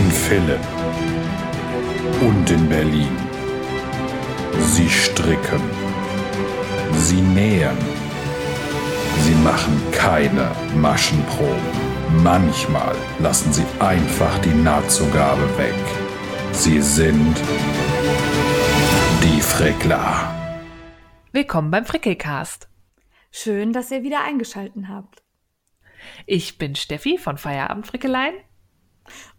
In Philipp und in Berlin. Sie stricken. Sie nähen. Sie machen keine Maschenproben. Manchmal lassen sie einfach die Nahtzugabe weg. Sie sind die Frickler. Willkommen beim Frickelcast. Schön, dass ihr wieder eingeschaltet habt. Ich bin Steffi von Feierabend Frickelein.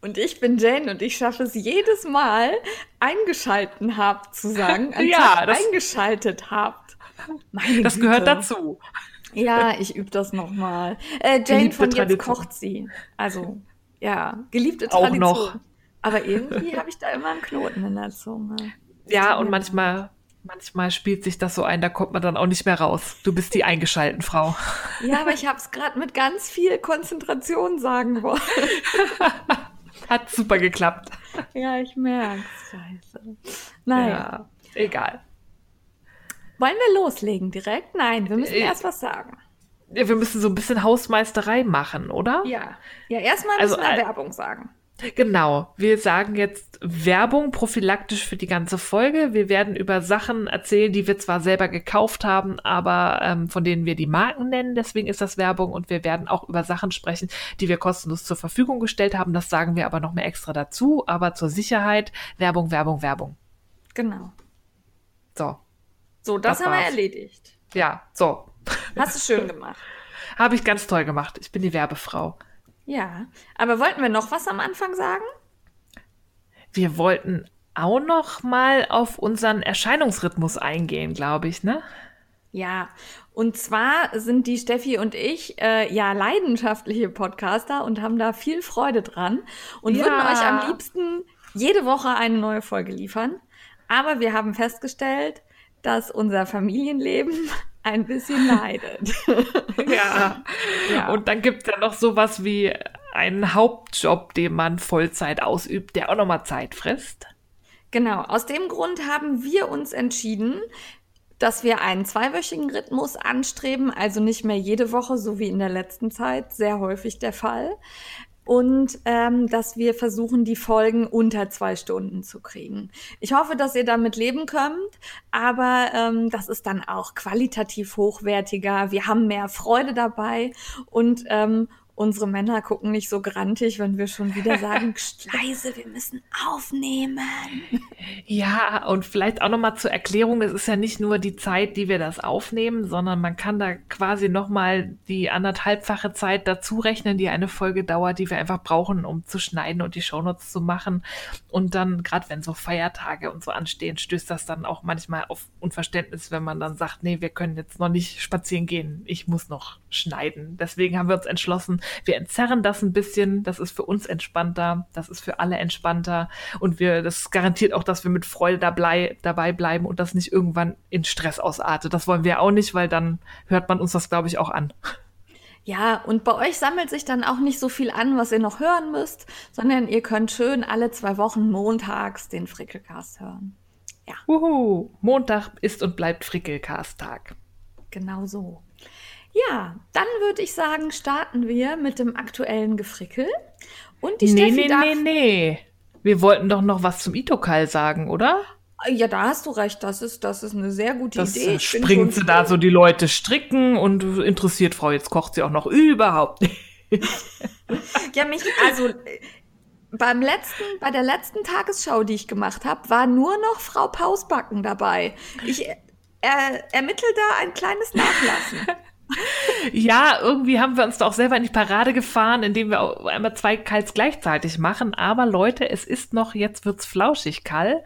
Und ich bin Jane und ich schaffe es jedes Mal, eingeschalten habt zu sagen, Ja, das- eingeschaltet habt. Meine Das Güte. gehört dazu. Ja, ich übe das nochmal. Äh, Jane Geliebte von jetzt Tradition. kocht sie. Also, ja, geliebte Auch Tradition. noch. Aber irgendwie habe ich da immer einen Knoten in der Zunge. Ja, und manchmal, manchmal spielt sich das so ein, da kommt man dann auch nicht mehr raus. Du bist die eingeschalten Frau. Ja, aber ich habe es gerade mit ganz viel Konzentration sagen wollen. Hat super geklappt. Ja, ich merke Scheiße. Naja. Ja, egal. Wollen wir loslegen direkt? Nein, wir müssen Äh, erst was sagen. Ja, wir müssen so ein bisschen Hausmeisterei machen, oder? Ja. Ja, erstmal Also, müssen wir äh, Werbung sagen. Genau. Wir sagen jetzt Werbung prophylaktisch für die ganze Folge. Wir werden über Sachen erzählen, die wir zwar selber gekauft haben, aber ähm, von denen wir die Marken nennen. Deswegen ist das Werbung. Und wir werden auch über Sachen sprechen, die wir kostenlos zur Verfügung gestellt haben. Das sagen wir aber noch mehr extra dazu. Aber zur Sicherheit Werbung, Werbung, Werbung. Genau. So. So, das, Das haben wir war's. erledigt. Ja, so. Hast du schön gemacht. Habe ich ganz toll gemacht. Ich bin die Werbefrau. Ja. Aber wollten wir noch was am Anfang sagen? Wir wollten auch noch mal auf unseren Erscheinungsrhythmus eingehen, glaube ich, ne? Ja. Und zwar sind die Steffi und ich äh, ja leidenschaftliche Podcaster und haben da viel Freude dran und Ja. würden euch am liebsten jede Woche eine neue Folge liefern. Aber wir haben festgestellt, dass unser Familienleben ein bisschen leidet. Ja. Ja. Und dann gibt es ja noch sowas wie einen Hauptjob, den man Vollzeit ausübt, der auch nochmal Zeit frisst. Genau, aus dem Grund haben wir uns entschieden, dass wir einen zweiwöchigen Rhythmus anstreben, also nicht mehr jede Woche, so wie in der letzten Zeit, sehr häufig der Fall. Und ähm, dass wir versuchen, die Folgen unter zwei Stunden zu kriegen. Ich hoffe, dass ihr damit leben könnt, aber ähm, das ist dann auch qualitativ hochwertiger. Wir haben mehr Freude dabei und ähm, unsere Männer gucken nicht so grantig, wenn wir schon wieder sagen, "Psst, leise, wir müssen aufnehmen. Ja, und vielleicht auch nochmal zur Erklärung, es ist ja nicht nur die Zeit, die wir das aufnehmen, sondern man kann da quasi nochmal die anderthalbfache Zeit dazu rechnen, die eine Folge dauert, die wir einfach brauchen, um zu schneiden und die Shownotes zu machen. Und dann, gerade wenn so Feiertage und so anstehen, stößt das dann auch manchmal auf Unverständnis, wenn man dann sagt, nee, wir können jetzt noch nicht spazieren gehen, ich muss noch schneiden. Deswegen haben wir uns entschlossen, wir entzerren das ein bisschen, das ist für uns entspannter, das ist für alle entspannter und wir, das garantiert auch, dass wir mit Freude dabei, dabei bleiben und das nicht irgendwann in Stress ausartet. Das wollen wir auch nicht, weil dann hört man uns das, glaube ich, auch an. Ja, und bei euch sammelt sich dann auch nicht so viel an, was ihr noch hören müsst, sondern ihr könnt schön alle zwei Wochen montags den Frickelcast hören. Uhu, Montag ist und bleibt Frickelcast-Tag. Genau so. Ja, dann würde ich sagen, starten wir mit dem aktuellen Gefrickel. Und die Nee, Steffi nee, darf... nee, nee. Wir wollten doch noch was zum Itokal sagen, oder? Ja, da hast du recht. Das ist, das ist eine sehr gute Das Idee. Ich springt sie da so die Leute stricken und interessiert Frau, jetzt kocht sie auch noch überhaupt nicht. Ja, mich, also äh, beim letzten, bei der letzten Tagesschau, die ich gemacht habe, war nur noch Frau Pausbacken dabei. Ich äh, ermittle da ein kleines Nachlassen. Ja, irgendwie haben wir uns da auch selber in die Parade gefahren, indem wir auch einmal zwei Kals gleichzeitig machen. Aber Leute, es ist noch, jetzt wird's flauschig, Kall.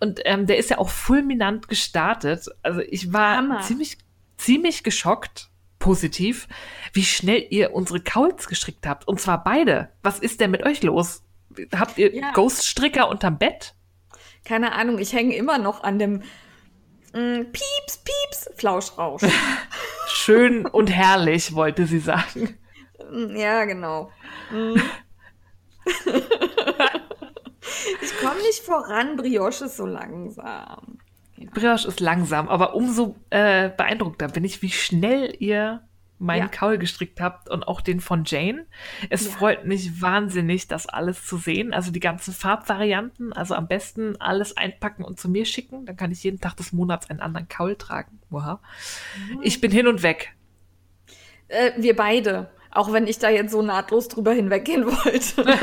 Und ähm, der ist ja auch fulminant gestartet. Also ich war Hammer. ziemlich, ziemlich geschockt, positiv, wie schnell ihr unsere Kauls gestrickt habt. Und zwar beide. Was ist denn mit euch los? Habt ihr Ja. Ghost-Stricker unterm Bett? Keine Ahnung, ich hänge immer noch an dem mm, Pieps, Pieps, Flauschrausch. Schön und herrlich, wollte sie sagen. Mm, ja, genau. Mm. ich komme nicht voran, Brioche ist so langsam. Brioche ist langsam, aber umso äh, beeindruckter bin ich, wie schnell ihr meinen Ja. Kaul gestrickt habt und auch den von Jane. Es Ja. freut mich wahnsinnig, das alles zu sehen. Also die ganzen Farbvarianten. Also am besten alles einpacken und zu mir schicken. Dann kann ich jeden Tag des Monats einen anderen Kaul tragen. Wow. Ich bin hin und weg. Äh, wir beide. Auch wenn ich da jetzt so nahtlos drüber hinweggehen wollte.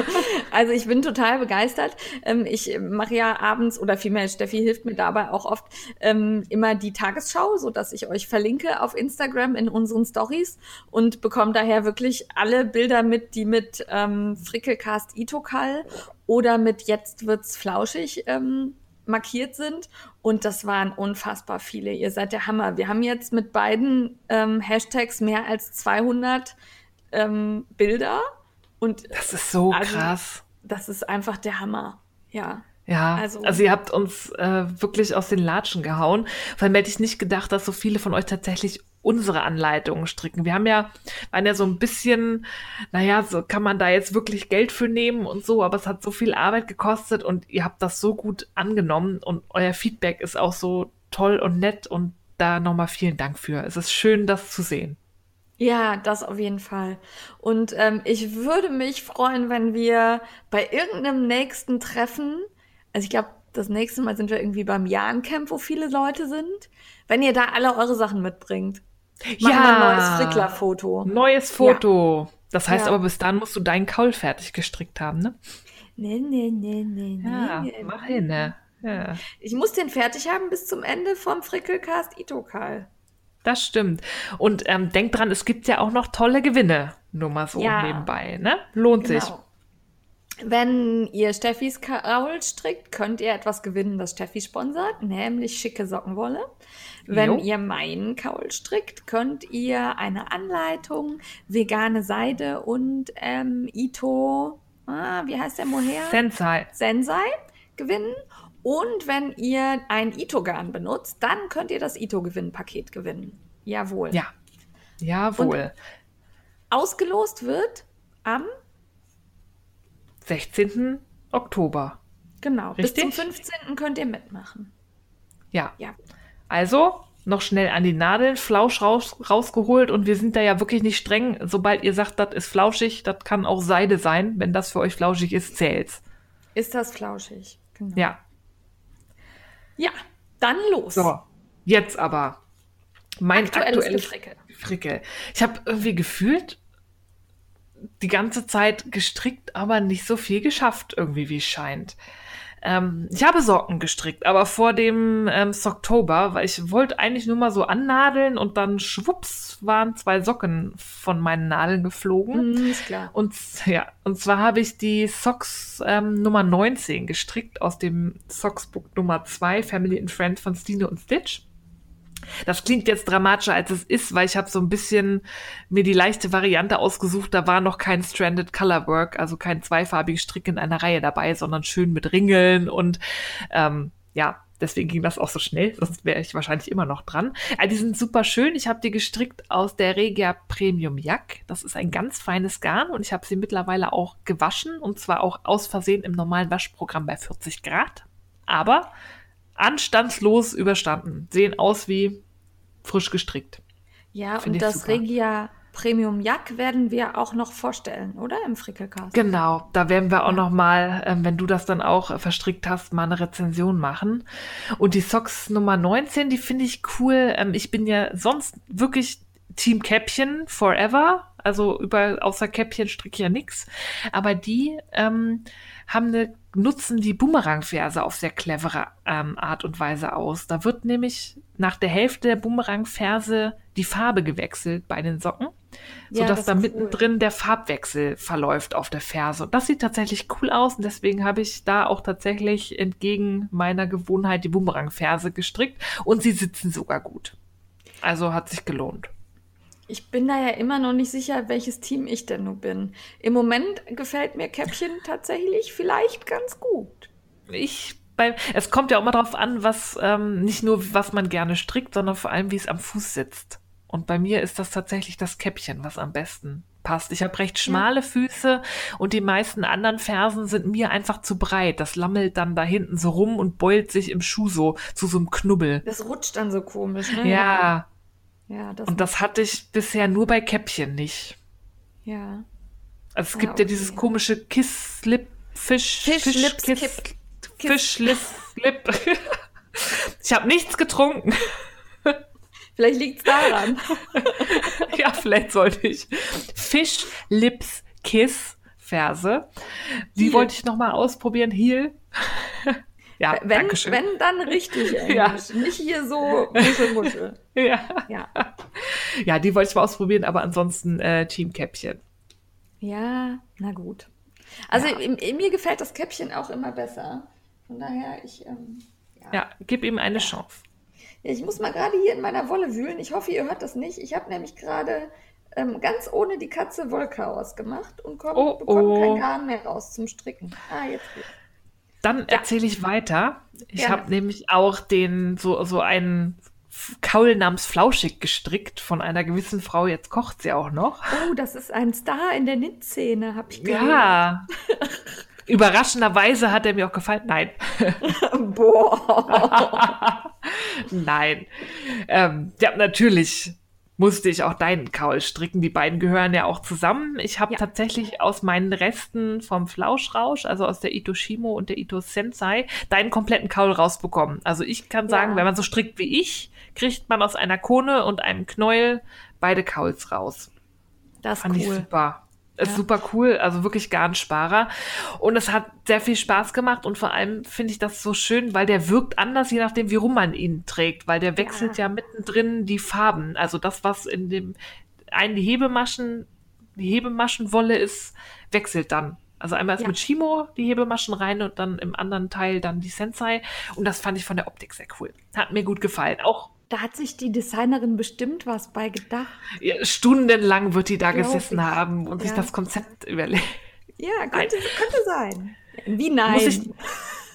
also ich bin total begeistert. Ähm, ich mache ja abends oder vielmehr Steffi hilft mir dabei auch oft ähm, immer die Tagesschau, so dass ich euch verlinke auf Instagram in unseren Stories und bekomme daher wirklich alle Bilder mit, die mit ähm, Frickelcast Itokal oder mit Jetzt wird's flauschig ähm, markiert sind. Und das waren unfassbar viele. Ihr seid der Hammer. Wir haben jetzt mit beiden ähm, Hashtags mehr als 200 ähm, Bilder. Und Das ist so Also- krass. das ist einfach der Hammer. Ja. Ja, Also- also, ihr habt uns äh, wirklich aus den Latschen gehauen. Vor allem hätte ich nicht gedacht, dass so viele von euch tatsächlich unsere Anleitungen stricken. Wir haben ja, waren ja so ein bisschen, naja, so kann man da jetzt wirklich Geld für nehmen und so, aber es hat so viel Arbeit gekostet und ihr habt das so gut angenommen und euer Feedback ist auch so toll und nett und da nochmal vielen Dank für. Es ist schön, das zu sehen. Ja, das auf jeden Fall. Und ähm, ich würde mich freuen, wenn wir bei irgendeinem nächsten Treffen, also ich glaube, das nächste Mal sind wir irgendwie beim Jahrencamp, wo viele Leute sind, wenn ihr da alle eure Sachen mitbringt. Machen wir ein neues Frickler-Foto. Neues Foto. Das heißt Ja. aber, bis dann musst du deinen Kaul fertig gestrickt haben, ne? Nee, nee, nee, nee, Ja, nee. mach hin, ne? Ja. Ich muss den fertig haben bis zum Ende vom Frickelcast Itokal. Das stimmt. Und ähm, denkt dran, es gibt ja auch noch tolle Gewinne. Nur mal so Ja. nebenbei, ne? Lohnt sich. Genau. Wenn ihr Steffis Kaul strickt, könnt ihr etwas gewinnen, das Steffi sponsert, nämlich schicke Sockenwolle. Wenn Jo. ihr meinen Kaul strickt, könnt ihr eine Anleitung, vegane Seide und ähm, Ito, ah, wie heißt der Moher? Sensei. Sensei gewinnen. Und wenn ihr ein Ito-Garn benutzt, dann könnt ihr das Ito-Gewinnpaket gewinnen. Jawohl. Ja. Jawohl. Ausgelost wird am, 16. Oktober. genau, bis Richtig? zum 15. könnt ihr mitmachen. Ja. Ja. Also, noch schnell an die Nadeln, Flausch raus, rausgeholt und wir sind da ja wirklich nicht streng. Sobald ihr sagt, das ist flauschig, das kann auch Seide sein. Wenn das für euch flauschig ist, zählt's. Ist das flauschig? Genau. Ja. Ja, dann los. So. Jetzt aber. Mein Aktuelles aktuelles, Gefrickel. Frickel. Ich habe irgendwie gefühlt die ganze Zeit gestrickt, aber nicht so viel geschafft, irgendwie wie es scheint. Ähm, ich habe Socken gestrickt, aber vor dem ähm, Socktober, weil ich wollte eigentlich nur mal so annadeln und dann schwupps waren zwei Socken von meinen Nadeln geflogen. Mhm, ist klar. Und ja, und zwar habe ich die Socks ähm, Nummer 19 gestrickt aus dem Socksbook Nummer 2, Family and Friends von Stine und Stitch. Das klingt jetzt dramatischer, als es ist, weil ich habe so ein bisschen mir die leichte Variante ausgesucht. Da war noch kein Stranded Colorwork, also kein zweifarbiges Strick in einer Reihe dabei, sondern schön mit Ringeln und ähm, ja, deswegen ging das auch so schnell, sonst wäre ich wahrscheinlich immer noch dran. Also die sind super schön. Ich habe die gestrickt aus der Regia Premium Jack. Das ist ein ganz feines Garn und ich habe sie mittlerweile auch gewaschen und zwar auch aus Versehen im normalen Waschprogramm bei 40 Grad. Aber anstandslos überstanden. Sehen aus wie frisch gestrickt. Ja, Find und das super. Regia Premium Jack werden wir auch noch vorstellen, oder? Im Frickelcast. Genau, da werden wir auch noch mal, ähm, wenn du das dann auch äh, verstrickt hast, mal eine Rezension machen. Und die Socks Nummer 19, die finde ich cool. Ähm, ich bin ja sonst wirklich Team Käppchen forever. Also über außer Käppchen stricke ich ja nix. Aber die ähm, haben eine, nutzen die Boomerang-Ferse auf sehr clevere ähm, Art und Weise aus. Da wird nämlich nach der Hälfte der Boomerang-Ferse die Farbe gewechselt bei den Socken, Ja, sodass das da mittendrin der Farbwechsel verläuft auf der Ferse. Und das sieht tatsächlich cool aus und deswegen habe ich da auch tatsächlich entgegen meiner Gewohnheit die Boomerang-Ferse gestrickt und sie sitzen sogar gut. Also hat sich gelohnt. Ich bin da ja immer noch nicht sicher, welches Team ich denn nun bin. Im Moment gefällt mir Käppchen tatsächlich vielleicht ganz gut. Ich bei, es kommt ja auch mal drauf an, was ähm, nicht nur was man gerne strickt, sondern vor allem wie es am Fuß sitzt. Und bei mir ist das tatsächlich das Käppchen, was am besten passt. Ich habe recht schmale Füße und die meisten anderen Fersen sind mir einfach zu breit. Das lammelt dann da hinten so rum und beult sich im Schuh so zu so einem Knubbel. Das rutscht dann so komisch, ne? Ja, Ja, das Und das hatte ich bisher nur bei Käppchen nicht. ja. Also es Ah, gibt ja okay. dieses komische Kiss-Lip, Fisch, Fisch, Lips, Kiss, Kipp- Fisch, Lips, Lip. Ich habe nichts getrunken. Vielleicht liegt es daran. Ja, vielleicht sollte ich. Fisch, Lips, Kiss, Verse. Die Heel. wollte ich noch mal ausprobieren. Heel. Ja, wenn, danke schön. wenn, dann richtig Ja. Englisch. Nicht hier so Muschel, Muschel. Ja. Ja. ja, die wollte ich mal ausprobieren, aber ansonsten äh, Teamkäppchen. Ja, na gut. Also Ja. im- im- mir gefällt das Käppchen auch immer besser. Von daher, ich, ähm, ja. Ja, gib ihm eine Chance. Ja, Ich muss mal gerade hier in meiner Wolle wühlen. Ich hoffe, ihr hört das nicht. Ich habe nämlich gerade ähm, ganz ohne die Katze Wollchaos gemacht und komm, Oh, bekomme oh. kein Garn mehr raus zum Stricken. Ah, jetzt geht's. Dann erzähle ich weiter. Ich habe nämlich auch den so, so einen F- Kaul namens Flauschig gestrickt von einer gewissen Frau. Jetzt kocht sie auch noch. Oh, das ist ein Star in der Knit-Szene, habe ich gehört. Ja. Überraschenderweise hat er mir auch gefallen. Nein. Boah. Nein. Ähm, ja, natürlich musste ich auch deinen Kaul stricken. Die beiden gehören ja auch zusammen. Ich habe Ja. tatsächlich aus meinen Resten vom Flauschrausch, also aus der Itoshimo und der Ito Sensei, deinen kompletten Kaul rausbekommen. Also ich kann sagen, Ja. wenn man so strickt wie ich, kriegt man aus einer Kone und einem Knäuel beide Kauls raus. Das Fand ist ich cool. super. Ist Ja. super cool, also wirklich Garnsparer. Und es hat sehr viel Spaß gemacht und vor allem finde ich das so schön, weil der wirkt anders, je nachdem, wie rum man ihn trägt, weil der wechselt ja, mittendrin die Farben. Also das, was in dem einen die Hebemaschen, die Hebemaschenwolle ist, wechselt dann. Also einmal ist Ja. mit Shimo die Hebemaschen rein und dann im anderen Teil dann die Sensei. Und das fand ich von der Optik sehr cool. Hat mir gut gefallen. Auch Da hat sich die Designerin bestimmt was bei gedacht. ja, stundenlang wird die da Glaub gesessen ich. haben und sich Ja. das Konzept überlegt. Ja, könnte, könnte sein. Wie nein? Muss ich,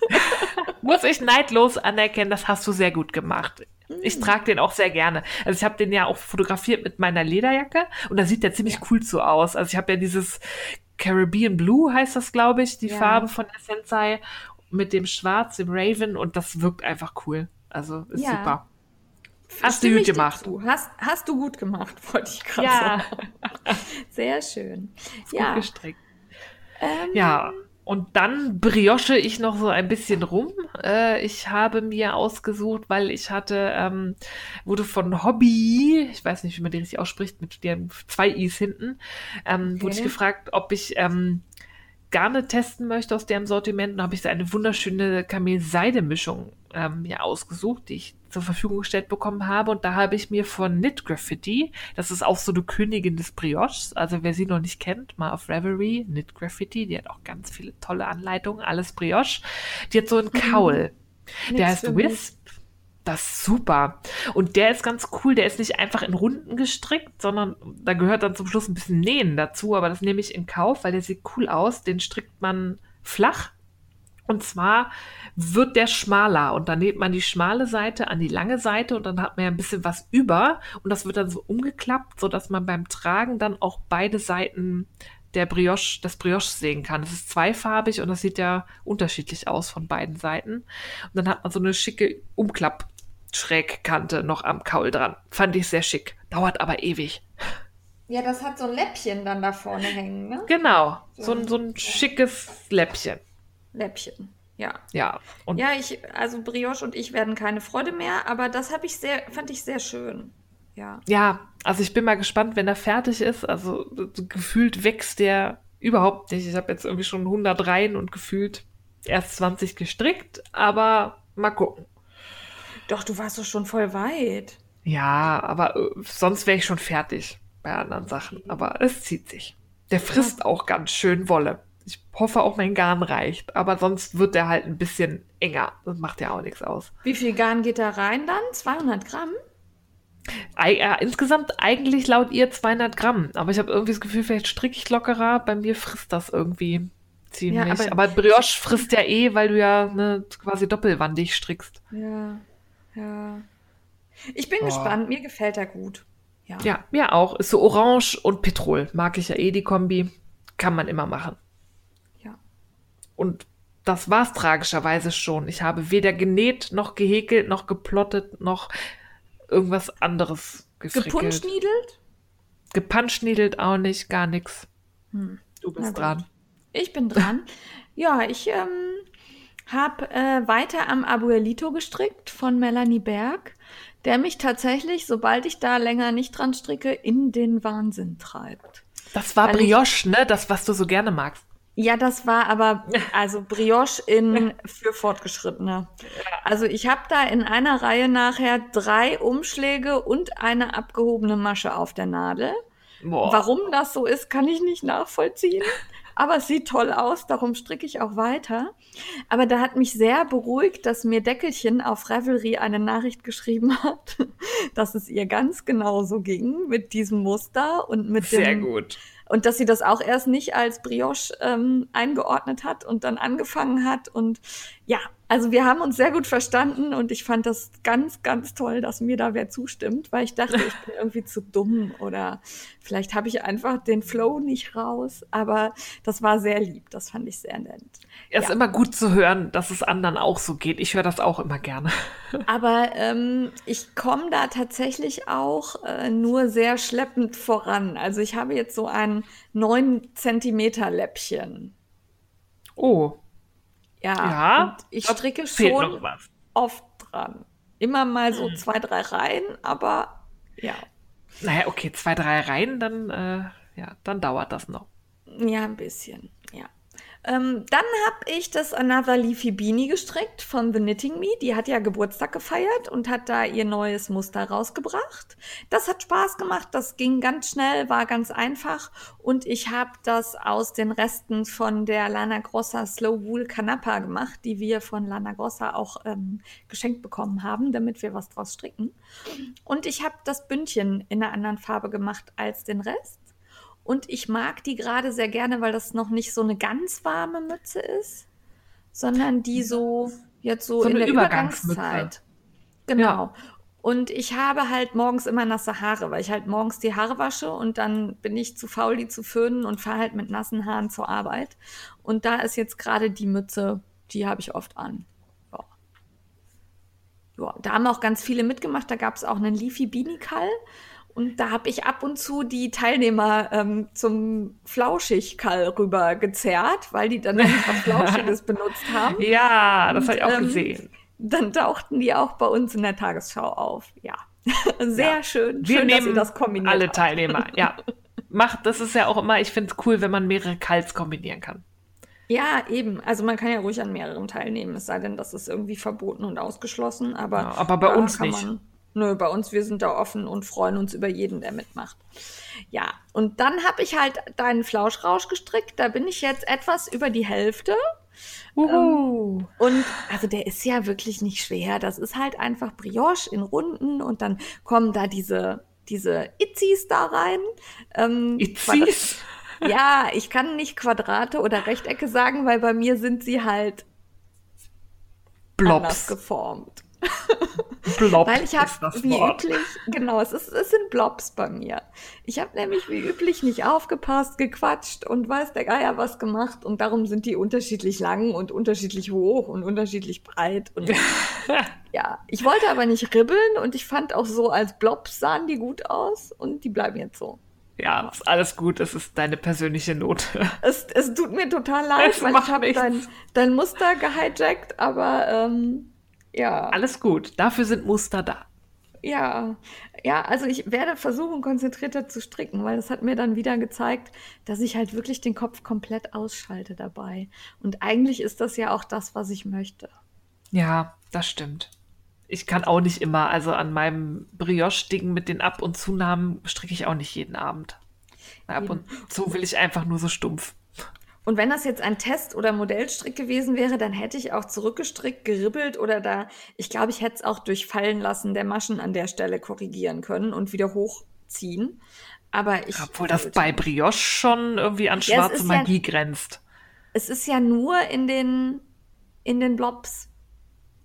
muss ich neidlos anerkennen, das hast du sehr gut gemacht. Ich trage den auch sehr gerne. Also ich habe den ja auch fotografiert mit meiner Lederjacke und da sieht der ziemlich cool so aus. Also ich habe ja dieses Caribbean Blue heißt das, glaube ich, die Ja. Farbe von der Sensei mit dem Schwarz, dem Raven und das wirkt einfach cool. Also ist Ja. super. Hast du gut gemacht. zu. Hast, hast du gut gemacht, wollte ich gerade Ja, sagen. Sehr schön. gut Ja, gestrickt. ähm, Ja, und dann brioche ich noch so ein bisschen rum. Äh, ich habe mir ausgesucht, weil ich hatte, ähm, wurde von Hobby, ich weiß nicht, wie man die richtig ausspricht, mit den zwei I's hinten, ähm, wurde ich Okay. gefragt, ob ich ähm, Garne testen möchte aus deren Sortiment. Und da habe ich so eine wunderschöne Kamel-Seide-Mischung ähm, mir ausgesucht, die ich zur Verfügung gestellt bekommen habe. Und da habe ich mir von Knit Graffiti, das ist auch so eine Königin des Brioches, also wer sie noch nicht kennt, mal auf Reverie, Knit Graffiti, die hat auch ganz viele tolle Anleitungen, alles Brioche. Die hat so einen Kaul, der Nix heißt. Wisp. Das ist super. Und der ist ganz cool. Der ist nicht einfach in Runden gestrickt, sondern da gehört dann zum Schluss ein bisschen Nähen dazu. Aber das nehme ich in Kauf, weil der sieht cool aus. Den strickt man flach. Und zwar wird der schmaler und dann näht man die schmale Seite an die lange Seite und dann hat man ja ein bisschen was über und das wird dann so umgeklappt, so dass man beim Tragen dann auch beide Seiten der Brioche, des Brioche sehen kann. Es ist zweifarbig und das sieht ja unterschiedlich aus von beiden Seiten. Und dann hat man so eine schicke Umklapp-Schrägkante noch am Kaul dran. Fand ich sehr schick. Dauert aber ewig. ja, das hat so ein Läppchen dann da vorne hängen, ne? Genau. So ein, so ein schickes Läppchen. Läppchen. Ja. Ja. Und Ja, ich, also Brioche und ich werden keine Freude mehr, aber das habe ich sehr, fand ich sehr schön. Ja. Ja, also ich bin mal gespannt, wenn er fertig ist. Also so gefühlt wächst der überhaupt nicht. Ich habe jetzt irgendwie schon 100 Reihen und gefühlt erst 20 gestrickt, aber mal gucken. Doch, du warst doch schon voll weit. Ja, aber äh, sonst wäre ich schon fertig bei anderen Sachen. Aber es zieht sich. Der frisst auch ganz schön Wolle. Ich hoffe auch mein Garn reicht, aber sonst wird der halt ein bisschen enger. Das macht ja auch nichts aus. Wie viel Garn geht da rein dann? 200 Gramm? Ei- ja, insgesamt eigentlich laut ihr 200 Gramm, aber ich habe irgendwie das Gefühl, vielleicht stricke ich lockerer. Bei mir frisst das irgendwie ziemlich. Ja, aber- aber, Brioche frisst ja eh, weil du ja ne, quasi doppelwandig strickst. Ja, ja. Ich bin Boah. gespannt, mir gefällt er gut. Ja. Ja, mir auch. Ist so orange und Petrol. Mag ich ja eh die Kombi. Kann man immer machen. Und das war's tragischerweise schon. Ich habe weder genäht, noch gehäkelt, noch geplottet, noch irgendwas anderes gefrickelt. Gepunschniedelt? Gepunschniedelt auch nicht, gar nichts. Hm. Du Na bist gut. dran. Ich bin dran. ja, ich ähm, habe äh, weiter am Abuelito gestrickt von Melanie Berg, der mich tatsächlich, sobald ich da länger nicht dran stricke, in den Wahnsinn treibt. Das war Weil ich- Brioche, ne? Das, was du so gerne magst. Ja, das war aber also Brioche in für Fortgeschrittene. Also ich habe da in einer Reihe nachher drei Umschläge und eine abgehobene Masche auf der Nadel. Boah. Warum das so ist, kann ich nicht nachvollziehen. Aber es sieht toll aus, darum stricke ich auch weiter. Aber da hat mich sehr beruhigt, dass mir Deckelchen auf Ravelry eine Nachricht geschrieben hat, dass es ihr ganz genauso ging mit diesem Muster und mit Sehr dem gut. Und dass sie das auch erst nicht als Brioche ähm, eingeordnet hat und dann angefangen hat. Und ja, also wir haben uns sehr gut verstanden und ich fand das ganz, ganz toll, dass mir da wer zustimmt, weil ich dachte, ich bin irgendwie zu dumm oder vielleicht habe ich einfach den Flow nicht raus. Aber das war sehr lieb, das fand ich sehr nett. Es ist Ja. immer gut zu hören, dass es anderen auch so geht. Ich höre das auch immer gerne. Aber ähm, ich komme da tatsächlich auch äh, nur sehr schleppend voran. Also ich habe jetzt so ein 9 Zentimeter Läppchen. Oh, Ja, Ja, ich stricke schon oft dran. Immer mal so Hm. zwei, drei Reihen, aber ja, Naja, okay, zwei, drei Reihen, dann, äh, ja, dann dauert das noch. ja, ein bisschen, ja. Ähm, dann habe ich das Another Leafy Beanie gestrickt von The Knitting Me. Die hat ja Geburtstag gefeiert und hat da ihr neues Muster rausgebracht. Das hat Spaß gemacht, das ging ganz schnell, war ganz einfach und ich habe das aus den Resten von der Lana Grossa Slow Wool Canapa gemacht, die wir von Lana Grossa auch ähm, geschenkt bekommen haben, damit wir was draus stricken. Und ich habe das Bündchen in einer anderen Farbe gemacht als den Rest. Und ich mag die gerade sehr gerne, weil das noch nicht so eine ganz warme Mütze ist, sondern die so jetzt so, So in der. Übergangszeit. Genau. Ja. Und ich habe halt morgens immer nasse Haare, weil ich halt morgens die Haare wasche und dann bin ich zu faul, die zu föhnen und fahre halt mit nassen Haaren zur Arbeit. Und da ist jetzt gerade die Mütze, die habe ich oft an. Ja. Ja, da haben auch ganz viele mitgemacht. Da gab es auch einen Leafy Beanie Call. Und da habe ich ab und zu die Teilnehmer ähm, zum Flauschig-Call rüber gezerrt, weil die dann was Flauschiges benutzt haben. Ja, das habe ich auch ähm, gesehen. Dann tauchten die auch bei uns in der Tagesschau auf. Ja, sehr Ja. schön. Wir schön, dass nehmen das kombiniert alle habt. Teilnehmer, ja. Macht, das ist ja auch immer, ich finde es cool, wenn man mehrere Kals kombinieren kann. Ja, eben. Also man kann ja ruhig an mehreren teilnehmen, es sei denn, das ist irgendwie verboten und ausgeschlossen. Aber, Ja, aber bei uns kann nicht. Man, nö, bei uns, wir sind da offen und freuen uns über jeden, der mitmacht. Ja, und dann habe ich halt deinen Flauschrausch gestrickt. Da bin ich jetzt etwas über die Hälfte. Uhu. Und also der ist ja wirklich nicht schwer. Das ist halt einfach Brioche in Runden und dann kommen da diese, diese Itzis da rein. Ähm, Itzis? Ja, ich kann nicht Quadrate oder Rechtecke sagen, weil bei mir sind sie halt anders Blobs. geformt. Blob Weil ich habe wie Wort. üblich, genau, es, ist, es sind Blobs bei mir. Ich habe nämlich wie üblich nicht aufgepasst, gequatscht und weiß der Geier was gemacht und darum sind die unterschiedlich lang und unterschiedlich hoch und unterschiedlich breit und ja, ich wollte aber nicht ribbeln und ich fand auch so als Blobs sahen die gut aus und die bleiben jetzt so. Ja, ist alles gut, das ist deine persönliche Note. Es, es tut mir total leid, Es weil ich habe dein, dein Muster gehijackt, aber ähm, ja. Alles gut, dafür sind Muster da. Ja, ja, also ich werde versuchen, konzentrierter zu stricken, weil das hat mir dann wieder gezeigt, dass ich halt wirklich den Kopf komplett ausschalte dabei. Und eigentlich ist das ja auch das, was ich möchte. Ja, das stimmt. Ich kann auch nicht immer, also an meinem Brioche-Ding mit den Ab- und Zunahmen stricke ich auch nicht jeden Abend. Ab und zu will ich einfach nur so stumpf. Und wenn das jetzt ein Test- oder Modellstrick gewesen wäre, dann hätte ich auch zurückgestrickt, geribbelt oder da, ich glaube, ich hätte es auch durch Fallen lassen der Maschen an der Stelle korrigieren können und wieder hochziehen. Aber ich. Obwohl das bei. Brioche schon irgendwie an Ja, schwarze ja- Magie grenzt. Es ist ja nur in den, in den Blobs.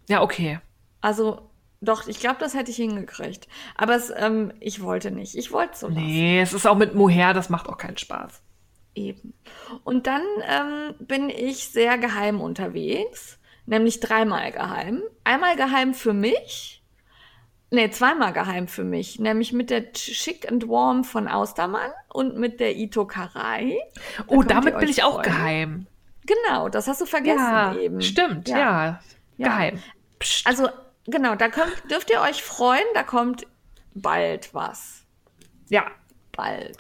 Ja, okay. Also, doch, ich glaube, das hätte ich hingekriegt. Aber es, ähm, ich wollte nicht. Ich wollte so lassen. Nee, es ist auch mit Mohair, das macht auch keinen Spaß. Eben. Und dann ähm, bin ich sehr geheim unterwegs, nämlich dreimal geheim. Einmal geheim für mich, Nee, zweimal geheim für mich. Nämlich mit der Chic and Warm von Austermann und mit der Ito Karai. Da Oh, damit bin ich auch freuen. geheim. Genau, das hast du vergessen Ja, eben. stimmt, ja. Ja. Geheim. Psst. Also, genau, da könnt, dürft ihr euch freuen, da kommt bald was. ja, Bald.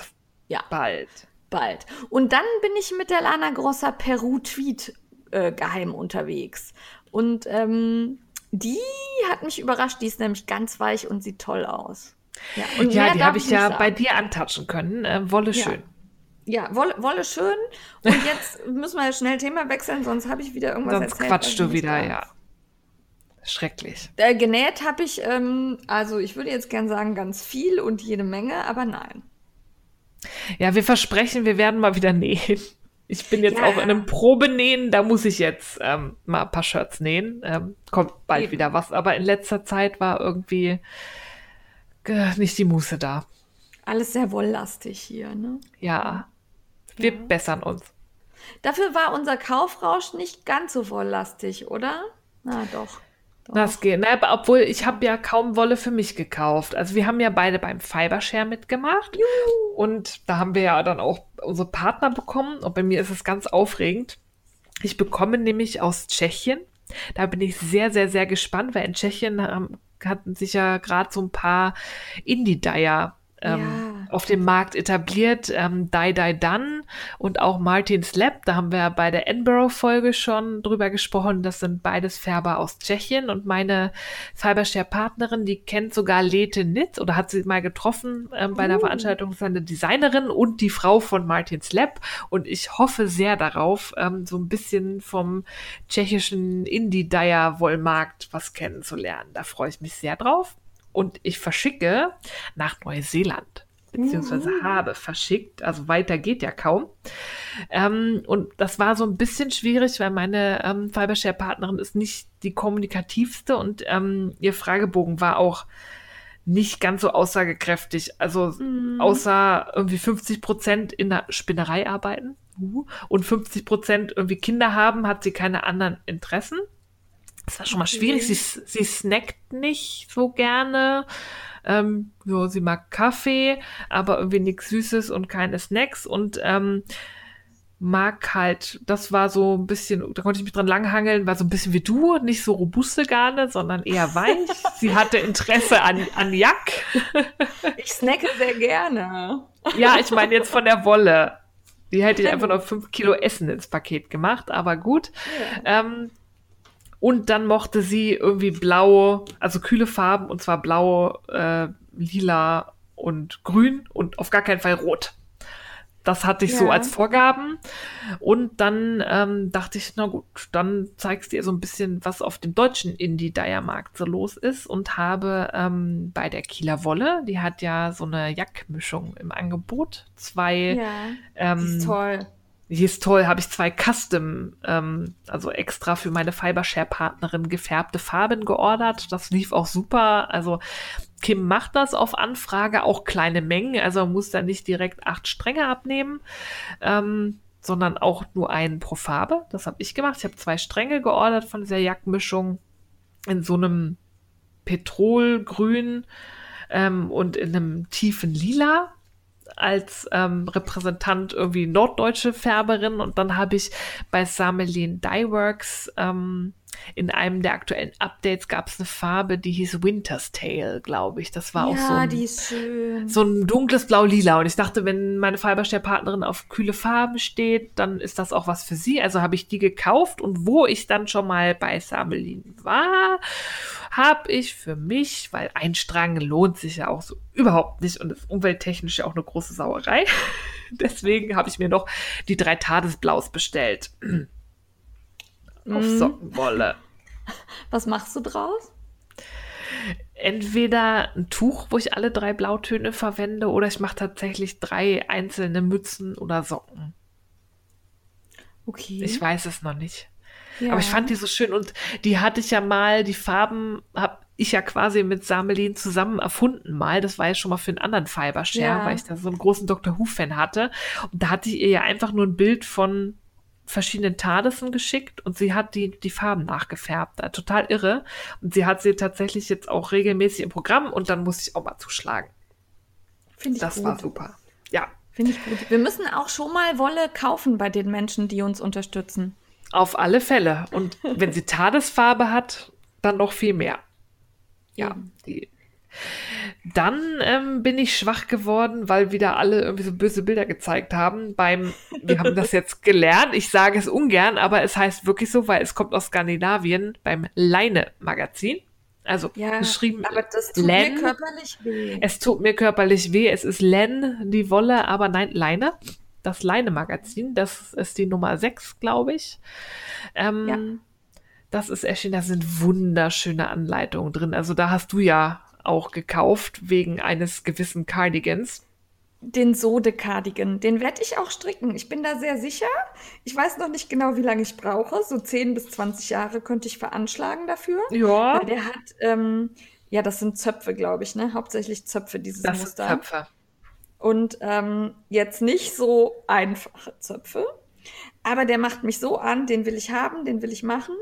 Ja, bald. Bald. Und dann bin ich mit der Lana Grossa Peru Tweet äh, geheim unterwegs. Und ähm, die hat mich überrascht. Die ist nämlich ganz weich und sieht toll aus. Ja, und Ja, die habe ich ja sagen. bei dir antatschen können. Äh, Wolle Ja. schön. Ja, Wolle, Wolle schön. Und jetzt müssen wir schnell Thema wechseln, sonst habe ich wieder irgendwas Sonst erzählt. quatschst was du wieder, ja. Schrecklich. Äh, genäht habe ich, ähm, also ich würde jetzt gern sagen, ganz viel und jede Menge, aber nein. Ja, wir versprechen, wir werden mal wieder nähen. Ich bin jetzt Ja. auch in einem Probenähen, da muss ich jetzt ähm, mal ein paar Shirts nähen. Ähm, kommt bald Eben. wieder was, aber in letzter Zeit war irgendwie äh, nicht die Muße da. Alles sehr wolllastig hier, ne? Ja, wir bessern uns. Dafür war unser Kaufrausch nicht ganz so wolllastig, oder? Na doch. Das geht. Na, aber obwohl ich habe ja kaum Wolle für mich gekauft. Also wir haben ja beide beim Fibershare mitgemacht. Und da haben wir ja dann auch unsere Partner bekommen. Und bei mir ist es ganz aufregend. Ich bekomme nämlich aus Tschechien. Da bin ich sehr, sehr, sehr gespannt, weil in Tschechien ähm, hatten sich ja gerade so ein paar Indie-Dyer ähm, Ja. auf dem Markt etabliert. Ähm, Die Die Done und auch Martin's Lab. Da haben wir bei der Edinburgh-Folge schon drüber gesprochen. Das sind beides Färber aus Tschechien. Und meine Fibershare-Partnerin, die kennt sogar Lete Nitz oder hat sie mal getroffen ähm, bei einer Uh. Veranstaltung. Das ist eine Designerin und die Frau von Martin's Lab. Und ich hoffe sehr darauf, ähm, so ein bisschen vom tschechischen Indie-Dyer-Wollmarkt was kennenzulernen. Da freue ich mich sehr drauf. Und ich verschicke nach Neuseeland. Beziehungsweise habe verschickt. Also weiter geht ja kaum. Ähm, und das war so ein bisschen schwierig, weil meine ähm, Fibershare-Partnerin ist nicht die kommunikativste und ähm, ihr Fragebogen war auch nicht ganz so aussagekräftig. Also außer irgendwie 50 Prozent in der Spinnerei arbeiten uh, und 50 Prozent irgendwie Kinder haben, hat sie keine anderen Interessen. Das war schon mal schwierig. Sie, sie snackt nicht so gerne. Ähm, ja, sie mag Kaffee, aber irgendwie nichts Süßes und keine Snacks und ähm, mag halt, das war so ein bisschen, da konnte ich mich dran langhangeln, war so ein bisschen wie du, nicht so robuste Garne, sondern eher weich. sie hatte Interesse an, an Jack. Ich snacke sehr gerne. Ja, ich meine jetzt von der Wolle. Die hätte ich einfach noch fünf Kilo Essen ins Paket gemacht, aber gut. Ähm, und dann mochte sie irgendwie blau, also kühle Farben, und zwar blau, äh, lila und grün und auf gar keinen Fall rot. Das hatte ich so Ja. als Vorgaben. Und dann ähm, dachte ich, na gut, dann zeigst du ihr so ein bisschen, was auf dem deutschen Indie-Dyer-Markt so los ist. Und habe ähm, bei der Kieler Wolle, die hat ja so eine Jackmischung im Angebot. Zwei Ja, ähm, ist toll. Die ist toll, habe ich zwei Custom, ähm, also extra für meine Fibershare-Partnerin gefärbte Farben geordert. Das lief auch super. Also Kim macht das auf Anfrage, auch kleine Mengen. Also man muss da nicht direkt acht Stränge abnehmen, ähm, sondern auch nur einen pro Farbe. Das habe ich gemacht. Ich habe zwei Stränge geordert von dieser Jackmischung in so einem Petrolgrün ähm, und in einem tiefen Lila als ähm, Repräsentant irgendwie norddeutsche Färberin und dann habe ich bei Samelin Dyeworks ähm, in einem der aktuellen Updates gab es eine Farbe, die hieß Winter's Tale, glaube ich. Das war auch so Ja, ein, so ein dunkles Blau-Lila. Und ich dachte, wenn meine Fibershare-Partnerin auf kühle Farben steht, dann ist das auch was für sie. Also habe ich die gekauft und wo ich dann schon mal bei Samelin war, habe ich für mich, weil ein Strang lohnt sich ja auch so überhaupt nicht und ist umwelttechnisch ja auch eine große Sauerei. Deswegen habe ich mir noch die drei Tadesblaus bestellt. Auf Mhm. Sockenwolle. Was machst du draus? entweder ein Tuch, wo ich alle drei Blautöne verwende, oder ich mache tatsächlich drei einzelne Mützen oder Socken. Okay. Ich weiß es noch nicht. ja. Aber ich fand die so schön und die hatte ich ja mal, die Farben habe ich ja quasi mit Samelin zusammen erfunden mal. Das war ja schon mal für einen anderen Fibershare, Ja. weil ich da so einen großen Doctor Who-Fan hatte. Und da hatte ich ihr ja einfach nur ein Bild von verschiedenen Tadesen geschickt und sie hat die, die Farben nachgefärbt. Total irre. Und sie hat sie tatsächlich jetzt auch regelmäßig im Programm und dann muss ich auch mal zuschlagen. Finde ich Das gut. war super. Ja, Finde ich gut. Wir müssen auch schon mal Wolle kaufen bei den Menschen, die uns unterstützen. auf alle Fälle. Und wenn sie Tadesfarbe hat, dann noch viel mehr. Ja, die. Dann ähm, bin ich schwach geworden, weil wieder alle irgendwie so böse Bilder gezeigt haben. Beim, wir haben das jetzt gelernt, ich sage es ungern, aber es heißt wirklich so, weil es kommt aus Skandinavien beim Leine-Magazin. Also Ja, geschrieben aber das tut Len. mir körperlich weh. Es tut mir körperlich weh. Es ist Len, die Wolle, aber nein, Leine. Das Leine-Magazin, das ist die Nummer 6, glaube ich. Ähm, Ja. Das ist erschienen, da sind wunderschöne Anleitungen drin. Also da hast du ja auch gekauft wegen eines gewissen Cardigans. Den Sode-Cardigan, den werde ich auch stricken. Ich bin da sehr sicher. Ich weiß noch nicht genau, wie lange ich brauche. So 10 bis 20 Jahre könnte ich veranschlagen dafür. Ja, Weil der hat, ähm, ja, das sind Zöpfe, glaube ich, ne? Hauptsächlich Zöpfe, dieses das sind Muster. Töpfe. Und ähm, jetzt nicht so einfache Zöpfe. Aber der macht mich so an, den will ich haben, den will ich machen.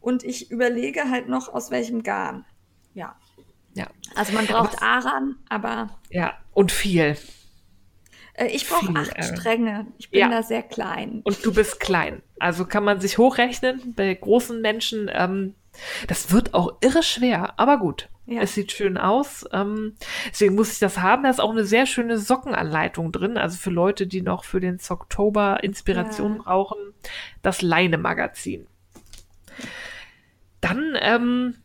Und ich überlege halt noch, aus welchem Garn. Ja. Ja, Also man braucht Aran, aber ja, und viel. äh, ich brauche acht Aran. Stränge. Ich bin Ja. da sehr klein. Und du bist klein. Also kann man sich hochrechnen bei großen Menschen. Ähm, das wird auch irre schwer, aber gut. Ja. Es sieht schön aus. Ähm, deswegen muss ich das haben. Da ist auch eine sehr schöne Sockenanleitung drin. Also für Leute, die noch für den Oktober Inspiration Ja. brauchen. Das Leine-Magazin. Dann ähm,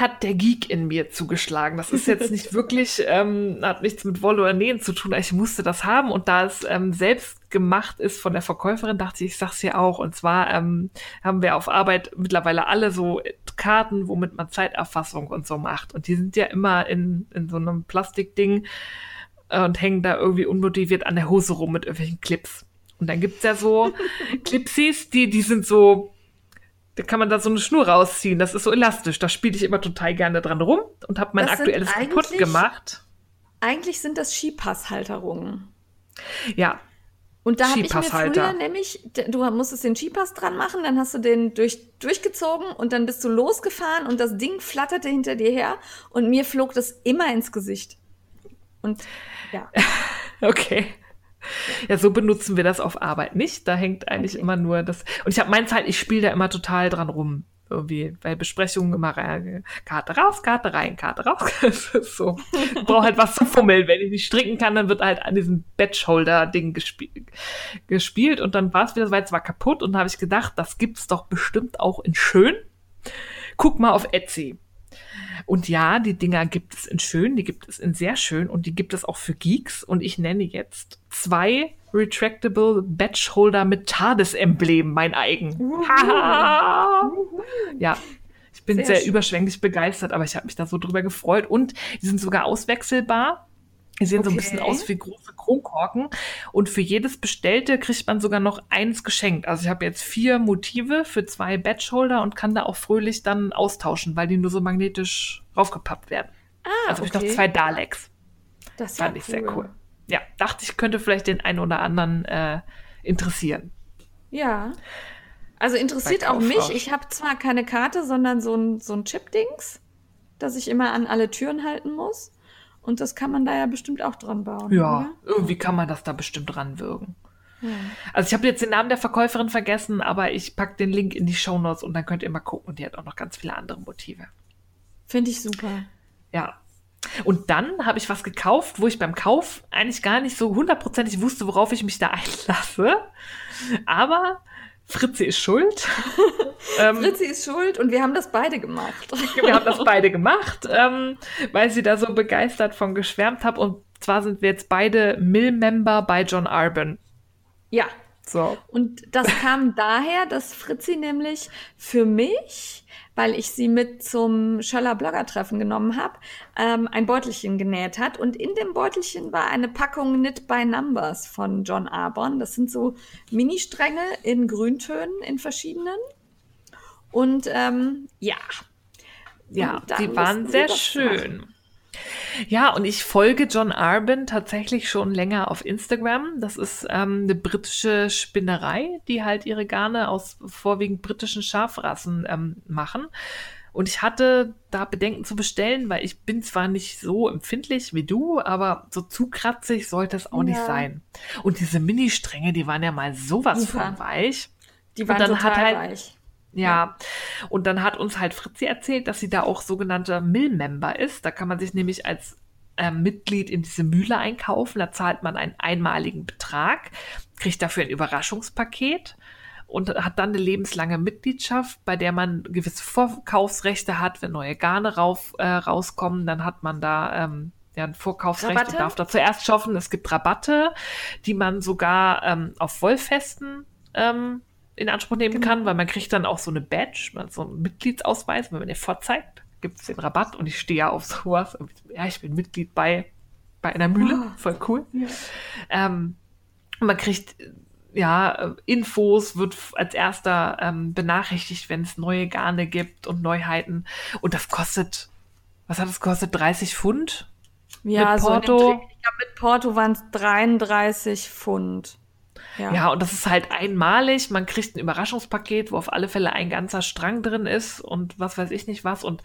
hat der Geek in mir zugeschlagen. Das ist jetzt nicht wirklich, ähm, hat nichts mit Wolle oder Nähen zu tun. Ich musste das haben und da es ähm, selbst gemacht ist von der Verkäuferin, dachte ich, ich sag's hier auch. Und zwar ähm, haben wir auf Arbeit mittlerweile alle so Karten, womit man Zeiterfassung und so macht. Und die sind ja immer in, in so einem Plastikding und hängen da irgendwie unmotiviert an der Hose rum mit irgendwelchen Clips. Und dann gibt's ja so Clipsies, die, die sind so, da kann man da so eine Schnur rausziehen. Das ist so elastisch. Da spiele ich immer total gerne dran rum und habe mein Das aktuelles kaputt gemacht. Eigentlich sind das Skipasshalterungen. Ja, Und da habe ich mir früher nämlich, du musstest den Skipass dran machen, dann hast du den durch, durchgezogen und dann bist du losgefahren und das Ding flatterte hinter dir her und mir flog das immer ins Gesicht. Und ja, okay. Ja, so benutzen wir das auf Arbeit nicht. Da hängt eigentlich Okay. immer nur das. Und ich habe meins halt, ich spiele da immer total dran rum. Irgendwie bei Besprechungen immer rein, Karte raus, Karte rein, Karte raus. Das ist so. Ich brauche halt was zu fummeln. Wenn ich nicht stricken kann, dann wird halt an diesem Batchholder-Ding gespielt, gespielt. Und dann war es wieder so weit, es war kaputt. Und da habe ich gedacht, das gibt's doch bestimmt auch in schön. Guck mal auf Etsy. Und ja, die Dinger gibt es in schön, die gibt es in sehr schön und die gibt es auch für Geeks. Und ich nenne jetzt zwei Retractable Batchholder mit TARDIS-Emblem, mein eigen. Ja, ich bin Sehr sehr, überschwänglich begeistert, aber ich habe mich da so drüber gefreut. Und die sind sogar auswechselbar. Die sehen so ein bisschen Okay. aus wie große Kronkorken. Und für jedes Bestellte kriegt man sogar noch eins geschenkt. Also ich habe jetzt vier Motive für zwei Batchholder und kann da auch fröhlich dann austauschen, weil die nur so magnetisch raufgepappt werden. ah, Also habe ich okay. noch zwei Daleks. das ist ja Fand ich sehr cool. Ja, dachte ich, könnte vielleicht den einen oder anderen äh, interessieren. Ja. Also interessiert auch mich. Ich habe zwar keine Karte, sondern so ein, so ein Chip-Dings, das ich immer an alle Türen halten muss. Und das kann man da ja bestimmt auch dran bauen. Ja, irgendwie kann man das da bestimmt ranwirken. Oder? Ja. Also ich habe jetzt den Namen der Verkäuferin vergessen, aber ich pack den Link in die Shownotes und dann könnt ihr mal gucken. Und die hat auch noch ganz viele andere Motive. Finde ich super. Ja. Und dann habe ich was gekauft, wo ich beim Kauf eigentlich gar nicht so hundertprozentig wusste, worauf ich mich da einlasse. Aber Fritzi ist schuld. ähm, Fritzi ist schuld und wir haben das beide gemacht. wir haben das beide gemacht, ähm, weil sie da so begeistert von geschwärmt hat. Und zwar sind wir jetzt beide Mill-Member bei John Arben. ja. So. Und das kam daher, dass Fritzi nämlich für mich, weil ich sie mit zum Schöller Blogger-Treffen genommen habe, ähm, ein Beutelchen genäht hat. Und in dem Beutelchen war eine Packung Knit by Numbers von John Arbon. Das sind so Ministränge in Grüntönen, in verschiedenen. Und ähm, ja, Ja, Und die waren sehr schön. Ja, und ich folge John Arbin tatsächlich schon länger auf Instagram. Das ist ähm, eine britische Spinnerei, die halt ihre Garne aus vorwiegend britischen Schafrassen ähm, machen. Und ich hatte da Bedenken zu bestellen, weil ich bin zwar nicht so empfindlich wie du, aber so zu kratzig sollte es auch ja. nicht sein. Und diese Mini-Stränge, die waren ja mal sowas Super. von weich. Die waren total halt, weich. Ja. Und dann hat uns halt Fritzi erzählt, dass sie da auch sogenannter Mill-Member ist. Da kann man sich nämlich als äh, Mitglied in diese Mühle einkaufen. Da zahlt man einen einmaligen Betrag, kriegt dafür ein Überraschungspaket und hat dann eine lebenslange Mitgliedschaft, bei der man gewisse Vorkaufsrechte hat. Wenn neue Garne rauf, äh, rauskommen, dann hat man da ähm, ja, ein Vorkaufsrecht Rabatte? und darf da zuerst schaffen. Es gibt Rabatte, die man sogar ähm, auf Wollfesten ähm, in Anspruch nehmen genau. kann, weil man kriegt dann auch so eine Badge, so einen Mitgliedsausweis, wenn man den vorzeigt, gibt es den Rabatt und ich stehe ja auf sowas. Ja, ich bin Mitglied bei, bei einer Mühle, oh. voll cool. Ja. Ähm, man kriegt ja, Infos, wird als erster ähm, benachrichtigt, wenn es neue Garne gibt und Neuheiten. Und das kostet, was hat es gekostet? 30 Pfund? Ja, mit Porto. So ich glaube, mit Porto waren es 33 Pfund. Ja. ja, und das ist halt einmalig. Man kriegt ein Überraschungspaket, wo auf alle Fälle ein ganzer Strang drin ist und was weiß ich nicht was. Und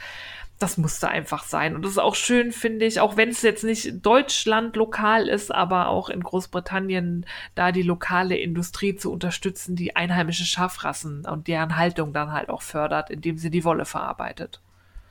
das musste einfach sein. Und das ist auch schön, finde ich, auch wenn es jetzt nicht Deutschland lokal ist, aber auch in Großbritannien da die lokale Industrie zu unterstützen, die einheimische Schafrassen und deren Haltung dann halt auch fördert, indem sie die Wolle verarbeitet.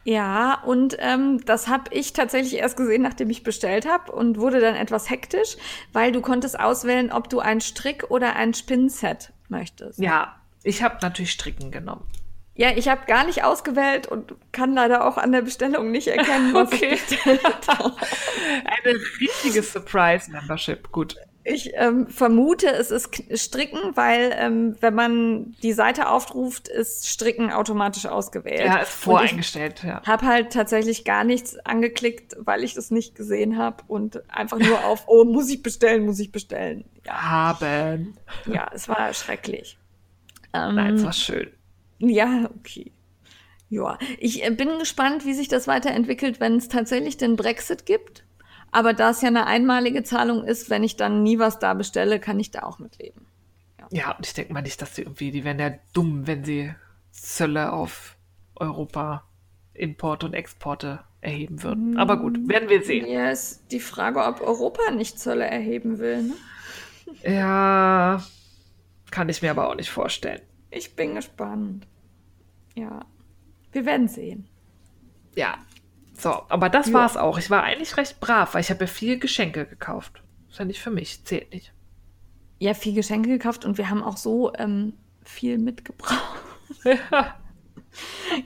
Ja, und ähm, das habe ich tatsächlich erst gesehen, nachdem ich bestellt habe und wurde dann etwas hektisch, weil du konntest auswählen, ob du ein Strick oder ein Spinnset möchtest. Ja, ich habe natürlich Stricken genommen. Ja, ich habe gar nicht ausgewählt und kann leider auch an der Bestellung nicht erkennen, was okay. ich bestellt habe. Eine richtige Surprise-Membership, gut. Ich ähm, vermute, es ist Stricken, weil ähm, wenn man die Seite aufruft, ist Stricken automatisch ausgewählt. Ja, ist voreingestellt, ja. Habe halt tatsächlich gar nichts angeklickt, weil ich das nicht gesehen habe und einfach nur auf, oh, muss ich bestellen, muss ich bestellen. Ja. Haben. Ja, es war schrecklich. Ähm, Nein, es war schön. Ja, okay. Ja, ich äh, bin gespannt, wie sich das weiterentwickelt, wenn es tatsächlich den Brexit gibt. Aber da es ja eine einmalige Zahlung ist, wenn ich dann nie was da bestelle, kann ich da auch mitleben. Ja, ja und ich denke mal nicht, dass sie irgendwie, die wären ja dumm, wenn sie Zölle auf Europa, Importe und Exporte erheben würden. Aber gut, werden wir sehen. Ja, ist die Frage, ob Europa nicht Zölle erheben will. Ne? Ja, kann ich mir aber auch nicht vorstellen. Ich bin gespannt. Ja, wir werden sehen. Ja, so, aber das ja. war's auch. Ich war eigentlich recht brav, weil ich habe ja viel Geschenke gekauft. Ist ja nicht für mich, zählt nicht. Ja, viel Geschenke gekauft und wir haben auch so ähm, viel mitgebracht. Ja.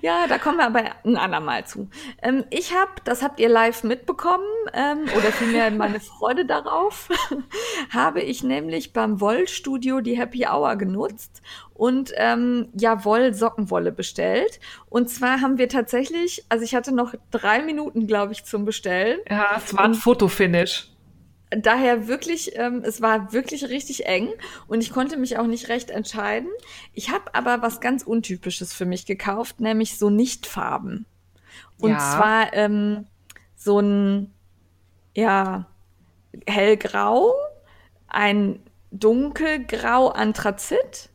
Ja, da kommen wir aber ein andermal zu. Ähm, ich habe, das habt ihr live mitbekommen, ähm, oder vielmehr meine Freude darauf, habe ich nämlich beim Wollstudio die Happy Hour genutzt und ähm, ja, Woll-Sockenwolle bestellt. Und zwar haben wir tatsächlich, also ich hatte noch drei Minuten, glaube ich, zum Bestellen. Ja, es war ein Fotofinish daher wirklich, ähm, es war wirklich richtig eng und ich konnte mich auch nicht recht entscheiden. Ich habe aber was ganz Untypisches für mich gekauft, nämlich so Nichtfarben. Und ja. zwar ähm, so ein, ja, hellgrau, ein dunkelgrau Anthrazit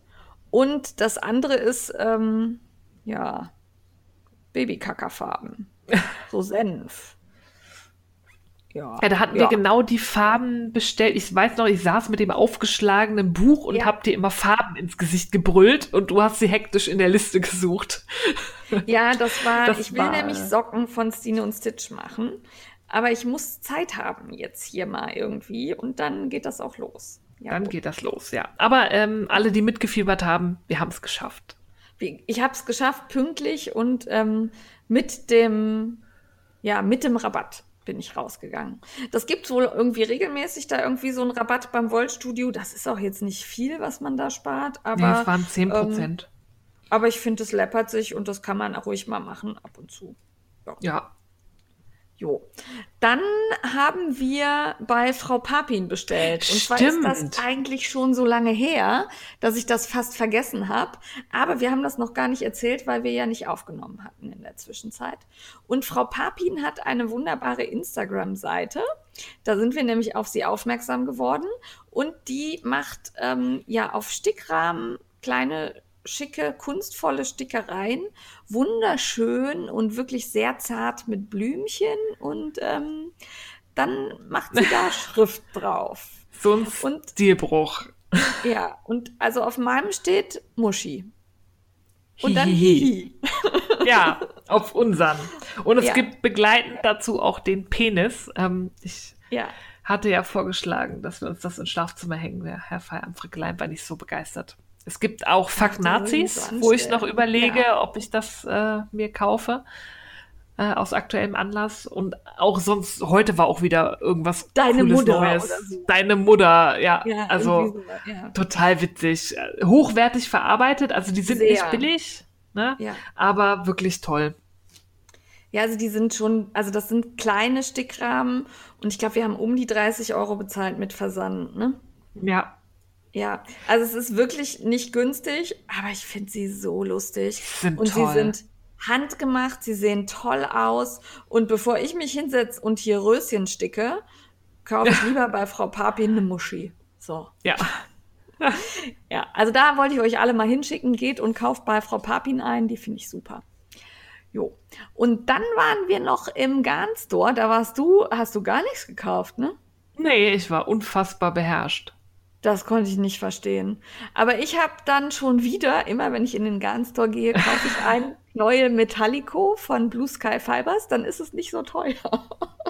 und das andere ist, ähm, ja, Babykackerfarben. So Senf. Ja, ja, da hatten ja. wir genau die Farben bestellt. Ich weiß noch, ich saß mit dem aufgeschlagenen Buch und ja. hab dir immer Farben ins Gesicht gebrüllt und du hast sie hektisch in der Liste gesucht. Ja, das war, das ich will war... nämlich Socken von Stine und Stitch machen, aber ich muss Zeit haben jetzt hier mal irgendwie und dann geht das auch los. Ja, dann gut. geht das los, ja. Aber ähm, alle, die mitgefiebert haben, wir haben es geschafft. Ich habe es geschafft, pünktlich und ähm, mit dem, ja, mit dem Rabatt bin ich rausgegangen. Das gibt wohl irgendwie regelmäßig da irgendwie so einen Rabatt beim Wollstudio. Das ist auch jetzt nicht viel, was man da spart, aber. Nee, es waren 10 Prozent. Ähm, aber ich finde, es läppert sich und das kann man auch ruhig mal machen ab und zu. Ja. ja. Jo. Dann haben wir bei Frau Papin bestellt. Und zwar ist das eigentlich schon so lange her, dass ich das fast vergessen habe. Aber wir haben das noch gar nicht erzählt, weil wir ja nicht aufgenommen hatten in der Zwischenzeit. Und Frau Papin hat eine wunderbare Instagram-Seite. Da sind wir nämlich auf sie aufmerksam geworden. Und die macht ähm, ja auf Stickrahmen kleine schicke, kunstvolle Stickereien, wunderschön und wirklich sehr zart mit Blümchen und ähm, dann macht sie da Schrift drauf. So ein und, Stilbruch. Ja, und also auf meinem steht Muschi. Und dann Hihi. ja, auf unseren. Und es ja. gibt begleitend dazu auch den Penis. Ähm, ich ja. hatte ja vorgeschlagen, dass wir uns das ins Schlafzimmer hängen. Herr Feierabend war nicht so begeistert. Es gibt auch Fuck Nazis, wo ich noch überlege, ja. ob ich das äh, mir kaufe. Äh, aus aktuellem Anlass. Und auch sonst, heute war auch wieder irgendwas Deine Cooles Mutter Neues. So. Deine Mutter, ja. ja also so, ja. total witzig. Hochwertig verarbeitet, also die sind Sehr. nicht billig, ne? Aber wirklich toll. Ja, also die sind schon, also das sind kleine Stickrahmen und ich glaube, wir haben um die 30 Euro bezahlt mit Versand, ne? Ja, ja, also es ist wirklich nicht günstig, aber ich finde sie so lustig. Sind und toll. sie sind handgemacht, sie sehen toll aus. Und bevor ich mich hinsetze und hier Röschen sticke, kaufe ich lieber bei Frau Papi eine Muschi. So. Ja. ja, also da wollte ich euch alle mal hinschicken. Geht und kauft bei Frau Papin ein, die finde ich super. Jo. Und dann waren wir noch im Garn Store. Da warst du, hast du gar nichts gekauft, ne? Nee, ich war unfassbar beherrscht. Das konnte ich nicht verstehen. Aber ich habe dann schon wieder, immer wenn ich in den Garn Store gehe, kaufe ich ein neue Metallico von Blue Sky Fibers, dann ist es nicht so teuer.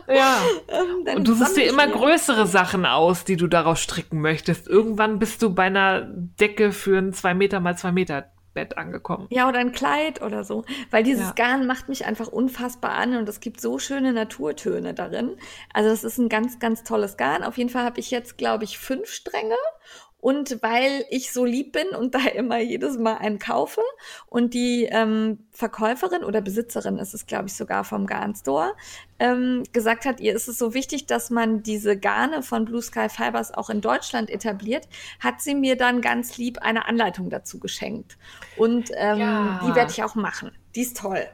Ja. ähm, und du suchst dir immer größere Sachen aus, die du daraus stricken möchtest. Irgendwann bist du bei einer Decke für ein 2 Meter mal 2 Meter Bett angekommen. Ja, oder ein Kleid oder so. Weil dieses ja. Garn macht mich einfach unfassbar an und es gibt so schöne Naturtöne darin. Also das ist ein ganz, ganz tolles Garn. Auf jeden Fall habe ich jetzt, glaube ich, fünf Stränge und weil ich so lieb bin und da immer jedes Mal einen kaufe und die ähm, Verkäuferin oder Besitzerin ist es, glaube ich, sogar vom Garn Store, ähm, gesagt hat, ihr ist es so wichtig, dass man diese Garne von Blue Sky Fibers auch in Deutschland etabliert, hat sie mir dann ganz lieb eine Anleitung dazu geschenkt. Und ähm, ja. die werde ich auch machen. Die ist toll.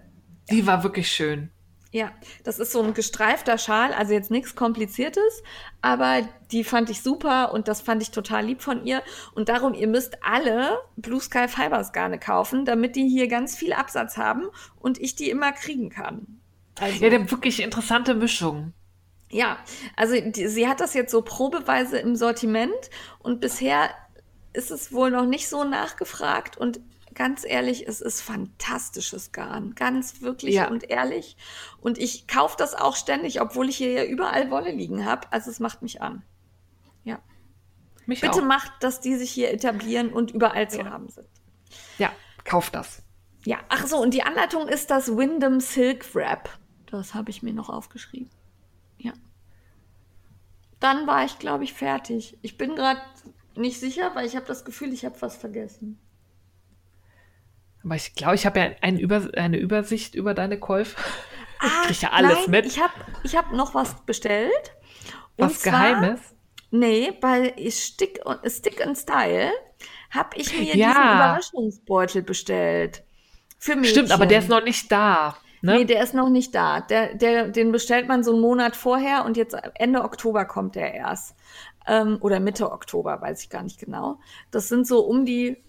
Die war wirklich schön. Ja, das ist so ein gestreifter Schal, also jetzt nichts Kompliziertes, aber die fand ich super und das fand ich total lieb von ihr. Und darum, ihr müsst alle Blue Sky Fibers Garne kaufen, damit die hier ganz viel Absatz haben und ich die immer kriegen kann. Also, ja, der wirklich interessante Mischung. Ja, also die, sie hat das jetzt so probeweise im Sortiment und bisher ist es wohl noch nicht so nachgefragt und ganz ehrlich, es ist fantastisches Garn. Ganz wirklich ja. und ehrlich. Und ich kaufe das auch ständig, obwohl ich hier ja überall Wolle liegen habe. Also es macht mich an. Ja. Mich Bitte auch. macht, dass die sich hier etablieren und überall zu ja. haben sind. Ja, kauf das. Ja, ach so, und die Anleitung ist das Wyndham Silk Wrap. Das habe ich mir noch aufgeschrieben. Ja. Dann war ich, glaube ich, fertig. Ich bin gerade nicht sicher, weil ich habe das Gefühl, ich habe was vergessen. Aber ich glaube, ich habe ja ein Über eine Übersicht über deine Käufe. Ah, ich kriege ja alles nein, mit. Ich habe ich hab noch was bestellt. Was zwar, Geheimes? Nee, bei Stick, Stick and Style habe ich mir ja. diesen Überraschungsbeutel bestellt. Für mich. Stimmt, aber der ist noch nicht da. Ne? Nee, der ist noch nicht da. Der, der, den bestellt man so einen Monat vorher und jetzt Ende Oktober kommt der erst. Ähm, oder Mitte Oktober, weiß ich gar nicht genau. Das sind so um die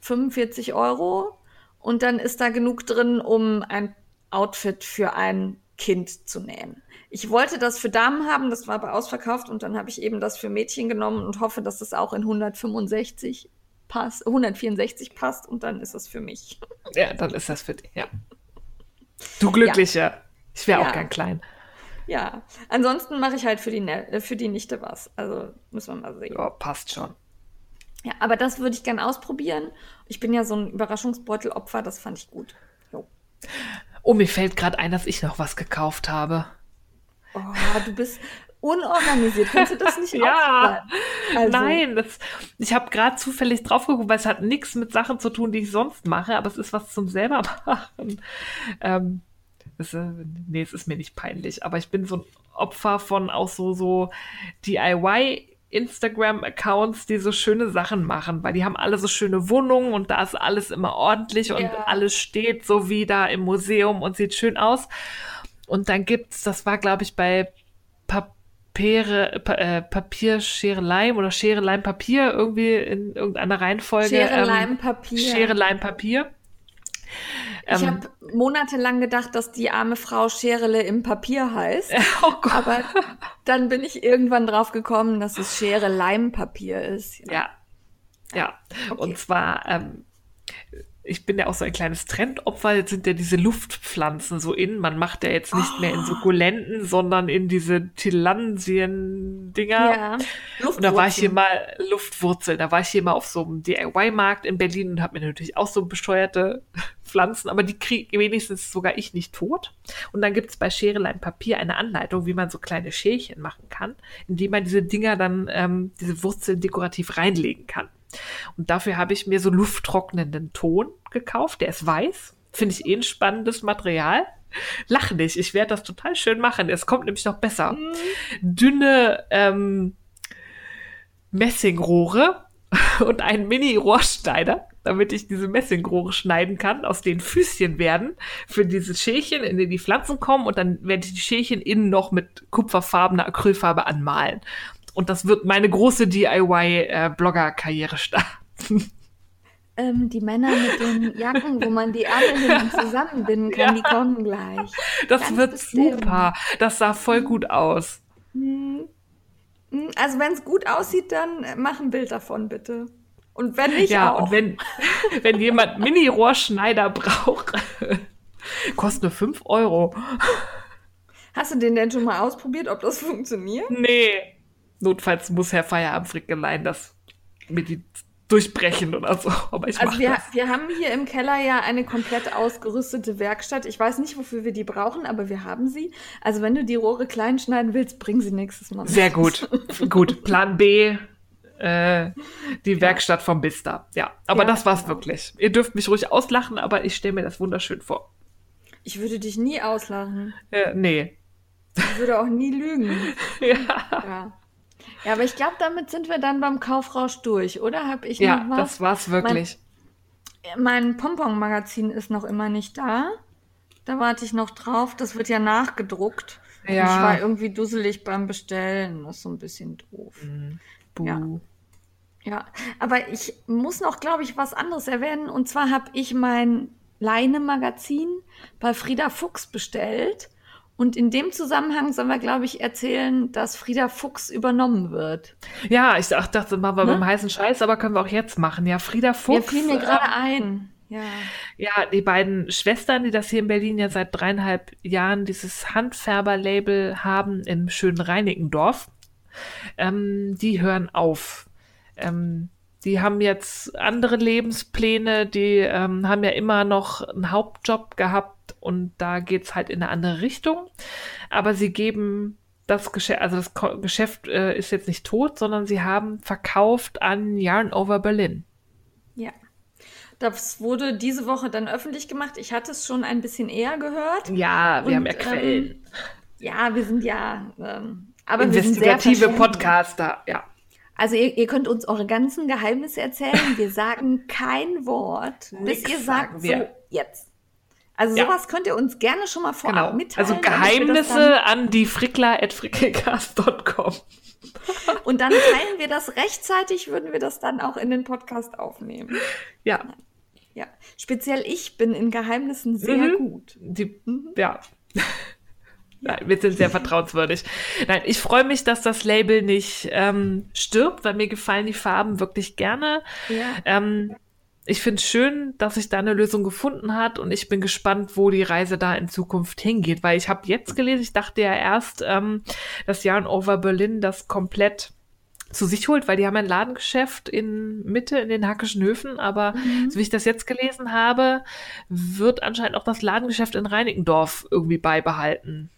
45 Euro und dann ist da genug drin, um ein Outfit für ein Kind zu nähen. Ich wollte das für Damen haben, das war aber ausverkauft und dann habe ich eben das für Mädchen genommen und hoffe, dass das auch in 165 passt, 164 passt und dann ist das für mich. Ja, dann ist das für dich, ja. Du Glücklicher. Ja. Ich wäre ja. auch gern klein. Ja, ansonsten mache ich halt für die, ne für die Nichte was. Also müssen wir mal sehen. Ja, passt schon. Ja, aber das würde ich gern ausprobieren. Ich bin ja so ein Überraschungsbeutelopfer, das fand ich gut. Jo. Oh, mir fällt gerade ein, dass ich noch was gekauft habe. Oh, du bist unorganisiert. Kannst du das nicht Ja, also. nein, das, ich habe gerade zufällig drauf geguckt, weil es hat nichts mit Sachen zu tun, die ich sonst mache, aber es ist was zum selber machen. Ähm, Das, äh, nee, es ist mir nicht peinlich, aber ich bin so ein Opfer von auch so, so DIY Instagram-Accounts, die so schöne Sachen machen, weil die haben alle so schöne Wohnungen und da ist alles immer ordentlich und Ja. alles steht so wie da im Museum und sieht schön aus. Und dann gibt's, das war glaube ich bei Papiere, pa äh, Papier, Schere, Leim oder Schere, Leim, Papier irgendwie in irgendeiner Reihenfolge. Schere, ähm, Leim, Papier. Schere, Leim, Papier. Ich Ähm, habe monatelang gedacht, dass die arme Frau Scherele im Papier heißt. oh Gott. Aber dann bin ich irgendwann drauf gekommen, dass es Schere Leimpapier ist. Ja. Ja. Okay. Und zwar, ähm, ich bin ja auch so ein kleines Trendopfer. Jetzt sind ja diese Luftpflanzen so in. Man macht ja jetzt nicht mehr in Sukkulenten, sondern in diese Tilansien-Dinger. Ja. Und da war ich hier mal Luftwurzel. Da war ich hier mal auf so einem DIY-Markt in Berlin und habe mir natürlich auch so bescheuerte Pflanzen, aber die kriege wenigstens sogar ich nicht tot. Und dann gibt es bei Schere, Papier eine Anleitung, wie man so kleine Schälchen machen kann, indem man diese Dinger dann, ähm, diese Wurzeln dekorativ reinlegen kann. Und dafür habe ich mir so lufttrocknenden Ton gekauft. Der ist weiß. Finde ich eh ein spannendes Material. Lach nicht, ich werde das total schön machen. Es kommt nämlich noch besser. Dünne ähm, Messingrohre und einen Mini-Rohrschneider, damit ich diese Messingrohre schneiden kann, aus denen Füßchen werden für diese Schälchen, in denen die Pflanzen kommen und dann werde ich die Schälchen innen noch mit kupferfarbener Acrylfarbe anmalen. Und das wird meine große DIY-Blogger-Karriere starten. Ähm, die Männer mit den Jacken, wo man die Ärmel zusammenbinden kann, Ja. die kommen gleich. Das Ganz wird bestimmt. super. Das sah voll gut aus. Hm, Also wenn es gut aussieht, dann äh, mach ein Bild davon bitte. Und wenn nicht ja, auch. und wenn, wenn jemand Mini-Rohrschneider braucht, kostet nur 5 Euro. Hast du den denn schon mal ausprobiert, ob das funktioniert? Nee. Notfalls muss Herr Feierabendfrickelein das mit die durchbrechen oder so. Aber ich Also wir, das. wir haben hier im Keller ja eine komplett ausgerüstete Werkstatt. Ich weiß nicht, wofür wir die brauchen, aber wir haben sie. Also wenn du die Rohre klein schneiden willst, bring sie nächstes Mal. mit. Sehr gut. gut. Plan B. Äh, die Werkstatt vom Bista. Ja, aber Ja, das war's genau. wirklich. Ihr dürft mich ruhig auslachen, aber ich stelle mir das wunderschön vor. Ich würde dich nie auslachen. Äh, nee. Ich würde auch nie lügen. Ja. Ja. Ja, aber ich glaube, damit sind wir dann beim Kaufrausch durch, oder? Hab ich Ja, noch was? das war's wirklich. Mein Pompon-Magazin ist noch immer nicht da. Da warte ich noch drauf. Das wird ja nachgedruckt. Und Ja. Ich war irgendwie dusselig beim Bestellen. Das ist so ein bisschen doof. Buh. Ja. Ja, aber ich muss noch, glaube ich, was anderes erwähnen. Und zwar habe ich mein Leine-Magazin bei Frieda Fuchs bestellt. Und in dem Zusammenhang sollen wir, glaube ich, erzählen, dass Frieda Fuchs übernommen wird. Ja, ich ach, dachte, machen wir Ne? beim heißen Scheiß, aber können wir auch jetzt machen. Ja, Frieda Ja, Fuchs. fiel mir äh, gerade ein. Ja. Ja, die beiden Schwestern, die das hier in Berlin ja seit dreieinhalb Jahren dieses Handfärber-Label haben im schönen Reinickendorf, ähm, die hören auf. Ähm, die haben jetzt andere Lebenspläne, die ähm, haben ja immer noch einen Hauptjob gehabt und da geht's halt in eine andere Richtung. Aber sie geben das Geschäft, also das Ko Geschäft äh, ist jetzt nicht tot, sondern sie haben verkauft an Yarn Over Berlin. Ja. Das wurde diese Woche dann öffentlich gemacht. Ich hatte es schon ein bisschen eher gehört. Ja, wir Und, haben ja Quellen. ähm, Ja, wir sind ja, ähm, aber wir sind sehr Investigative. Podcaster, ja. Also ihr, ihr könnt uns eure ganzen Geheimnisse erzählen. Wir sagen kein Wort, bis Nix ihr sagen sagt, wir. so, jetzt. Also Ja. sowas könnt ihr uns gerne schon mal vorab Genau. mitteilen. Also Geheimnisse an die frickler.frickelcast.com. Und dann teilen wir das rechtzeitig, würden wir das dann auch in den Podcast aufnehmen. Ja, Ja, speziell ich bin in Geheimnissen sehr Mhm. gut. die, Mhm. ja. Nein, wir sind sehr vertrauenswürdig. Nein, ich freue mich, dass das Label nicht ähm, stirbt, weil mir gefallen die Farben wirklich gerne. Ja. Ähm, ich finde es schön, dass sich da eine Lösung gefunden hat und ich bin gespannt, wo die Reise da in Zukunft hingeht, weil ich habe jetzt gelesen, ich dachte ja erst, ähm, dass Yarn Over Berlin das komplett zu sich holt, weil die haben ein Ladengeschäft in Mitte in den Hackischen Höfen, aber so wie ich das jetzt gelesen habe, wird anscheinend auch das Ladengeschäft in Reinickendorf irgendwie beibehalten.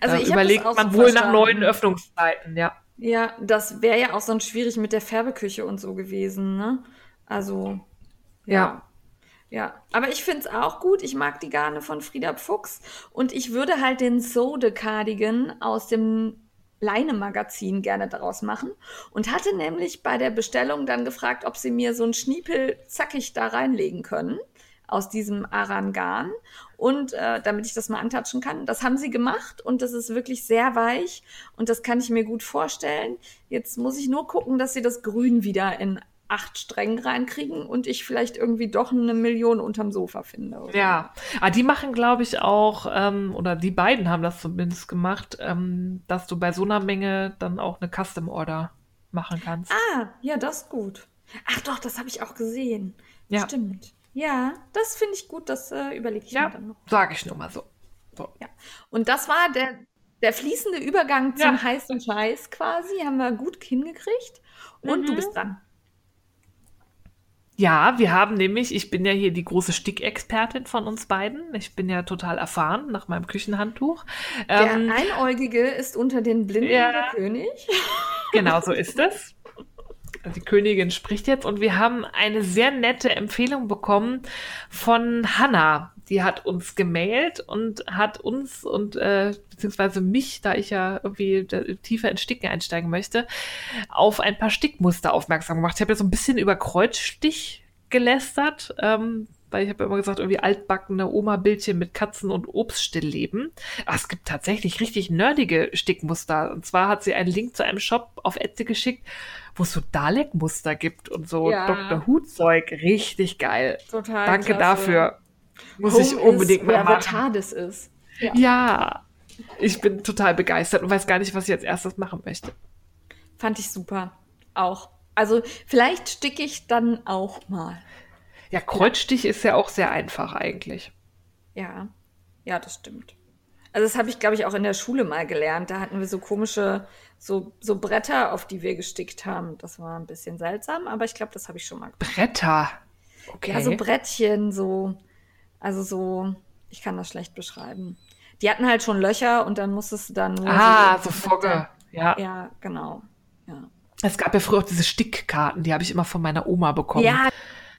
Also da ich überlegt das auch man so wohl nach verstanden. neuen Öffnungszeiten, ja. Ja, das wäre ja auch sonst schwierig mit der Färbeküche und so gewesen, ne? Also, Ja. Ja, aber ich finde es auch gut. Ich mag die Garne von Frieda Fuchs und ich würde halt den Sode Cardigan aus dem Leine-Magazin gerne daraus machen und hatte nämlich bei der Bestellung dann gefragt, ob sie mir so einen Schniepel zackig da reinlegen können aus diesem Arangan und äh, damit ich das mal antatschen kann. Das haben sie gemacht und das ist wirklich sehr weich und das kann ich mir gut vorstellen. Jetzt muss ich nur gucken, dass sie das Grün wieder in acht Strängen reinkriegen und ich vielleicht irgendwie doch eine Million unterm Sofa finde. Oder? Ja, ah, die machen, glaube ich, auch, ähm, oder die beiden haben das zumindest gemacht, ähm, dass du bei so einer Menge dann auch eine Custom Order machen kannst. Ah, ja, das ist gut. Ach doch, das habe ich auch gesehen. Ja. Stimmt. Ja, das finde ich gut, das äh, überlege ich ja, mir dann noch. Sage ich nur mal so. so. Ja. Und das war der, der fließende Übergang zum ja. heißen Scheiß quasi. Haben wir gut hingekriegt. Und mhm. du bist dran. Ja, wir haben nämlich, ich bin ja hier die große Stickexpertin von uns beiden. Ich bin ja total erfahren nach meinem Küchenhandtuch. Der ähm, Einäugige ist unter den Blinden ja, der König. Genau so ist es. Die Königin spricht jetzt und wir haben eine sehr nette Empfehlung bekommen von Hannah die hat uns gemailt und hat uns und äh, beziehungsweise mich, da ich ja irgendwie tiefer in Sticken einsteigen möchte, auf ein paar Stickmuster aufmerksam gemacht. Ich habe ja so ein bisschen über Kreuzstich gelästert, ähm, weil ich habe ja immer gesagt, irgendwie altbackene Oma-Bildchen mit Katzen und Obststillleben. Aber es gibt tatsächlich richtig nerdige Stickmuster. Und zwar hat sie einen Link zu einem Shop auf Etsy geschickt, wo es so Dalek-Muster gibt und so ja. Dr. Who-Zeug. Richtig geil. Total. Danke klasse. dafür. Muss Home ich unbedingt mal machen. TARDIS ist. Ja. ja, ich bin total begeistert und weiß gar nicht, was ich als erstes machen möchte. Fand ich super. Auch. Also vielleicht sticke ich dann auch mal. Ja, Kreuzstich ja. ist ja auch sehr einfach eigentlich. Ja, ja, das stimmt. Also das habe ich, glaube ich, auch in der Schule mal gelernt. Da hatten wir so komische, so, so Bretter, auf die wir gestickt haben. Das war ein bisschen seltsam, aber ich glaube, das habe ich schon mal gemacht. Bretter? Okay. Ja, so Brettchen, so also so, ich kann das schlecht beschreiben. Die hatten halt schon Löcher und dann musstest du dann nur. Ah, so, so Fogge. Ja. Ja, genau. Ja. Es gab ja früher auch diese Stickkarten, die habe ich immer von meiner Oma bekommen. Ja.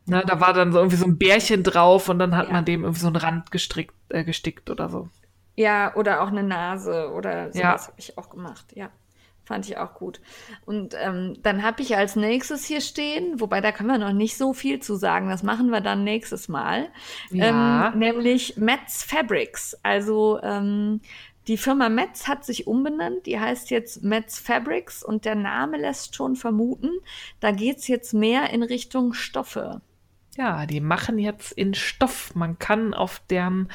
Na, da war dann so irgendwie so ein Bärchen drauf und dann hat ja. man dem irgendwie so einen Rand gestrickt, äh, gestickt oder so. Ja, oder auch eine Nase oder sowas ja. habe ich auch gemacht, ja. Fand ich auch gut. Und ähm, dann habe ich als nächstes hier stehen, wobei da können wir noch nicht so viel zu sagen, das machen wir dann nächstes Mal, ja. ähm, nämlich Metz Fabrics. Also ähm, die Firma Metz hat sich umbenannt, die heißt jetzt Metz Fabrics und der Name lässt schon vermuten, da geht es jetzt mehr in Richtung Stoffe. Ja, die machen jetzt in Stoff. Man kann auf deren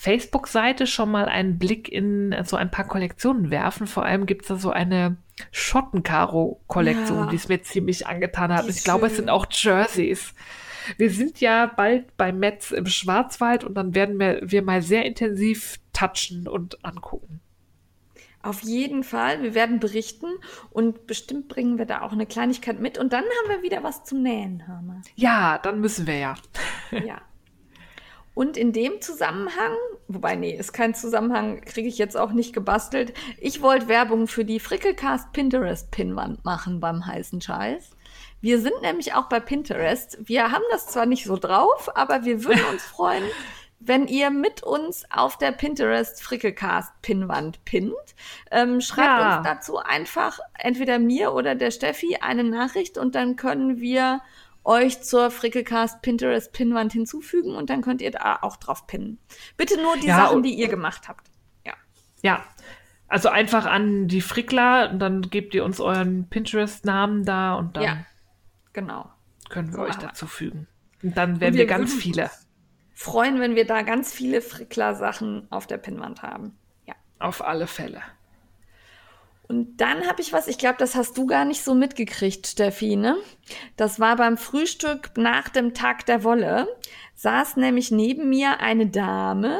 Facebook-Seite schon mal einen Blick in so ein paar Kollektionen werfen. Vor allem gibt es da so eine Schottenkaro-Kollektion, ja, die es mir ziemlich angetan hat. Ich schön. glaube, es sind auch Jerseys. Wir sind ja bald bei Metz im Schwarzwald und dann werden wir, wir mal sehr intensiv touchen und angucken. Auf jeden Fall. Wir werden berichten und bestimmt bringen wir da auch eine Kleinigkeit mit. Und dann haben wir wieder was zum Nähen, Hammer. Ja, dann müssen wir ja. ja. Und in dem Zusammenhang, wobei, nee, ist kein Zusammenhang, kriege ich jetzt auch nicht gebastelt. Ich wollte Werbung für die Frickelcast Pinterest Pinwand machen beim heißen Scheiß. Wir sind nämlich auch bei Pinterest. Wir haben das zwar nicht so drauf, aber wir würden uns freuen, wenn ihr mit uns auf der Pinterest Frickelcast Pinwand pinnt. Ähm, schreibt ja. uns dazu einfach entweder mir oder der Steffi eine Nachricht und dann können wir euch zur Frickelcast Pinterest Pinwand hinzufügen und dann könnt ihr da auch drauf pinnen. Bitte nur die ja, Sachen, die ihr gemacht habt. Ja. Ja. Also einfach an die Frickler und dann gebt ihr uns euren Pinterest-Namen da und dann ja, genau. können wir so euch dazu fügen. Und dann werden und wir, wir ganz viele. Freuen, wenn wir da ganz viele Frickler-Sachen auf der Pinnwand haben. Ja. Auf alle Fälle. Und dann habe ich was, ich glaube, das hast du gar nicht so mitgekriegt, Steffi, ne? Das war beim Frühstück nach dem Tag der Wolle. Saß nämlich neben mir eine Dame,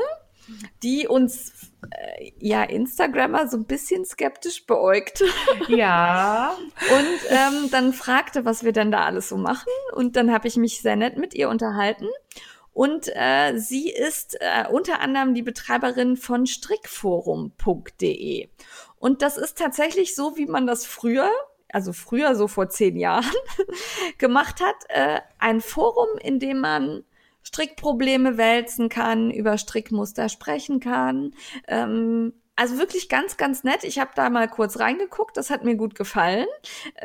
die uns äh, ja Instagrammer so ein bisschen skeptisch beäugt. Ja. und ähm, dann fragte, was wir denn da alles so machen. Und dann habe ich mich sehr nett mit ihr unterhalten. Und äh, sie ist äh, unter anderem die Betreiberin von strickforum.de. Und das ist tatsächlich so, wie man das früher, also früher so vor zehn Jahren, gemacht hat. Äh, ein Forum, in dem man Strickprobleme wälzen kann, über Strickmuster sprechen kann. Ähm, also wirklich ganz, ganz nett. Ich habe da mal kurz reingeguckt, das hat mir gut gefallen.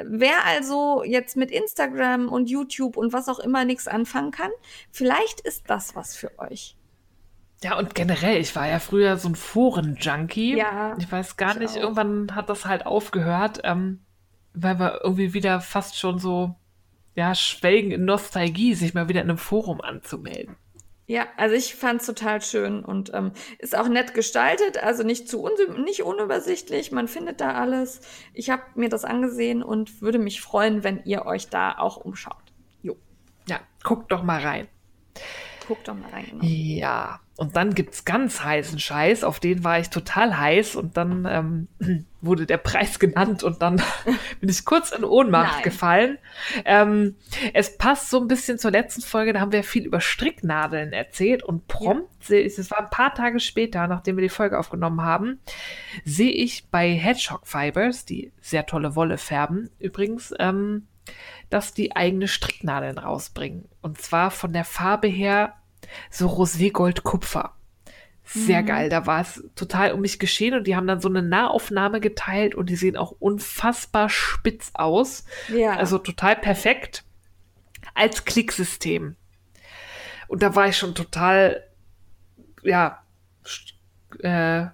Wer also jetzt mit Instagram und YouTube und was auch immer nichts anfangen kann, vielleicht ist das was für euch. Ja, und generell, ich war ja früher so ein Foren-Junkie. Ja, Ich weiß gar ich nicht, auch. irgendwann hat das halt aufgehört, ähm, weil wir irgendwie wieder fast schon so, ja, schwelgen in Nostalgie, sich mal wieder in einem Forum anzumelden. Ja, also ich fand's total schön und ähm, ist auch nett gestaltet, also nicht zu unsy- nicht unübersichtlich. Man findet da alles. Ich habe mir das angesehen und würde mich freuen, wenn ihr euch da auch umschaut. Jo, Ja, guckt doch mal rein. Guckt doch mal rein. Genau. Ja, und dann gibt's ganz heißen Scheiß, auf den war ich total heiß und dann ähm, wurde der Preis genannt und dann bin ich kurz in Ohnmacht Nein. gefallen. Ähm, es passt so ein bisschen zur letzten Folge, da haben wir viel über Stricknadeln erzählt und prompt sehe ich, es war ein paar Tage später, nachdem wir die Folge aufgenommen haben, sehe ich bei Hedgehog Fibers, die sehr tolle Wolle färben, übrigens, ähm, dass die eigene Stricknadeln rausbringen. Und zwar von der Farbe her so Rosé-Gold-Kupfer. Sehr geil. Da war es total um mich geschehen und die haben dann so eine Nahaufnahme geteilt und die sehen auch unfassbar spitz aus. Ja, Also total perfekt als Klicksystem. Und da war ich schon total, ja, äh,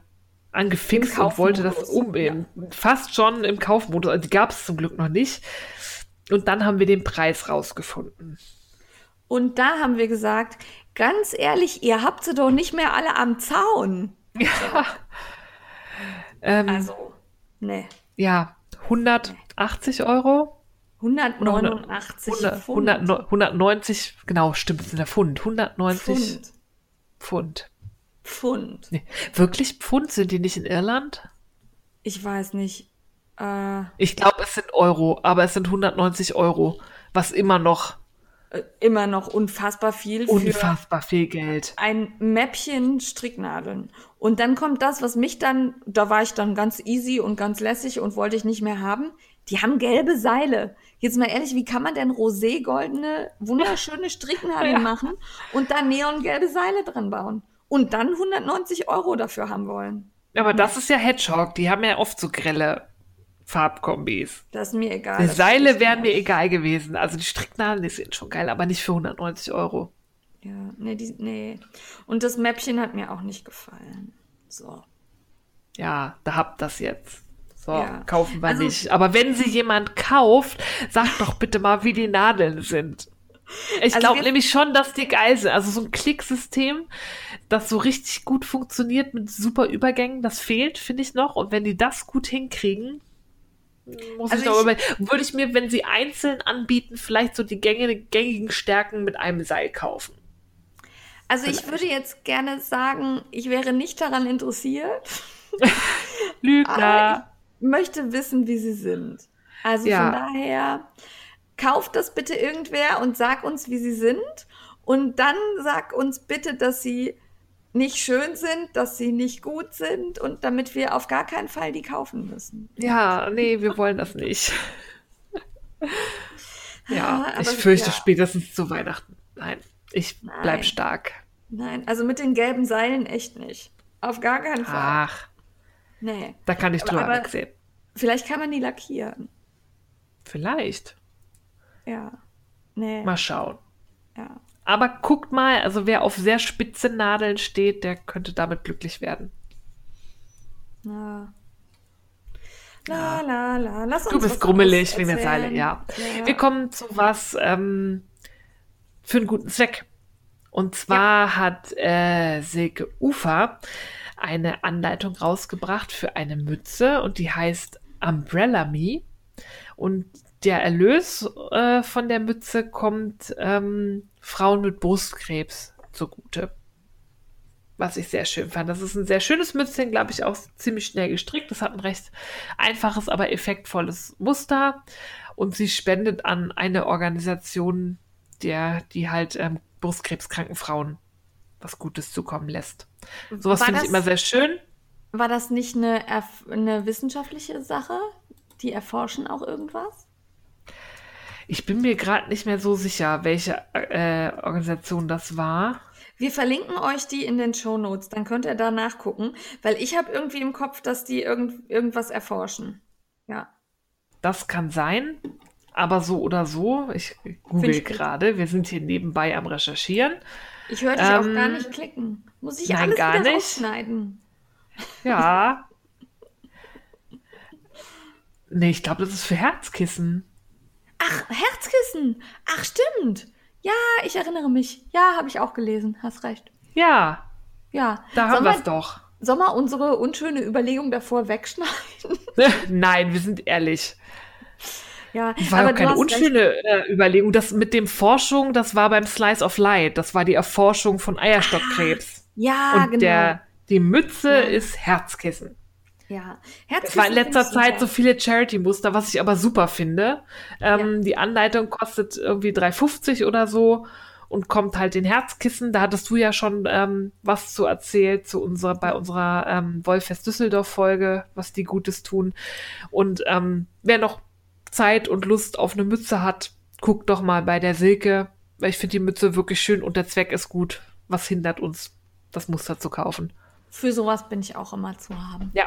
angefixt und wollte das Kaufmodus, umgehen. Fast schon im Kaufmodus. Also die gab es zum Glück noch nicht. Und dann haben wir den Preis rausgefunden. und da haben wir gesagt, ganz ehrlich, ihr habt sie doch nicht mehr alle am Zaun. Ja. Ähm, Also, ne, ja, 180 Euro? 189 100, Pfund. 100, 190, genau, stimmt, das sind der Pfund. 190 Pfund. Pfund. Pfund. Nee, wirklich Pfund? Sind die nicht in Irland? Ich weiß nicht. Äh, Ich glaube, es sind Euro, aber es sind 190 Euro, was immer noch äh, immer noch unfassbar viel unfassbar viel Geld. ein Mäppchen Stricknadeln. Und dann kommt das, was mich dann, da war ich dann ganz easy und ganz lässig und wollte ich nicht mehr haben. Die haben gelbe Seile. Jetzt mal ehrlich, wie kann man denn rosé-goldene, wunderschöne Stricknadeln Ja. machen und da neongelbe Seile dran bauen? Und dann 190 Euro dafür haben wollen. Aber das ist ja Hedgehog, die haben ja oft so grelle Farbkombis. Das ist mir egal. Die Seile wären mir egal gewesen. Also die Stricknadeln, die sind schon geil, aber nicht für 190 Euro. Ja, nee, die, nee. Und das Mäppchen hat mir auch nicht gefallen. So. Ja, da habt das jetzt. So, Ja. kaufen wir Also- nicht. Aber wenn sie jemand kauft, sagt doch bitte mal, wie die Nadeln sind. Ich Also glaube nämlich schon, dass die geil sind. Also so ein Klicksystem, das so richtig gut funktioniert mit super Übergängen, das fehlt, finde ich noch. Und wenn die das gut hinkriegen, muss Also ich doch ich- über, würde ich mir, wenn sie einzeln anbieten, vielleicht so die gängigen, gängigen Stärken mit einem Seil kaufen. Also ich würde jetzt gerne sagen, ich wäre nicht daran interessiert, Lügner. aber ich möchte wissen, wie sie sind. Also Ja. von daher, kauft das bitte irgendwer und sag uns, wie sie sind. Und dann sag uns bitte, dass sie nicht schön sind, dass sie nicht gut sind und damit wir auf gar keinen Fall die kaufen müssen. Ja, nee, wir wollen das nicht. ja, Ah, ich fürchte ja. spätestens zu Weihnachten. Nein, ich bleib Nein. stark. Nein, also mit den gelben Seilen echt nicht. Auf gar keinen Fall. Ach, Nee. da kann ich Aber- drüber aber- wegsehen. Vielleicht kann man die lackieren. Vielleicht. Ja. Nee. Mal schauen. Ja. Aber guckt mal, also wer auf sehr spitze Nadeln steht, der könnte damit glücklich werden. Na. La, la, la. Lass uns Du bist grummelig wegen der Seile, ja. Ja. Wir kommen zu was ähm, für einen guten Zweck. Und zwar hat äh, Silke Ufer eine Anleitung rausgebracht für eine Mütze und die heißt Umbrella Me. Und der Erlös äh, von der Mütze kommt ähm, Frauen mit Brustkrebs zugute. Was ich sehr schön fand. Das ist ein sehr schönes Mützchen, glaube ich, auch ziemlich schnell gestrickt. Das hat ein recht einfaches, aber effektvolles Muster. Und sie spendet an eine Organisation, der, die halt ähm, brustkrebskranken Frauen was Gutes zukommen lässt. Sowas finde ich immer sehr schön. War das nicht eine, eine wissenschaftliche Sache? Die erforschen auch irgendwas? Ich bin mir gerade nicht mehr so sicher, welche äh, Organisation das war. Wir verlinken euch die in den Show Notes, dann könnt ihr da nachgucken, weil ich habe irgendwie im Kopf, dass die irgend, irgendwas erforschen. Ja. Das kann sein, aber so oder so, ich google gerade, wir sind hier nebenbei am Recherchieren. Ich höre dich ähm, auch gar nicht klicken. Muss ich nein, alles gar wieder nicht. rausschneiden? Ja. nee, ich glaube, das ist für Herzkissen. Ach, Herzkissen. Ach, stimmt. Ja, ich erinnere mich. Ja, habe ich auch gelesen. Hast recht. Ja. Ja. Da haben wir es doch. Sollen wir unsere unschöne Überlegung davor wegschneiden? Nein, wir sind ehrlich. Ja, war aber keine unschöne äh, Überlegung. Das mit dem Forschung, das war beim Slice of Light. Das war die Erforschung von Eierstockkrebs. Ah, ja, Und genau. Der, die Mütze ja. ist Herzkissen. Ja, Es war in letzter Zeit so viele Charity-Muster, was ich aber super finde. Ähm, ja. Die Anleitung kostet irgendwie 3,50 oder so und kommt halt in Herzkissen. Da hattest du ja schon ähm, was zu erzählt zu unserer, bei unserer ähm, Wolfest Düsseldorf-Folge, was die Gutes tun. Und ähm, wer noch Zeit und Lust auf eine Mütze hat, guckt doch mal bei der Silke. Weil ich finde die Mütze wirklich schön und der Zweck ist gut. Was hindert uns, das Muster zu kaufen? Für sowas bin ich auch immer zu haben. Ja.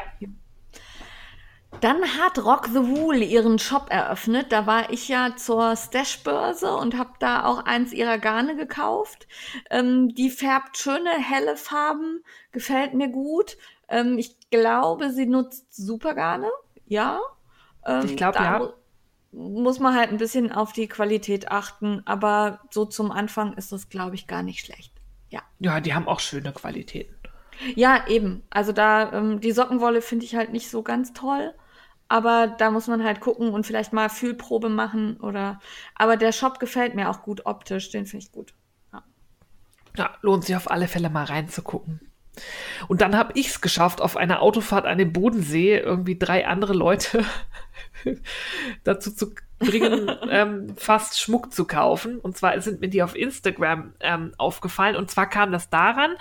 Dann hat Rock the Wool ihren Shop eröffnet. Da war ich ja zur Stash-Börse und habe da auch eins ihrer Garne gekauft. Ähm, die färbt schöne, helle Farben, gefällt mir gut. Ähm, ich glaube, sie nutzt Supergarne. Ja. Ähm, ich glaube, ja. Muss man halt ein bisschen auf die Qualität achten, aber so zum Anfang ist das, glaube ich, gar nicht schlecht. Ja. Ja, die haben auch schöne Qualitäten. Ja, eben. Also da, ähm, die Sockenwolle finde ich halt nicht so ganz toll. Aber da muss man halt gucken und vielleicht mal Fühlprobe machen oder. Aber der Shop gefällt mir auch gut optisch, den finde ich gut. Ja. ja, lohnt sich auf alle Fälle mal reinzugucken. Und dann habe ich es geschafft, auf einer Autofahrt an den Bodensee irgendwie drei andere Leute dazu zu bringen, ähm, fast Schmuck zu kaufen. Und zwar sind mir die auf Instagram ähm, aufgefallen. Und zwar kam das daran,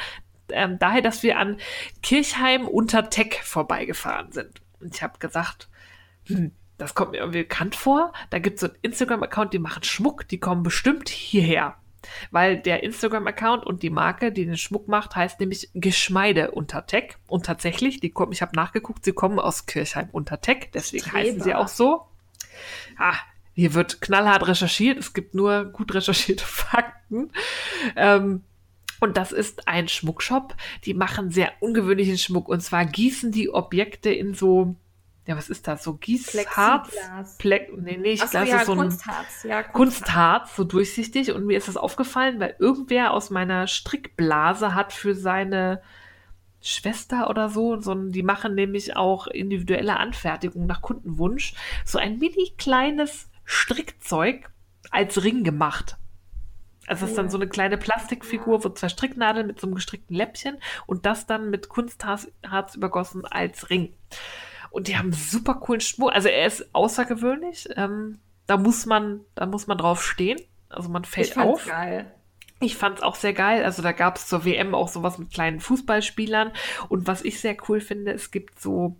ähm, daher, dass wir an Kirchheim unter Tech vorbeigefahren sind. Und ich habe gesagt, hm, das kommt mir irgendwie bekannt vor. Da gibt es so einen Instagram-Account, die machen Schmuck, die kommen bestimmt hierher. Weil der Instagram-Account und die Marke, die den Schmuck macht, heißt nämlich Geschmeide unter Tech. Und tatsächlich, die kommen, ich habe nachgeguckt, sie kommen aus Kirchheim unter Tech, deswegen Streber. heißen sie auch so. Ah, hier wird knallhart recherchiert, es gibt nur gut recherchierte Fakten. Ähm, und das ist ein Schmuckshop. Die machen sehr ungewöhnlichen Schmuck. Und zwar gießen die Objekte in so, ja, was ist das? So Gießharz? Ple nee, nee, ich so, glaube, ja, so ein Kunstharz. Ja, Kunstharz. Kunstharz, so durchsichtig. Und mir ist das aufgefallen, weil irgendwer aus meiner Strickblase hat für seine Schwester oder so, so die machen nämlich auch individuelle Anfertigungen nach Kundenwunsch, so ein mini kleines Strickzeug als Ring gemacht. Also es ist dann so eine kleine Plastikfigur, wo zwei Stricknadeln mit so einem gestrickten Läppchen und das dann mit Kunstharz übergossen als Ring. Und die haben super coolen Schmuck. Also er ist außergewöhnlich. Ähm, da muss man, da muss man drauf stehen. Also man fällt ich auf. Geil. Ich fand es auch sehr geil. Also da gab es zur WM auch sowas mit kleinen Fußballspielern. Und was ich sehr cool finde, es gibt so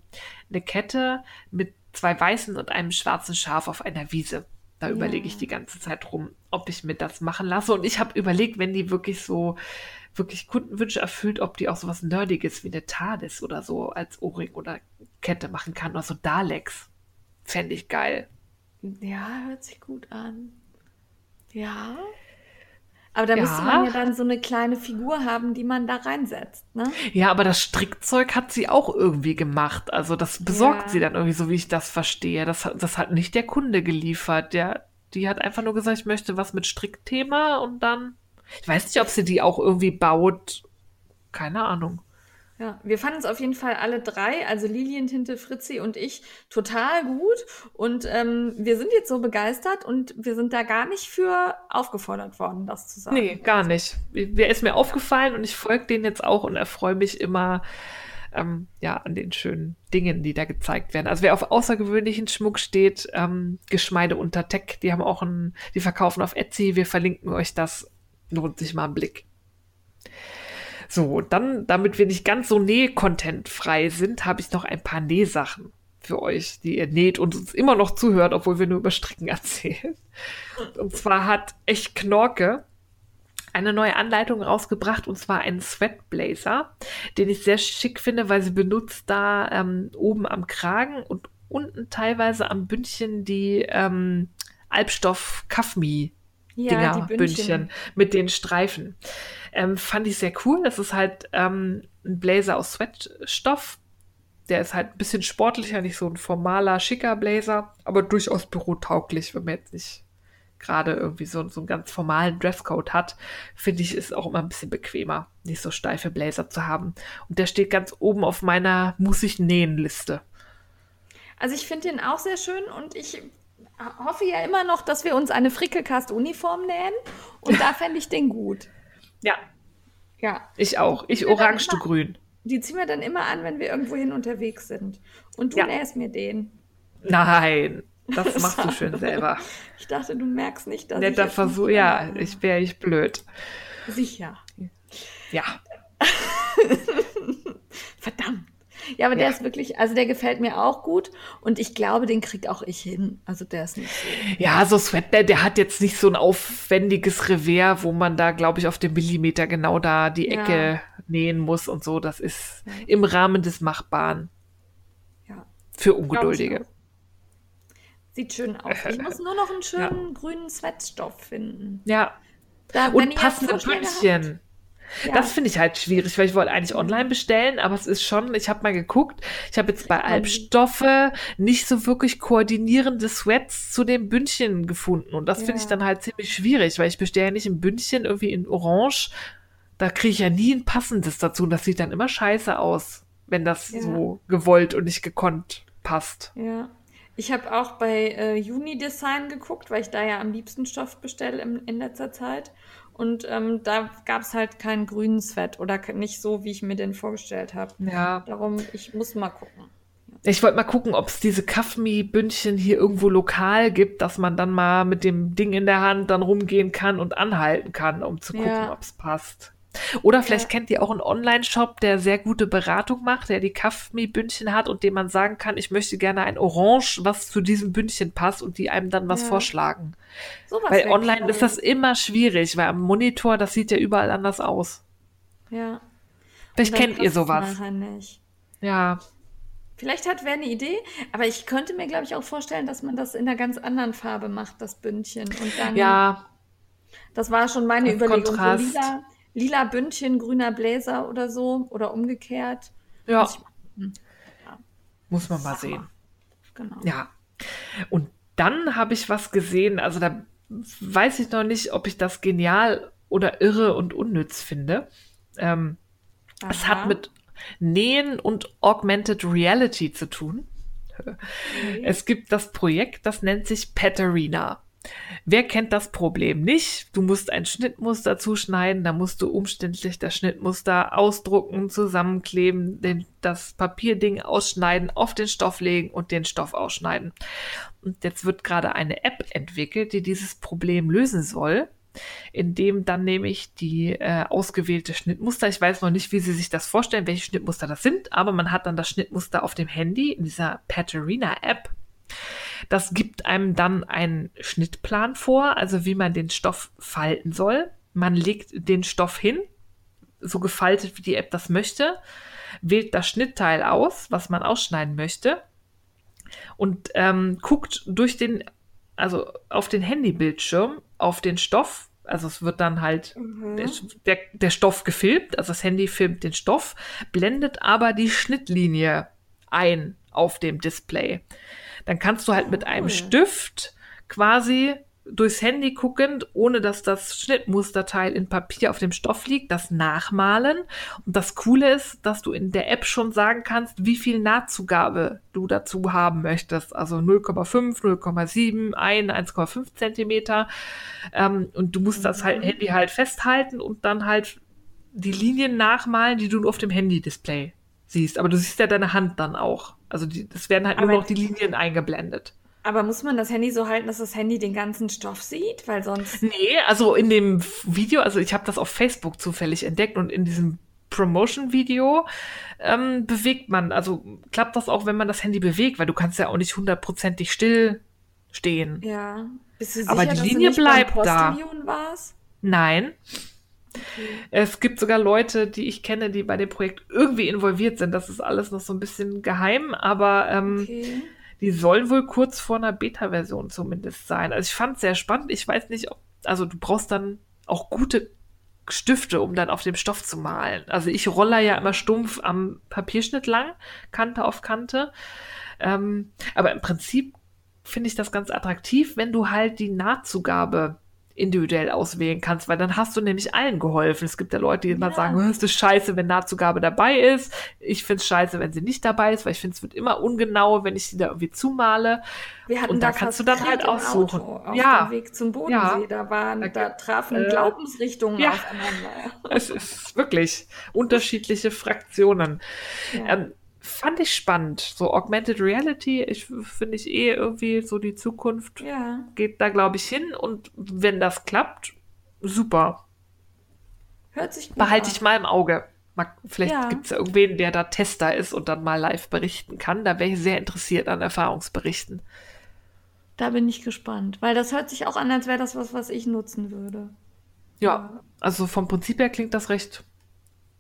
eine Kette mit zwei weißen und einem schwarzen Schaf auf einer Wiese. Da ja. überlege ich die ganze Zeit rum, ob ich mir das machen lasse. Und ich habe überlegt, wenn die wirklich so wirklich Kundenwünsche erfüllt, ob die auch sowas Nerdiges wie eine TARDIS oder so als Ohrring oder Kette machen kann oder so Daleks. Fände ich geil. Ja, hört sich gut an. Ja. Aber da ja. müsste man ja dann so eine kleine Figur haben, die man da reinsetzt, ne? Ja, aber das Strickzeug hat sie auch irgendwie gemacht. Also das besorgt ja. sie dann irgendwie, so wie ich das verstehe. Das, das hat nicht der Kunde geliefert. Der, die hat einfach nur gesagt, ich möchte was mit Strickthema und dann. Ich weiß nicht, ob sie die auch irgendwie baut. Keine Ahnung. Ja, wir fanden es auf jeden Fall alle drei, also Lilientinte, Fritzi und ich, total gut. Und ähm, wir sind jetzt so begeistert und wir sind da gar nicht für aufgefordert worden, das zu sagen. Nee, gar nicht. Wer ist mir aufgefallen und ich folge denen jetzt auch und erfreue mich immer ähm, ja, an den schönen Dingen, die da gezeigt werden. Also wer auf außergewöhnlichen Schmuck steht, ähm, Geschmeide unter Tech, die haben auch ein, die verkaufen auf Etsy, wir verlinken euch das, lohnt sich mal ein Blick. So, dann, damit wir nicht ganz so Näh-Content frei sind, habe ich noch ein paar Nähsachen für euch, die ihr näht und uns immer noch zuhört, obwohl wir nur über Stricken erzählen. Und zwar hat Echt Knorke eine neue Anleitung rausgebracht und zwar einen Sweatblazer, den ich sehr schick finde, weil sie benutzt da ähm, oben am Kragen und unten teilweise am Bündchen die ähm, Albstoff Kafmi Dinger, ja, Bündchen mit den Streifen. Ähm, fand ich sehr cool. Das ist halt ähm, ein Blazer aus Sweatstoff. Der ist halt ein bisschen sportlicher, nicht so ein formaler, schicker Blazer, aber durchaus bürotauglich, wenn man jetzt nicht gerade irgendwie so, so einen ganz formalen Dresscode hat, finde ich, ist auch immer ein bisschen bequemer, nicht so steife Blazer zu haben. Und der steht ganz oben auf meiner muss ich nähen Liste. Also ich finde den auch sehr schön und ich hoffe ja immer noch, dass wir uns eine Frickelcast-Uniform nähen und da fände ich den gut. Ja. Ja. Ich auch. Ich orange, du grün. Die ziehen wir dann immer an, wenn wir irgendwohin unterwegs sind. Und du ja. nähst mir den. Nein. Das machst du schön selber. Ich dachte, du merkst nicht, dass Netter ich. Versuch, ja, ich wäre ich blöd. Sicher. Ja. Verdammt. Ja, aber ja. der ist wirklich, also der gefällt mir auch gut und ich glaube, den kriegt auch ich hin. Also der ist nicht so. Ja, so Sweatband, der hat jetzt nicht so ein aufwendiges Revers, wo man da, glaube ich, auf dem Millimeter genau da die Ecke ja. nähen muss und so. Das ist ja. im Rahmen des Machbaren. Ja. Für Ungeduldige. Sieht schön aus. Ich muss nur noch einen schönen grünen Sweatstoff finden. Ja. Da, und passende Pünktchen. Ja. Das finde ich halt schwierig, weil ich wollte eigentlich online bestellen, aber es ist schon, ich habe mal geguckt, ich habe jetzt bei Albstoffe nicht so wirklich koordinierende Sweats zu den Bündchen gefunden und das ja. finde ich dann halt ziemlich schwierig, weil ich bestelle ja nicht ein Bündchen irgendwie in Orange, da kriege ich ja nie ein passendes dazu und das sieht dann immer scheiße aus, wenn das ja. so gewollt und nicht gekonnt passt. Ja. Ich habe auch bei äh, Uni-Design geguckt, weil ich da ja am liebsten Stoff bestelle in letzter Zeit. Und ähm, da gab es halt keinen grünen Sweat oder nicht so, wie ich mir den vorgestellt habe. Ja. Darum, ich muss mal gucken. Ich wollte mal gucken, ob es diese Kaffmi-Bündchen hier irgendwo lokal gibt, dass man dann mal mit dem Ding in der Hand dann rumgehen kann und anhalten kann, um zu gucken, ja. ob es passt. Oder vielleicht ja. kennt ihr auch einen Online-Shop, der sehr gute Beratung macht, der die Kaffmi-Bündchen hat und dem man sagen kann, ich möchte gerne ein Orange, was zu diesem Bündchen passt und die einem dann was ja. vorschlagen. So was weil online ist das immer schwierig, weil am Monitor, das sieht ja überall anders aus. Ja. Vielleicht kennt ihr sowas. Ja. Vielleicht hat wer eine Idee, aber ich könnte mir, glaube ich, auch vorstellen, dass man das in einer ganz anderen Farbe macht, das Bündchen. Und dann. Ja. Das war schon meine Überlegung. Kontrast. So lila, lila Bündchen, grüner Bläser oder so oder umgekehrt. Ja. Muss, ja. Muss man mal sehen. Genau. Ja. Und dann habe ich was gesehen, also da weiß ich noch nicht, ob ich das genial oder irre und unnütz finde. Ähm, es hat mit Nähen und Augmented Reality zu tun. Okay. Es gibt das Projekt, das nennt sich Paterina. Wer kennt das Problem nicht? Du musst ein Schnittmuster zuschneiden, da musst du umständlich das Schnittmuster ausdrucken, zusammenkleben, den, das Papierding ausschneiden, auf den Stoff legen und den Stoff ausschneiden. Und jetzt wird gerade eine App entwickelt, die dieses Problem lösen soll indem dann nämlich die äh, ausgewählte Schnittmuster, ich weiß noch nicht, wie Sie sich das vorstellen, welche Schnittmuster das sind, aber man hat dann das Schnittmuster auf dem Handy in dieser Paterina App das gibt einem dann einen Schnittplan vor, also wie man den Stoff falten soll. Man legt den Stoff hin, so gefaltet, wie die App das möchte, wählt das Schnittteil aus, was man ausschneiden möchte und ähm, guckt durch den, also auf den Handybildschirm auf den Stoff. Also es wird dann halt mhm. der, der Stoff gefilmt, also das Handy filmt den Stoff, blendet aber die Schnittlinie ein auf dem Display dann kannst du halt mit einem Stift quasi durchs Handy guckend, ohne dass das Schnittmusterteil in Papier auf dem Stoff liegt, das nachmalen. Und das Coole ist, dass du in der App schon sagen kannst, wie viel Nahtzugabe du dazu haben möchtest. Also 0,5, 0,7, 1, 1,5 Zentimeter. Ähm, und du musst das halt, Handy halt festhalten und dann halt die Linien nachmalen, die du nur auf dem Handy-Display siehst. Aber du siehst ja deine Hand dann auch. Also es werden halt aber nur noch die Linien eingeblendet. Aber muss man das Handy so halten, dass das Handy den ganzen Stoff sieht? Weil sonst. Nee, also in dem Video, also ich habe das auf Facebook zufällig entdeckt und in diesem Promotion-Video ähm, bewegt man. Also klappt das auch, wenn man das Handy bewegt, weil du kannst ja auch nicht hundertprozentig still stehen. Ja. Bist du sicher, Aber die Linie bleibt da. Warst? Nein. Es gibt sogar Leute, die ich kenne, die bei dem Projekt irgendwie involviert sind. Das ist alles noch so ein bisschen geheim, aber ähm, Okay. die sollen wohl kurz vor einer Beta-Version zumindest sein. Also ich fand es sehr spannend. Ich weiß nicht, ob, also du brauchst dann auch gute Stifte, um dann auf dem Stoff zu malen. Also ich roller ja immer stumpf am Papierschnitt lang, Kante auf Kante. Ähm, aber im Prinzip finde ich das ganz attraktiv, wenn du halt die Nahtzugabe individuell auswählen kannst, weil dann hast du nämlich allen geholfen. Es gibt ja Leute, die immer Ja. sagen, es ist scheiße, wenn Nahtzugabe dabei ist. Ich finde es scheiße, wenn sie nicht dabei ist, weil ich finde, es wird immer ungenau, wenn ich sie da irgendwie zumale. Wir hatten Und da kannst du dann halt aussuchen. Auto auf Ja. dem Weg zum Bodensee. Ja. Da, waren, Da da, trafen äh, Glaubensrichtungen ja. aufeinander. Es ist wirklich unterschiedliche Fraktionen. Ja. Ähm, fand ich spannend. So Augmented Reality, ich finde ich eh irgendwie so die Zukunft ja. geht da, glaube ich, hin. Und wenn das klappt, super. Hört sich gut Behalte an. ich mal im Auge. Mal, vielleicht Ja. gibt es ja irgendwen, der da Tester ist und dann mal live berichten kann. Da wäre ich sehr interessiert an Erfahrungsberichten. Da bin ich gespannt, weil das hört sich auch an, als wäre das was, was ich nutzen würde. Ja, also vom Prinzip her klingt das recht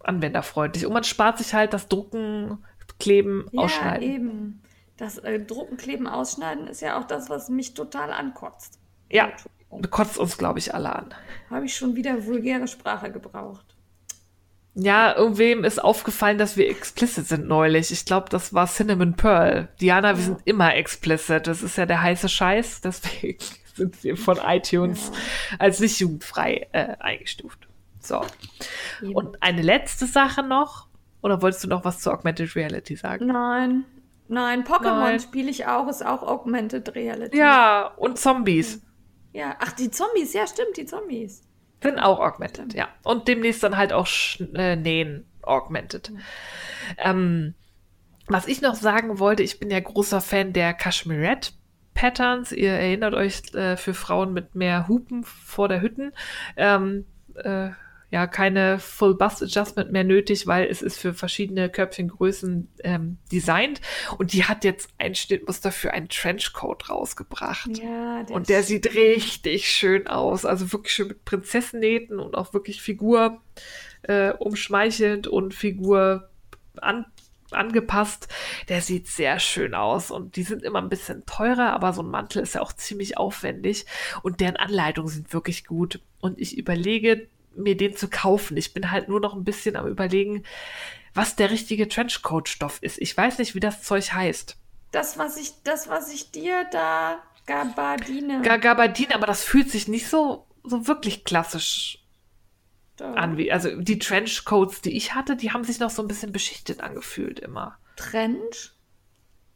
anwenderfreundlich. Und man spart sich halt das Drucken, Kleben, Ja, Ausschneiden. eben. Das äh, Drucken, Kleben, Ausschneiden ist ja auch das, was mich total ankotzt. Ja, kotzt uns, glaube ich, alle an. Habe ich schon wieder vulgäre Sprache gebraucht. Ja, irgendwem ist aufgefallen, dass wir explicit sind neulich. Ich glaube, das war Cinnamon Pearl. Diana, wir sind immer explicit. Das ist ja der heiße Scheiß. Deswegen sind wir von iTunes als nicht jugendfrei äh, eingestuft. So. Eben. Und eine letzte Sache noch. Oder wolltest du noch was zu Augmented Reality sagen? Nein, nein, Pokémon spiele ich auch, ist auch Augmented Reality. Ja, und Zombies Ja, ach, die Zombies, ja, stimmt, die Zombies. sind auch augmented, ja. Und demnächst dann halt auch äh, Nähen augmented. Ähm, was ich noch sagen wollte, ich bin ja großer Fan der Cashmerette Patterns. Ihr erinnert euch äh, für Frauen mit mehr Hupen vor der Hütten. Ähm, äh, ja, keine Full Bust Adjustment mehr nötig, weil es ist für verschiedene Köpfchengrößen ähm, designt. Und die hat jetzt ein Schnittmuster für einen Trenchcoat rausgebracht. Ja, der Und der sieht richtig schön aus. Also wirklich schön mit Prinzessennähten und auch wirklich Figur äh, umschmeichelnd und Figur an, angepasst. Der sieht sehr schön aus. Und die sind immer ein bisschen teurer, aber so ein Mantel ist ja auch ziemlich aufwendig. Und deren Anleitungen sind wirklich gut. Und ich überlege, mir den zu kaufen. Ich bin halt nur noch ein bisschen am überlegen, was der richtige Trenchcoat-Stoff ist. Ich weiß nicht, wie das Zeug heißt. Das, was ich, das, was ich dir da Gabardine Ga- Gabardine, aber das fühlt sich nicht so, so wirklich klassisch da- an. Wie, also die Trenchcoats, die ich hatte, die haben sich noch so ein bisschen beschichtet angefühlt immer. Trench?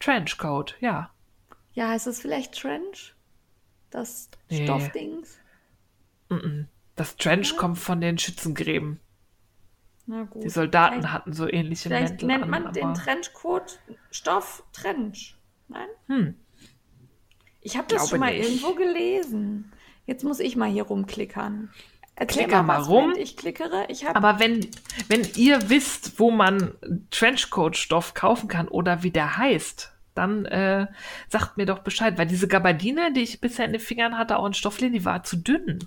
Trenchcoat, ja. Ja, heißt das vielleicht Trench? Das Nee. Stoffdings? Das Trench kommt von den Schützengräben. Na gut. Die Soldaten Vielleicht- hatten so ähnliche Vielleicht Mäntel nennt an. man den aber- Trenchcoat Stoff Trench. Nein? Hm. Ich habe das schon mal nicht. irgendwo gelesen. Jetzt muss ich mal hier rumklickern. Erzähl Klicker mal was, rum. Ich klickere. Ich Aber wenn, wenn ihr wisst, wo man Trenchcoat-Stoff kaufen kann oder wie der heißt, dann äh, sagt mir doch Bescheid. Weil diese Gabardine, die ich bisher in den Fingern hatte, auch in Stofflin, die war zu dünn.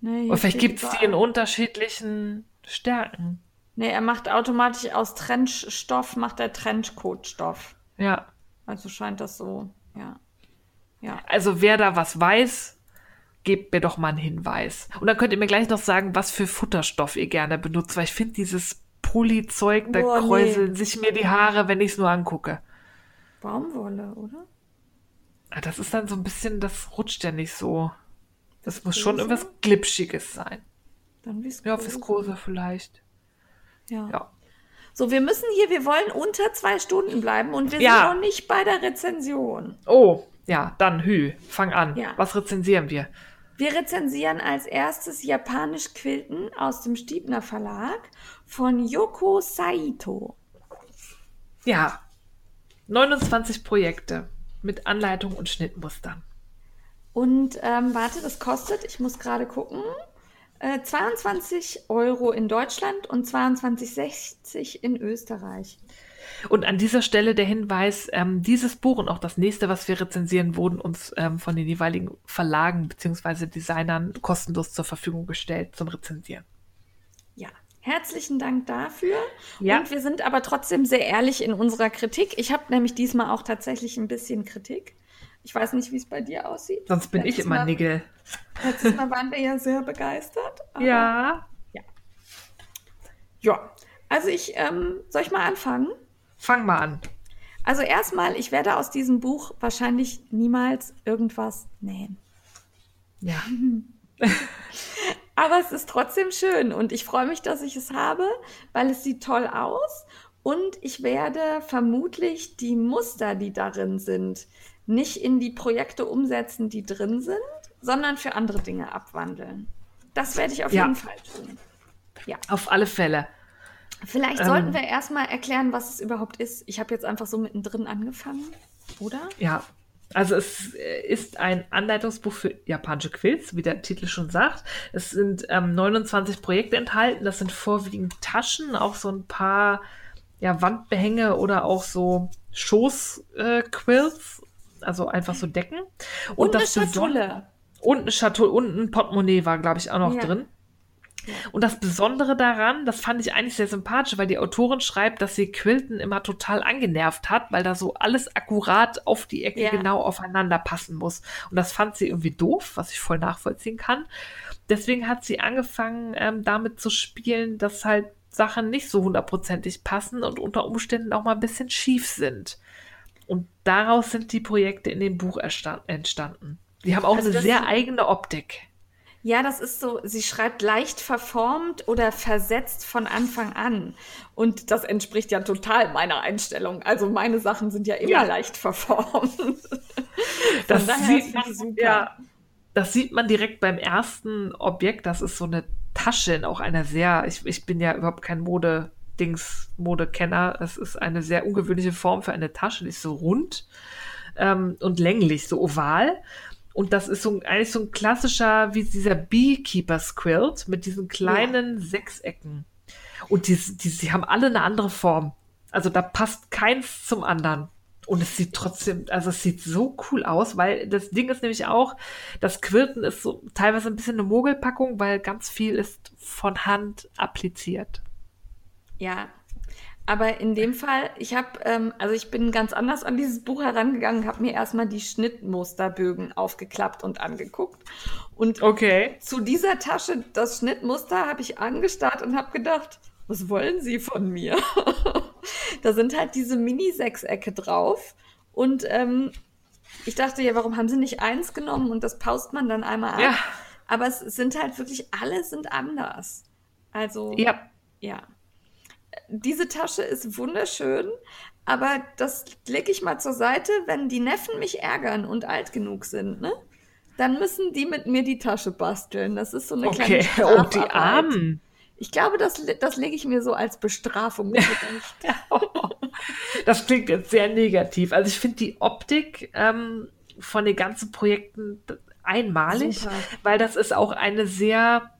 Nee, Und vielleicht gibt es die in unterschiedlichen Stärken. Nee, er macht automatisch aus Trenchstoff, macht er Trenchcoat-Stoff. Ja. Also scheint das so, ja. Ja. Also wer da was weiß, gebt mir doch mal einen Hinweis. Und dann könnt ihr mir gleich noch sagen, was für Futterstoff ihr gerne benutzt, weil ich finde dieses Polyzeug, da Boah, nee. kräuseln sich mir die Haare, wenn ich es nur angucke. Baumwolle, oder? Ah, Das ist dann so ein bisschen, das rutscht ja nicht so. Das muss schon irgendwas Glitschiges sein. Dann Viskose. Ja, Viskose vielleicht. Ja. Ja. So, wir müssen hier, wir wollen unter zwei Stunden bleiben und wir Ja. sind noch nicht bei der Rezension. Oh, ja, dann Hü, fang an. Ja. Was rezensieren wir? Wir rezensieren als erstes Japanisch Quilten aus dem Stiebner Verlag von Yoko Saito. Ja, 29 Projekte mit Anleitung und Schnittmustern. Und ähm, warte, das kostet, ich muss gerade gucken, Äh, 22 Euro in Deutschland und 22,60 in Österreich. Und an dieser Stelle der Hinweis, ähm, dieses Buch und auch das nächste, was wir rezensieren, wurden uns ähm, von den jeweiligen Verlagen bzw. Designern kostenlos zur Verfügung gestellt zum Rezensieren. Ja, herzlichen Dank dafür. Ja. Und wir sind aber trotzdem sehr ehrlich in unserer Kritik. Ich habe nämlich diesmal auch tatsächlich ein bisschen Kritik. Ich weiß nicht, wie es bei dir aussieht. Sonst bin letztes ich immer Mal, Nigel. Letztes Mal waren wir ja sehr begeistert. ja. Ja. Ja. Also ich, ähm, soll ich mal anfangen? Fang mal an. Also erstmal, ich werde aus diesem Buch wahrscheinlich niemals irgendwas nähen. Ja. Aber es ist trotzdem schön und ich freue mich, dass ich es habe, weil es sieht toll aus und ich werde vermutlich die Muster, die darin sind, nicht in die Projekte umsetzen, die drin sind, sondern für andere Dinge abwandeln. Das werde ich auf ja. jeden Fall tun. Ja. Auf alle Fälle. Vielleicht ähm, sollten wir erstmal erklären, was es überhaupt ist. Ich habe jetzt einfach so mittendrin angefangen, oder? Ja. Also es äh, ist ein Anleitungsbuch für japanische Quills, wie der Titel schon sagt. Es sind ähm, 29 Projekte enthalten. Das sind vorwiegend Taschen, auch so ein paar ja, Wandbehänge oder auch so Schoßquills, äh, also einfach so Decken. Und, und das eine Schatulle. Und eine Schatulle und ein Portemonnaie war, glaube ich, auch noch ja. drin. Und das Besondere daran, das fand ich eigentlich sehr sympathisch, weil die Autorin schreibt, dass sie Quilten immer total angenervt hat, weil da so alles akkurat auf die Ecke ja. genau aufeinander passen muss. Und das fand sie irgendwie doof, was ich voll nachvollziehen kann. Deswegen hat sie angefangen, ähm, damit zu spielen, dass halt Sachen nicht so hundertprozentig passen und unter Umständen auch mal ein bisschen schief sind. Und daraus sind die Projekte in dem Buch entstanden. Die haben auch also eine sehr eigene Optik. Ja, das ist so, sie schreibt leicht verformt oder versetzt von Anfang an. Und das entspricht ja total meiner Einstellung. Also meine Sachen sind ja immer ja. leicht verformt. das sieht man super. Ja, das sieht man direkt beim ersten Objekt. Das ist so eine Tasche in auch einer sehr, ich, ich bin ja überhaupt kein Mode, Dings, Modekenner. Es ist eine sehr ungewöhnliche Form für eine Tasche. Die ist so rund ähm, und länglich, so oval. Und das ist so eigentlich so ein klassischer, wie dieser Beekeeper's Quilt mit diesen kleinen ja. Sechsecken. Und die, die, die haben alle eine andere Form. Also da passt keins zum anderen. Und es sieht trotzdem, also es sieht so cool aus, weil das Ding ist nämlich auch, das Quilten ist so teilweise ein bisschen eine Mogelpackung, weil ganz viel ist von Hand appliziert. Ja, aber in dem Fall, ich habe, ähm, also ich bin ganz anders an dieses Buch herangegangen, habe mir erstmal die Schnittmusterbögen aufgeklappt und angeguckt. Und okay. zu dieser Tasche, das Schnittmuster, habe ich angestarrt und habe gedacht, was wollen Sie von mir? da sind halt diese Mini-Sechsecke drauf. Und ähm, ich dachte, ja, warum haben Sie nicht eins genommen und das paust man dann einmal ab? Ja. Aber es sind halt wirklich, alle sind anders. Also, ja. ja diese Tasche ist wunderschön, aber das lege ich mal zur Seite, wenn die Neffen mich ärgern und alt genug sind, ne? Dann müssen die mit mir die Tasche basteln. Das ist so eine okay. kleine Oh, die Armen. Ich glaube, das, das lege ich mir so als Bestrafung. das klingt jetzt sehr negativ. Also ich finde die Optik ähm, von den ganzen Projekten einmalig, Super. weil das ist auch eine sehr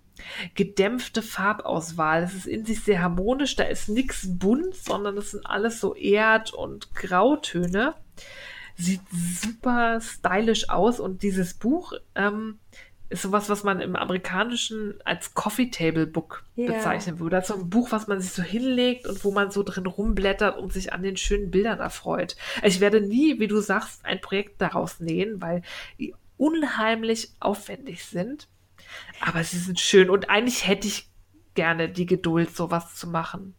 gedämpfte Farbauswahl. Es ist in sich sehr harmonisch, da ist nichts bunt, sondern es sind alles so Erd- und Grautöne. Sieht super stylisch aus und dieses Buch ähm, ist sowas, was man im Amerikanischen als Coffee Table Book yeah. bezeichnen würde. Also ein Buch, was man sich so hinlegt und wo man so drin rumblättert und sich an den schönen Bildern erfreut. Ich werde nie, wie du sagst, ein Projekt daraus nähen, weil die unheimlich aufwendig sind. Aber sie sind schön und eigentlich hätte ich gerne die Geduld, sowas zu machen.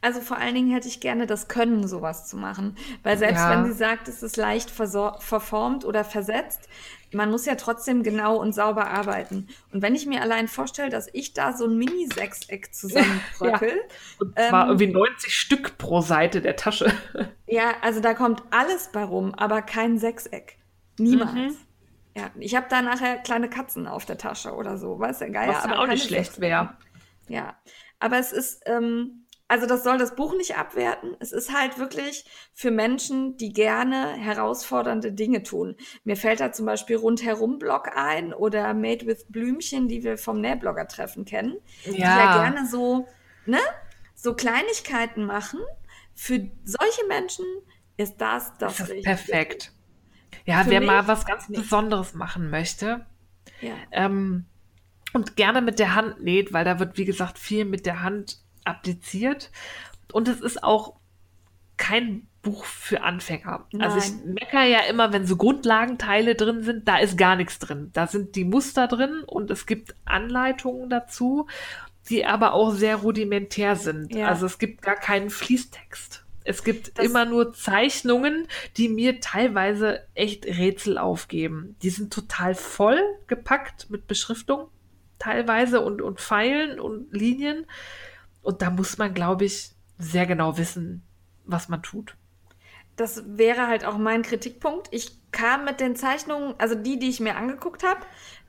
Also vor allen Dingen hätte ich gerne das Können, sowas zu machen. Weil selbst ja. wenn sie sagt, es ist leicht verformt oder versetzt, man muss ja trotzdem genau und sauber arbeiten. Und wenn ich mir allein vorstelle, dass ich da so ein Mini-Sechseck zusammenbröckel. ja. Und zwar ähm, irgendwie 90 Stück pro Seite der Tasche. ja, also da kommt alles bei rum, aber kein Sechseck. Niemals. Mhm. Ja, ich habe da nachher kleine Katzen auf der Tasche oder so, weißt du, geil. Was aber auch nicht schlecht wäre. Ja, aber es ist, ähm, also das soll das Buch nicht abwerten. Es ist halt wirklich für Menschen, die gerne herausfordernde Dinge tun. Mir fällt da zum Beispiel rundherum Blog ein oder Made with Blümchen, die wir vom Nähblogger-Treffen kennen, ja. die ja gerne so, ne, so Kleinigkeiten machen. Für solche Menschen ist das das, das ist Perfekt. Ja, Für wer mal was ganz. Besonderes machen möchte ja. ähm, und gerne mit der Hand näht, weil da wird, wie gesagt, viel mit der Hand appliziert. Und es ist auch kein Buch für Anfänger. Nein. Also ich meckere ja immer, wenn so Grundlagenteile drin sind, da ist gar nichts drin. Da sind die Muster drin und es gibt Anleitungen dazu, die aber auch sehr rudimentär sind. Ja. Also es gibt gar keinen Fließtext. Es gibt das immer nur Zeichnungen, die mir teilweise echt Rätsel aufgeben. Die sind total voll gepackt mit Beschriftung teilweise und, und Pfeilen und Linien. Und da muss man, glaube ich, sehr genau wissen, was man tut. Das wäre halt auch mein Kritikpunkt. Ich kam mit den Zeichnungen, also die, die ich mir angeguckt habe,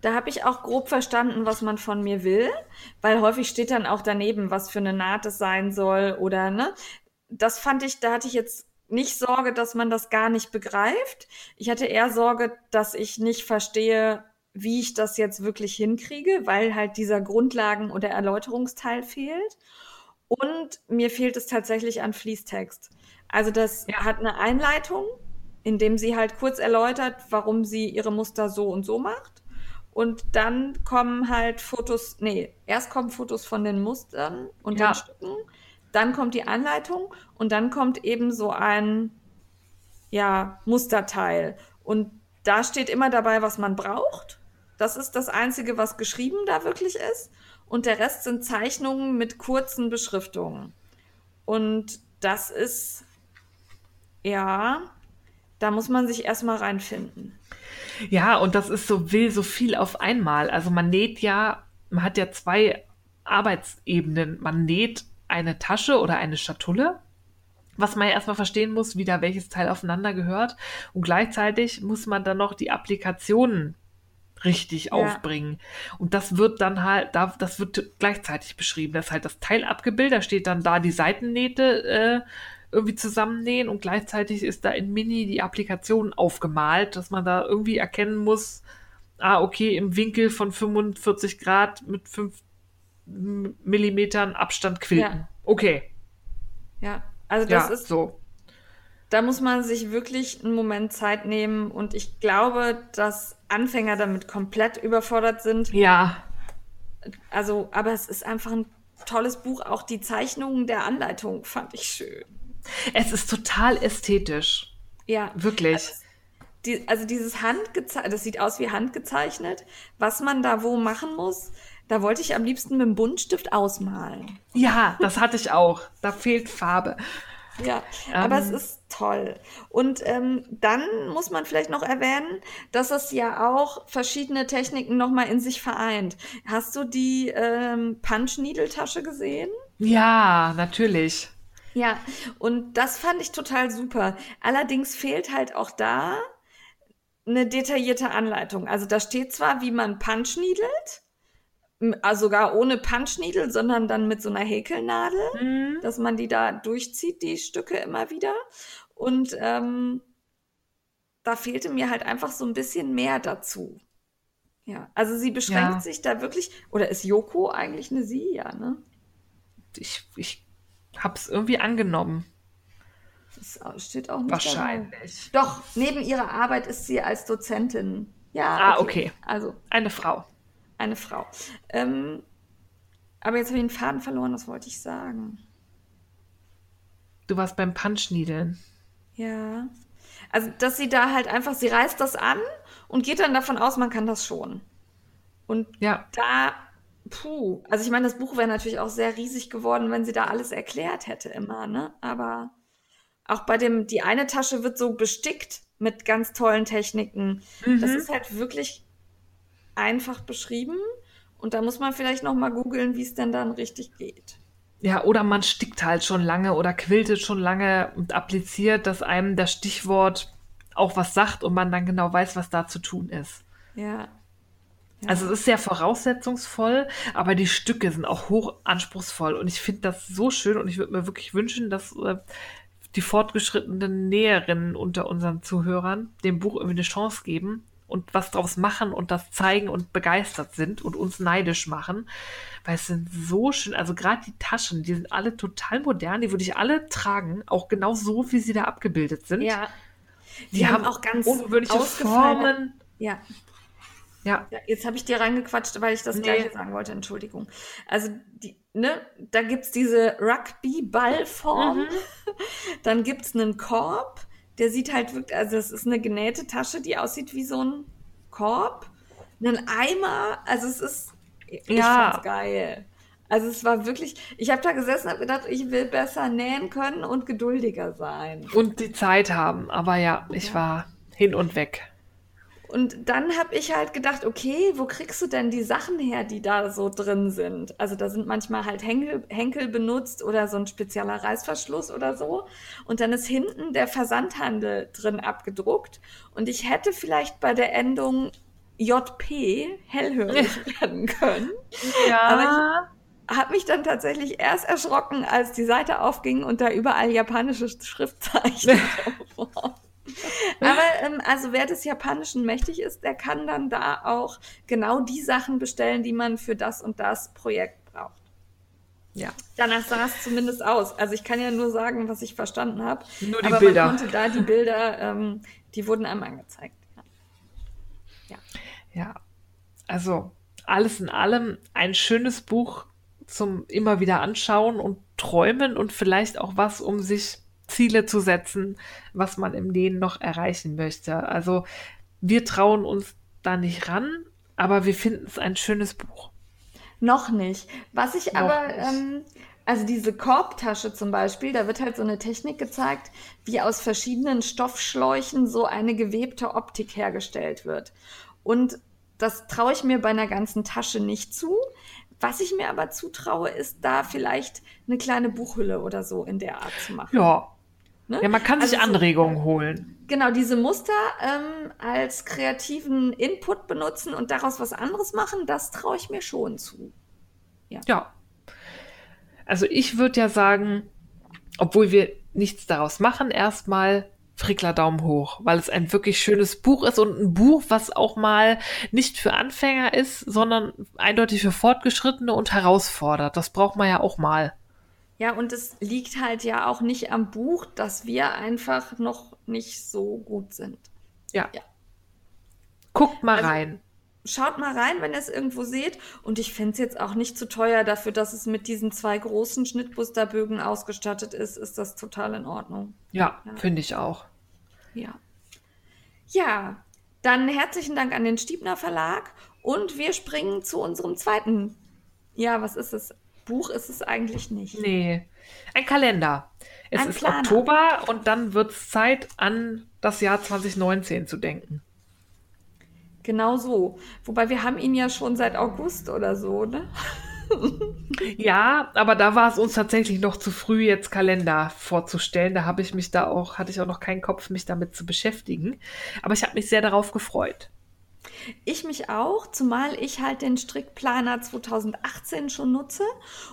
da habe ich auch grob verstanden, was man von mir will, weil häufig steht dann auch daneben, was für eine Naht es sein soll oder ne. Das fand ich, da hatte ich jetzt nicht Sorge, dass man das gar nicht begreift. Ich hatte eher Sorge, dass ich nicht verstehe, wie ich das jetzt wirklich hinkriege, weil halt dieser Grundlagen- oder Erläuterungsteil fehlt. Und mir fehlt es tatsächlich an Fließtext. Also das ja. hat eine Einleitung, in dem sie halt kurz erläutert, warum sie ihre Muster so und so macht. Und dann kommen halt Fotos, nee, erst kommen Fotos von den Mustern und ja. den Stücken, dann kommt die Anleitung und dann kommt eben so ein, ja, Musterteil. Und da steht immer dabei, was man braucht. Das ist das Einzige, was geschrieben da wirklich ist und der Rest sind Zeichnungen mit kurzen Beschriftungen. Und das ist, ja, da muss man sich erstmal reinfinden. Ja, und das ist so will so viel auf einmal. Also man näht ja, man hat ja zwei Arbeitsebenen. Man näht eine Tasche oder eine Schatulle, was man ja erstmal verstehen muss, wie da welches Teil aufeinander gehört. Und gleichzeitig muss man dann noch die Applikationen richtig ja. aufbringen. Und das wird dann halt, das wird gleichzeitig beschrieben. Das ist halt das Teil abgebildet, da steht dann da die Seitennähte äh, irgendwie zusammennähen und gleichzeitig ist da in Mini die Applikation aufgemalt, dass man da irgendwie erkennen muss, ah, okay, im Winkel von 45 Grad mit 5 Millimetern Abstand quilten. Ja. Okay. Ja, also das ja, ist so da muss man sich wirklich einen Moment Zeit nehmen und ich glaube, dass Anfänger damit komplett überfordert sind. Ja. Also, aber es ist einfach ein tolles Buch. Auch die Zeichnungen der Anleitung fand ich schön. Es ist total ästhetisch. Ja. Wirklich. Also, die, also dieses Handgezeichnet, das sieht aus wie handgezeichnet. Was man da wo machen muss, da wollte ich am liebsten mit dem Buntstift ausmalen. Ja, das hatte ich auch. Da fehlt Farbe. Ja, ähm, aber es ähm. ist toll. Und ähm, dann muss man vielleicht noch erwähnen, dass es ja auch verschiedene Techniken nochmal in sich vereint. Hast du die ähm, Punch-Needle-Tasche gesehen? Ja, natürlich. Ja, und das fand ich total super. Allerdings fehlt halt auch da eine detaillierte Anleitung. Also da steht zwar, wie man Punch needelt, also sogar ohne Punchneedle, sondern dann mit so einer Häkelnadel, mhm. dass man die da durchzieht, die Stücke immer wieder. Und ähm, da fehlte mir halt einfach so ein bisschen mehr dazu. Ja, also sie beschränkt ja. sich da wirklich, oder ist Yoko eigentlich eine Sie, ja, ne? Ich, ich hab's irgendwie angenommen. Das steht auch nicht Wahrscheinlich. Dabei. Doch, neben ihrer Arbeit ist sie als Dozentin. Ja. Ah, okay. okay. Also. Eine Frau eine Frau. Ähm, aber jetzt habe ich den Faden verloren, was wollte ich sagen? Du warst beim Punchniedeln. Ja. Also, dass sie da halt einfach, sie reißt das an und geht dann davon aus, man kann das schon. Und ja. da, puh, also ich meine, das Buch wäre natürlich auch sehr riesig geworden, wenn sie da alles erklärt hätte immer, ne? Aber auch bei dem, die eine Tasche wird so bestickt mit ganz tollen Techniken. Mhm. Das ist halt wirklich einfach beschrieben. Und da muss man vielleicht noch mal googeln, wie es denn dann richtig geht. Ja, oder man stickt halt schon lange oder quiltet schon lange und appliziert, dass einem das Stichwort auch was sagt und man dann genau weiß, was da zu tun ist. Ja. Also es ist sehr voraussetzungsvoll, aber die Stücke sind auch hoch anspruchsvoll und ich finde das so schön und ich würde mir wirklich wünschen, dass äh, die fortgeschrittenen Näherinnen unter unseren Zuhörern dem Buch irgendwie eine Chance geben und was draus machen und das zeigen und begeistert sind und uns neidisch machen, weil es sind so schön, also gerade die Taschen, die sind alle total modern, die würde ich alle tragen, auch genau so, wie sie da abgebildet sind. Ja. Die, die haben, haben, auch ganz ungewöhnliche Formen. Ja. Ja. ja jetzt habe ich dir reingequatscht, weil ich das nee. gleiche sagen wollte. Entschuldigung. Also, die, ne, da gibt es diese Rugby-Ballform. Mhm. Dann gibt es einen Korb, der sieht halt wirklich, also es ist eine genähte Tasche, die aussieht wie so ein Korb. Einen Eimer, also es ist, ich ja. fand's geil. Also es war wirklich, ich habe da gesessen und habe gedacht, ich will besser nähen können und geduldiger sein. Und die Zeit haben, aber ja, ich ja. war hin und weg. Und dann habe ich halt gedacht, okay, wo kriegst du denn die Sachen her, die da so drin sind? Also da sind manchmal halt Henkel, Henkel benutzt oder so ein spezieller Reißverschluss oder so. Und dann ist hinten der Versandhandel drin abgedruckt. Und ich hätte vielleicht bei der Endung JP hellhörig werden können. Ja. Aber ich habe mich dann tatsächlich erst erschrocken, als die Seite aufging und da überall japanische Schriftzeichen drauf waren. Aber ähm, also wer des Japanischen mächtig ist, der kann dann da auch genau die Sachen bestellen, die man für das und das Projekt braucht. Ja. Danach sah es zumindest aus. Also ich kann ja nur sagen, was ich verstanden habe. Nur die aber Bilder. Man konnte da die Bilder, ähm, die wurden einem angezeigt. Ja. ja. Also alles in allem ein schönes Buch zum immer wieder anschauen und träumen und vielleicht auch was, um sich Ziele zu setzen, was man im Leben noch erreichen möchte. Also wir trauen uns da nicht ran, aber wir finden es ein schönes Buch. Noch nicht. Was ich noch aber, ähm, also diese Korbtasche zum Beispiel, da wird halt so eine Technik gezeigt, wie aus verschiedenen Stoffschläuchen so eine gewebte Optik hergestellt wird. Und das traue ich mir bei einer ganzen Tasche nicht zu. Was ich mir aber zutraue, ist da vielleicht eine kleine Buchhülle oder so in der Art zu machen. Ja, Ne? Ja, man kann sich also Anregungen so, holen. Genau, diese Muster ähm, als kreativen Input benutzen und daraus was anderes machen, das traue ich mir schon zu. Ja. ja. Also ich würde ja sagen, obwohl wir nichts daraus machen, erstmal Frickler Daumen hoch, weil es ein wirklich schönes Buch ist und ein Buch, was auch mal nicht für Anfänger ist, sondern eindeutig für Fortgeschrittene und herausfordert. Das braucht man ja auch mal. Ja, und es liegt halt ja auch nicht am Buch, dass wir einfach noch nicht so gut sind. Ja. ja. Guckt mal also, rein. Schaut mal rein, wenn ihr es irgendwo seht. Und ich finde es jetzt auch nicht zu teuer dafür, dass es mit diesen zwei großen Schnittmusterbögen ausgestattet ist. Ist das total in Ordnung. Ja, ja. finde ich auch. Ja. Ja, dann herzlichen Dank an den Stiebner Verlag. Und wir springen zu unserem zweiten. Ja, was ist es? Buch ist es eigentlich nicht. Nee. Ein Kalender. Es Ein ist Planer. Oktober und dann wird es Zeit, an das Jahr 2019 zu denken. Genau so. Wobei wir haben ihn ja schon seit August oder so, ne? ja, aber da war es uns tatsächlich noch zu früh, jetzt Kalender vorzustellen. Da habe ich mich da auch, hatte ich auch noch keinen Kopf, mich damit zu beschäftigen. Aber ich habe mich sehr darauf gefreut. Ich mich auch, zumal ich halt den Strickplaner 2018 schon nutze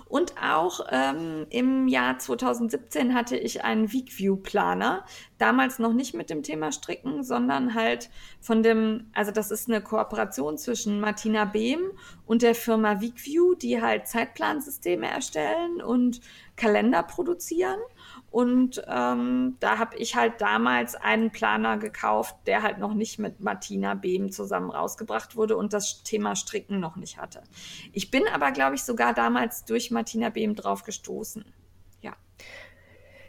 und auch ähm, im Jahr 2017 hatte ich einen Weekview-Planer. Damals noch nicht mit dem Thema Stricken, sondern halt von dem, also das ist eine Kooperation zwischen Martina Behm und der Firma Weekview, die halt Zeitplansysteme erstellen und Kalender produzieren. Und ähm, da habe ich halt damals einen Planer gekauft, der halt noch nicht mit Martina Behm zusammen rausgebracht wurde und das Thema Stricken noch nicht hatte. Ich bin aber, glaube ich, sogar damals durch Martina Behm drauf gestoßen. Ja.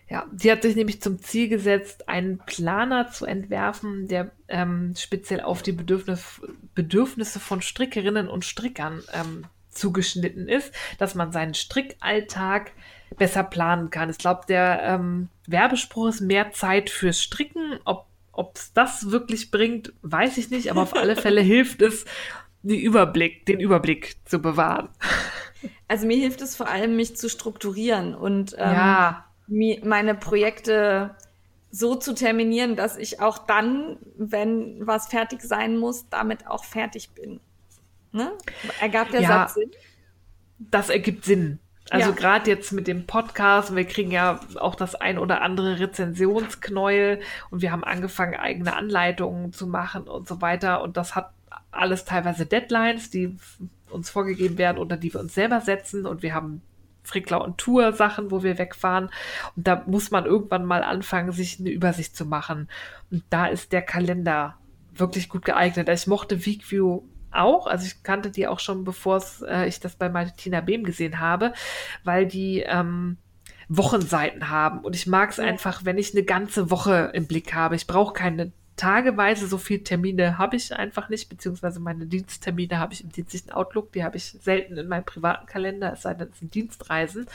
Ja, sie hat sich nämlich zum Ziel gesetzt, einen Planer zu entwerfen, der ähm, speziell auf die Bedürfnis, Bedürfnisse von Strickerinnen und Strickern ähm, zugeschnitten ist, dass man seinen Strickalltag besser planen kann. Ich glaube, der ähm, Werbespruch ist mehr Zeit fürs Stricken. Ob es das wirklich bringt, weiß ich nicht, aber auf alle Fälle hilft es, den Überblick, den Überblick zu bewahren. Also mir hilft es vor allem, mich zu strukturieren und ähm, ja. meine Projekte so zu terminieren, dass ich auch dann, wenn was fertig sein muss, damit auch fertig bin. Ne? Ergab der Ja. Satz Sinn? Das ergibt Sinn. Also Ja. gerade jetzt mit dem Podcast, wir kriegen ja auch das ein oder andere Rezensionsknäuel und wir haben angefangen, eigene Anleitungen zu machen und so weiter. Und das hat alles teilweise Deadlines, die uns vorgegeben werden oder die wir uns selber setzen. Und wir haben Frickler und Tour Sachen, wo wir wegfahren. Und da muss man irgendwann mal anfangen, sich eine Übersicht zu machen. Und da ist der Kalender wirklich gut geeignet. Ich mochte Weekview auch, also ich kannte die auch schon, bevor äh, ich das bei Martina Behm gesehen habe, weil die ähm, Wochenseiten haben. Und ich mag es einfach, wenn ich eine ganze Woche im Blick habe. Ich brauche keine tageweise, so viele Termine habe ich einfach nicht, beziehungsweise meine Diensttermine habe ich im dienstlichen Outlook, die habe ich selten in meinem privaten Kalender, es sei denn, es sind Dienstreisen.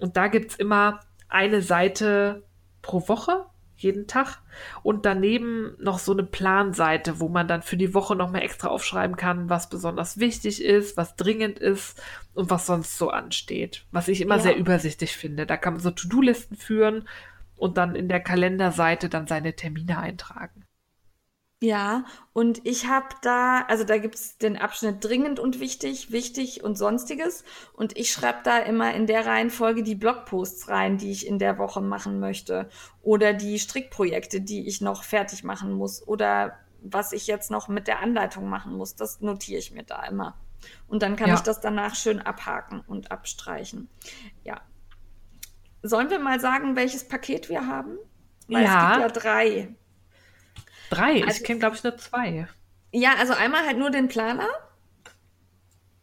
Und da gibt es immer eine Seite pro Woche, jeden Tag. Und daneben noch so eine Planseite, wo man dann für die Woche nochmal extra aufschreiben kann, was besonders wichtig ist, was dringend ist und was sonst so ansteht. Was ich immer Ja. sehr übersichtlich finde. Da kann man so To-Do-Listen führen und dann in der Kalenderseite dann seine Termine eintragen. Ja, und ich habe da, also da gibt's den Abschnitt dringend und wichtig, wichtig und sonstiges. Und ich schreibe da immer in der Reihenfolge die Blogposts rein, die ich in der Woche machen möchte. Oder die Strickprojekte, die ich noch fertig machen muss. Oder was ich jetzt noch mit der Anleitung machen muss. Das notiere ich mir da immer. Und dann kann Ja. ich das danach schön abhaken und abstreichen. Ja. Sollen wir mal sagen, welches Paket wir haben? Weil Ja. es gibt ja drei. Drei, Also- ich kenne, glaube ich, nur zwei. Ja, also einmal halt nur den Planer.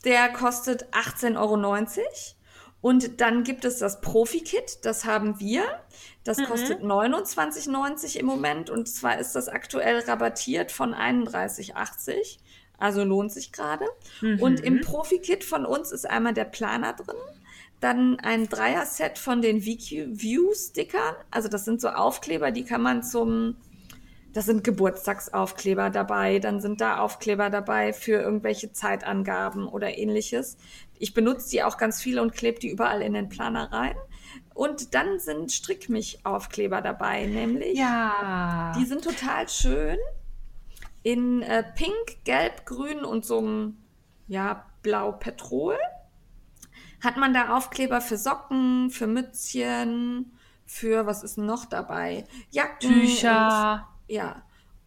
Der kostet 18,90 Euro. Und dann gibt es das Profi-Kit, das haben wir. Das Mhm. kostet 29,90 im Moment. Und zwar ist das aktuell rabattiert von 31,80. Also lohnt sich gerade. Und im Mhm. Profi-Kit von uns ist einmal der Planer drin. Dann ein Dreier-Set von den VQ-View-Stickern. Also das sind so Aufkleber, die kann man zum da sind Geburtstagsaufkleber dabei, dann sind da Aufkleber dabei für irgendwelche Zeitangaben oder ähnliches. Ich benutze die auch ganz viele und klebe die überall in den Planer rein. Und dann sind Strickmich-Aufkleber dabei, nämlich Ja. die sind total schön. In äh, Pink, Gelb, Grün und so einem ja, Blau-Petrol. Hat man da Aufkleber für Socken, für Mützchen, für was ist denn noch dabei? Jacken. Tücher ja.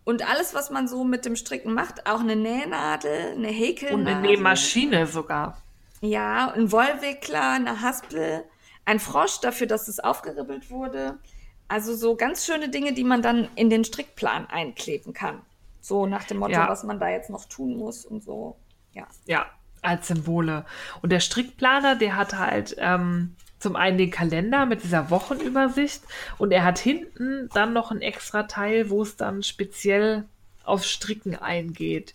Und alles, was man so mit dem Stricken macht, auch eine Nähnadel, eine Häkelnadel. und eine Nähmaschine sogar. Ja, ein Wollwickler, eine Haspel, ein Frosch dafür, dass es aufgeribbelt wurde. Also so ganz schöne Dinge, die man dann in den Strickplan einkleben kann. So nach dem Motto, Ja. was man da jetzt noch tun muss und so. Ja. Ja, als Symbole. Und der Strickplaner, der hat halt ähm, zum einen den Kalender mit dieser Wochenübersicht und er hat hinten dann noch ein extra Teil, wo es dann speziell auf Stricken eingeht.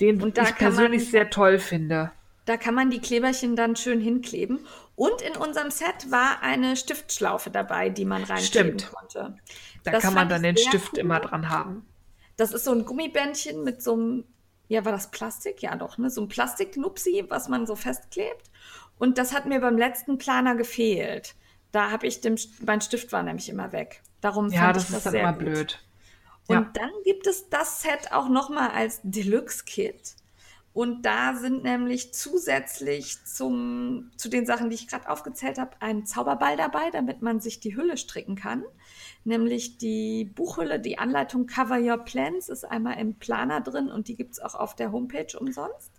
Den ich persönlich man- sehr toll finde. Da kann man die Kleberchen dann schön hinkleben. Und in unserem Set war eine Stiftschlaufe dabei, die man reinkleben Stimmt. konnte. Da Das kann man dann den Stift cool. immer dran haben. Das ist so ein Gummibändchen mit so einem, ja, war das Plastik? Ja, doch, ne? So ein Plastiknupsi, was man so festklebt. Und das hat mir beim letzten Planer gefehlt. Da habe ich den, mein Stift war nämlich immer weg. Darum Ja, fand das ich das ist dann sehr immer gut. blöd. Und Ja. dann gibt es das Set auch nochmal als Deluxe-Kit. Und da sind nämlich zusätzlich zum, zu den Sachen, die ich gerade aufgezählt habe, ein Zauberball dabei, damit man sich die Hülle stricken kann. Nämlich die Buchhülle, die Anleitung Cover Your Plans ist einmal im Planer drin und die gibt es auch auf der Homepage umsonst.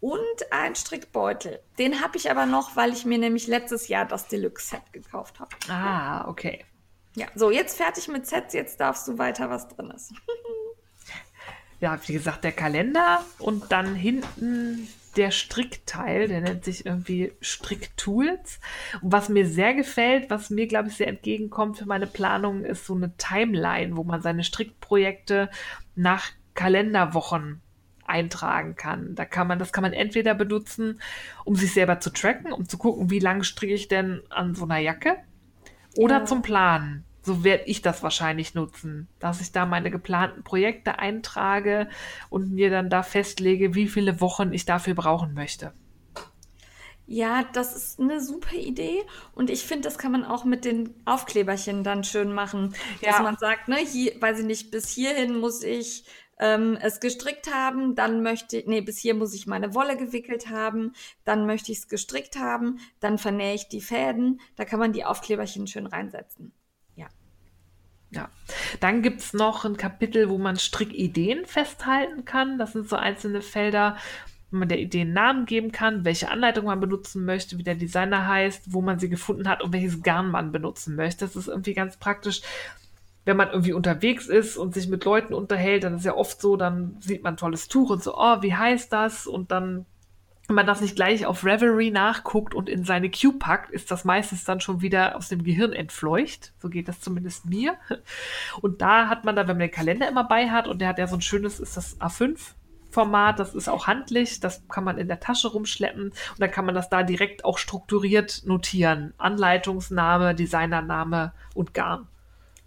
Und ein Strickbeutel. Den habe ich aber noch, weil ich mir nämlich letztes Jahr das Deluxe-Set gekauft habe. Ah, okay. Ja, so jetzt fertig mit Sets, jetzt darfst du weiter, was drin ist. Ja, wie gesagt, der Kalender und dann hinten der Strickteil, der nennt sich irgendwie Stricktools. Und was mir sehr gefällt, was mir, glaube ich, sehr entgegenkommt für meine Planung, ist so eine Timeline, wo man seine Strickprojekte nach Kalenderwochen eintragen kann. Da kann man, das kann man entweder benutzen, um sich selber zu tracken, um zu gucken, wie lange stricke ich denn an so einer Jacke, oder Ja. zum Planen. So werde ich das wahrscheinlich nutzen, dass ich da meine geplanten Projekte eintrage und mir dann da festlege, wie viele Wochen ich dafür brauchen möchte. Ja, das ist eine super Idee und ich finde, das kann man auch mit den Aufkleberchen dann schön machen, dass Ja. man sagt, ne, hier, weiß ich nicht, bis hierhin muss ich ähm, es gestrickt haben, dann möchte, nee, bis hier muss ich meine Wolle gewickelt haben, dann möchte ich es gestrickt haben, dann vernähe ich die Fäden, da kann man die Aufkleberchen schön reinsetzen. Ja. Ja. Dann gibt es noch ein Kapitel, wo man Strickideen festhalten kann. Das sind so einzelne Felder, wo man der Idee einen Namen geben kann, welche Anleitung man benutzen möchte, wie der Designer heißt, wo man sie gefunden hat und welches Garn man benutzen möchte. Das ist irgendwie ganz praktisch. Wenn man irgendwie unterwegs ist und sich mit Leuten unterhält, dann ist ja oft so, dann sieht man ein tolles Tuch und so, oh, wie heißt das? Und dann wenn man das nicht gleich auf Reverie nachguckt und in seine Queue packt, ist das meistens dann schon wieder aus dem Gehirn entfleucht. So geht das zumindest mir. Und da hat man dann, wenn man den Kalender immer bei hat, und der hat ja so ein schönes, ist das A5 Format, das ist auch handlich, das kann man in der Tasche rumschleppen und dann kann man das da direkt auch strukturiert notieren. Anleitungsname, Designername und Garn.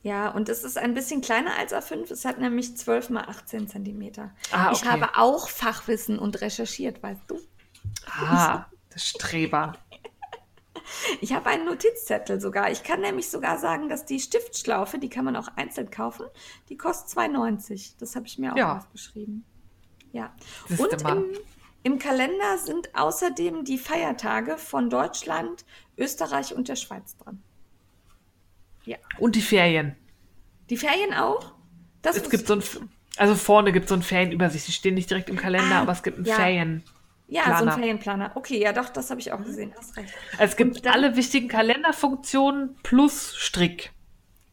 Ja, und es ist ein bisschen kleiner als A5. Es hat nämlich 12 mal 18 Zentimeter. Ah, okay. Ich habe auch Fachwissen und recherchiert, weißt du? Ah, das Streber. Ich habe einen Notizzettel sogar. Ich kann nämlich sogar sagen, dass die Stiftschlaufe, die kann man auch einzeln kaufen, die kostet 2,90. Das habe ich mir auch Ja. aufgeschrieben. Ja. Und im, im Kalender sind außerdem die Feiertage von Deutschland, Österreich und der Schweiz dran. Ja. Und die Ferien. Die Ferien auch? Das Es gibt so ein, also vorne gibt es so eine Ferienübersicht. Die stehen nicht direkt im Kalender, Ah, aber es gibt einen ja. Ferien. Ja, so ein Planer. Ferienplaner. Okay, ja doch, das habe ich auch gesehen. Hast recht. Es gibt dann- alle wichtigen Kalenderfunktionen plus Strick.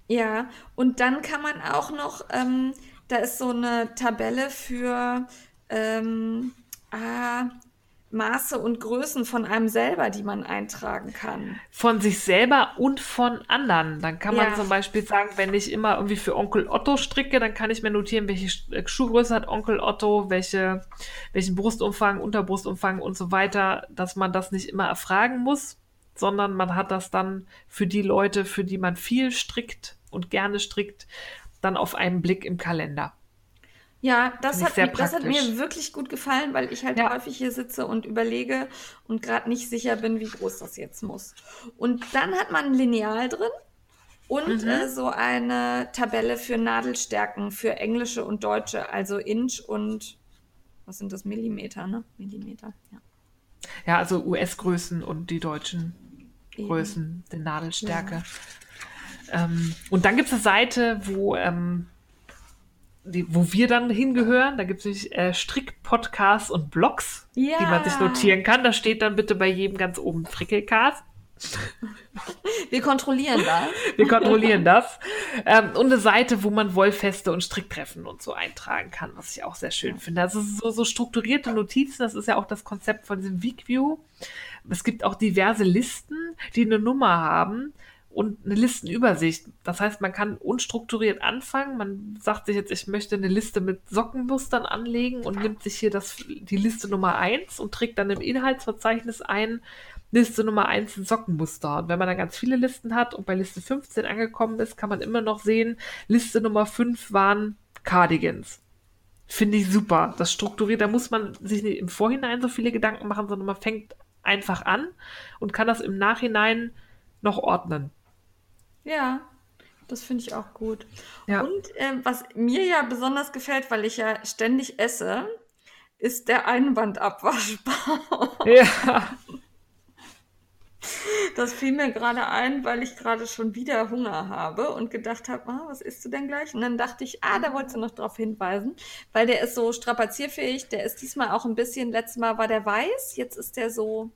Ja, und dann kann man auch noch, ähm, da ist so eine Tabelle für ähm, ah, Maße und Größen von einem selber, die man eintragen kann. Von sich selber und von anderen. Dann kann man Ja. zum Beispiel sagen, wenn ich immer irgendwie für Onkel Otto stricke, dann kann ich mir notieren, welche äh, Schuhgröße hat Onkel Otto, welche, welchen Brustumfang, Unterbrustumfang und so weiter, dass man das nicht immer erfragen muss, sondern man hat das dann für die Leute, für die man viel strickt und gerne strickt, dann auf einen Blick im Kalender. Ja, das hat, mir, das hat mir wirklich gut gefallen, weil ich halt Ja. häufig hier sitze und überlege und gerade nicht sicher bin, wie groß das jetzt muss. Und dann hat man ein Lineal drin und Mhm. äh, so eine Tabelle für Nadelstärken für englische und deutsche, also Inch und was sind das? Millimeter, ne? Millimeter, ja. Ja, also US-Größen und die deutschen Eben. Größen, die Nadelstärke. Ähm, und dann gibt es eine Seite, wo, ähm, die, wo wir dann hingehören. Da gibt es nämlich äh, Strick-Podcasts und Blogs, Ja. die man sich notieren kann. Da steht dann bitte bei jedem ganz oben Frickelcast. Wir kontrollieren das. Wir kontrollieren das. Ähm, und eine Seite, wo man Wollfeste und Stricktreffen und so eintragen kann, was ich auch sehr schön finde. Also so, so strukturierte Notizen, das ist ja auch das Konzept von diesem Weekview. Es gibt auch diverse Listen, die eine Nummer haben und eine Listenübersicht. Das heißt, man kann unstrukturiert anfangen. Man sagt sich jetzt, ich möchte eine Liste mit Sockenmustern anlegen und nimmt sich hier das, die Liste Nummer eins und trägt dann im Inhaltsverzeichnis ein, Liste Nummer 1 sind Sockenmuster. Und wenn man dann ganz viele Listen hat und bei Liste 15 angekommen ist, kann man immer noch sehen, Liste Nummer 5 waren Cardigans. Finde ich super. Das strukturiert, da muss man sich nicht im Vorhinein so viele Gedanken machen, sondern man fängt einfach an und kann das im Nachhinein noch ordnen. Ja, das finde ich auch gut. Ja. Und ähm, was mir ja besonders gefällt, weil ich ja ständig esse, ist der Einbandabwaschbar. Ja. Das fiel mir gerade ein, weil ich gerade schon wieder Hunger habe und gedacht habe, ah, was isst du denn gleich? Und dann dachte ich, ah, da wolltest du noch drauf hinweisen, weil der ist so strapazierfähig. Der ist diesmal auch ein bisschen, letztes Mal war der weiß, jetzt ist der so,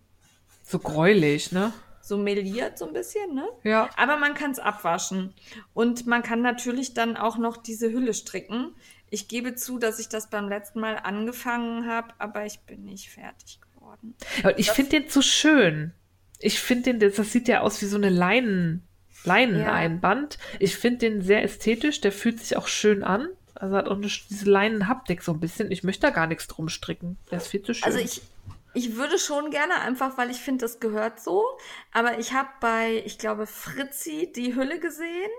So gräulich, ne? So meliert so ein bisschen, ne? Ja. Aber man kann es abwaschen. Und man kann natürlich dann auch noch diese Hülle stricken. Ich gebe zu, dass ich das beim letzten Mal angefangen habe, aber ich bin nicht fertig geworden. Und ich finde den zu schön. Ich finde den, das das sieht ja aus wie so eine Leinen, Leineneinband. Ich finde den sehr ästhetisch, der fühlt sich auch schön an. Also hat auch eine, diese Leinenhaptik so ein bisschen. Ich möchte da gar nichts drum stricken. Der ist viel zu schön. Also ich, ich würde schon gerne, einfach weil ich finde, das gehört so. Aber ich habe bei, ich glaube, Fritzi die Hülle gesehen.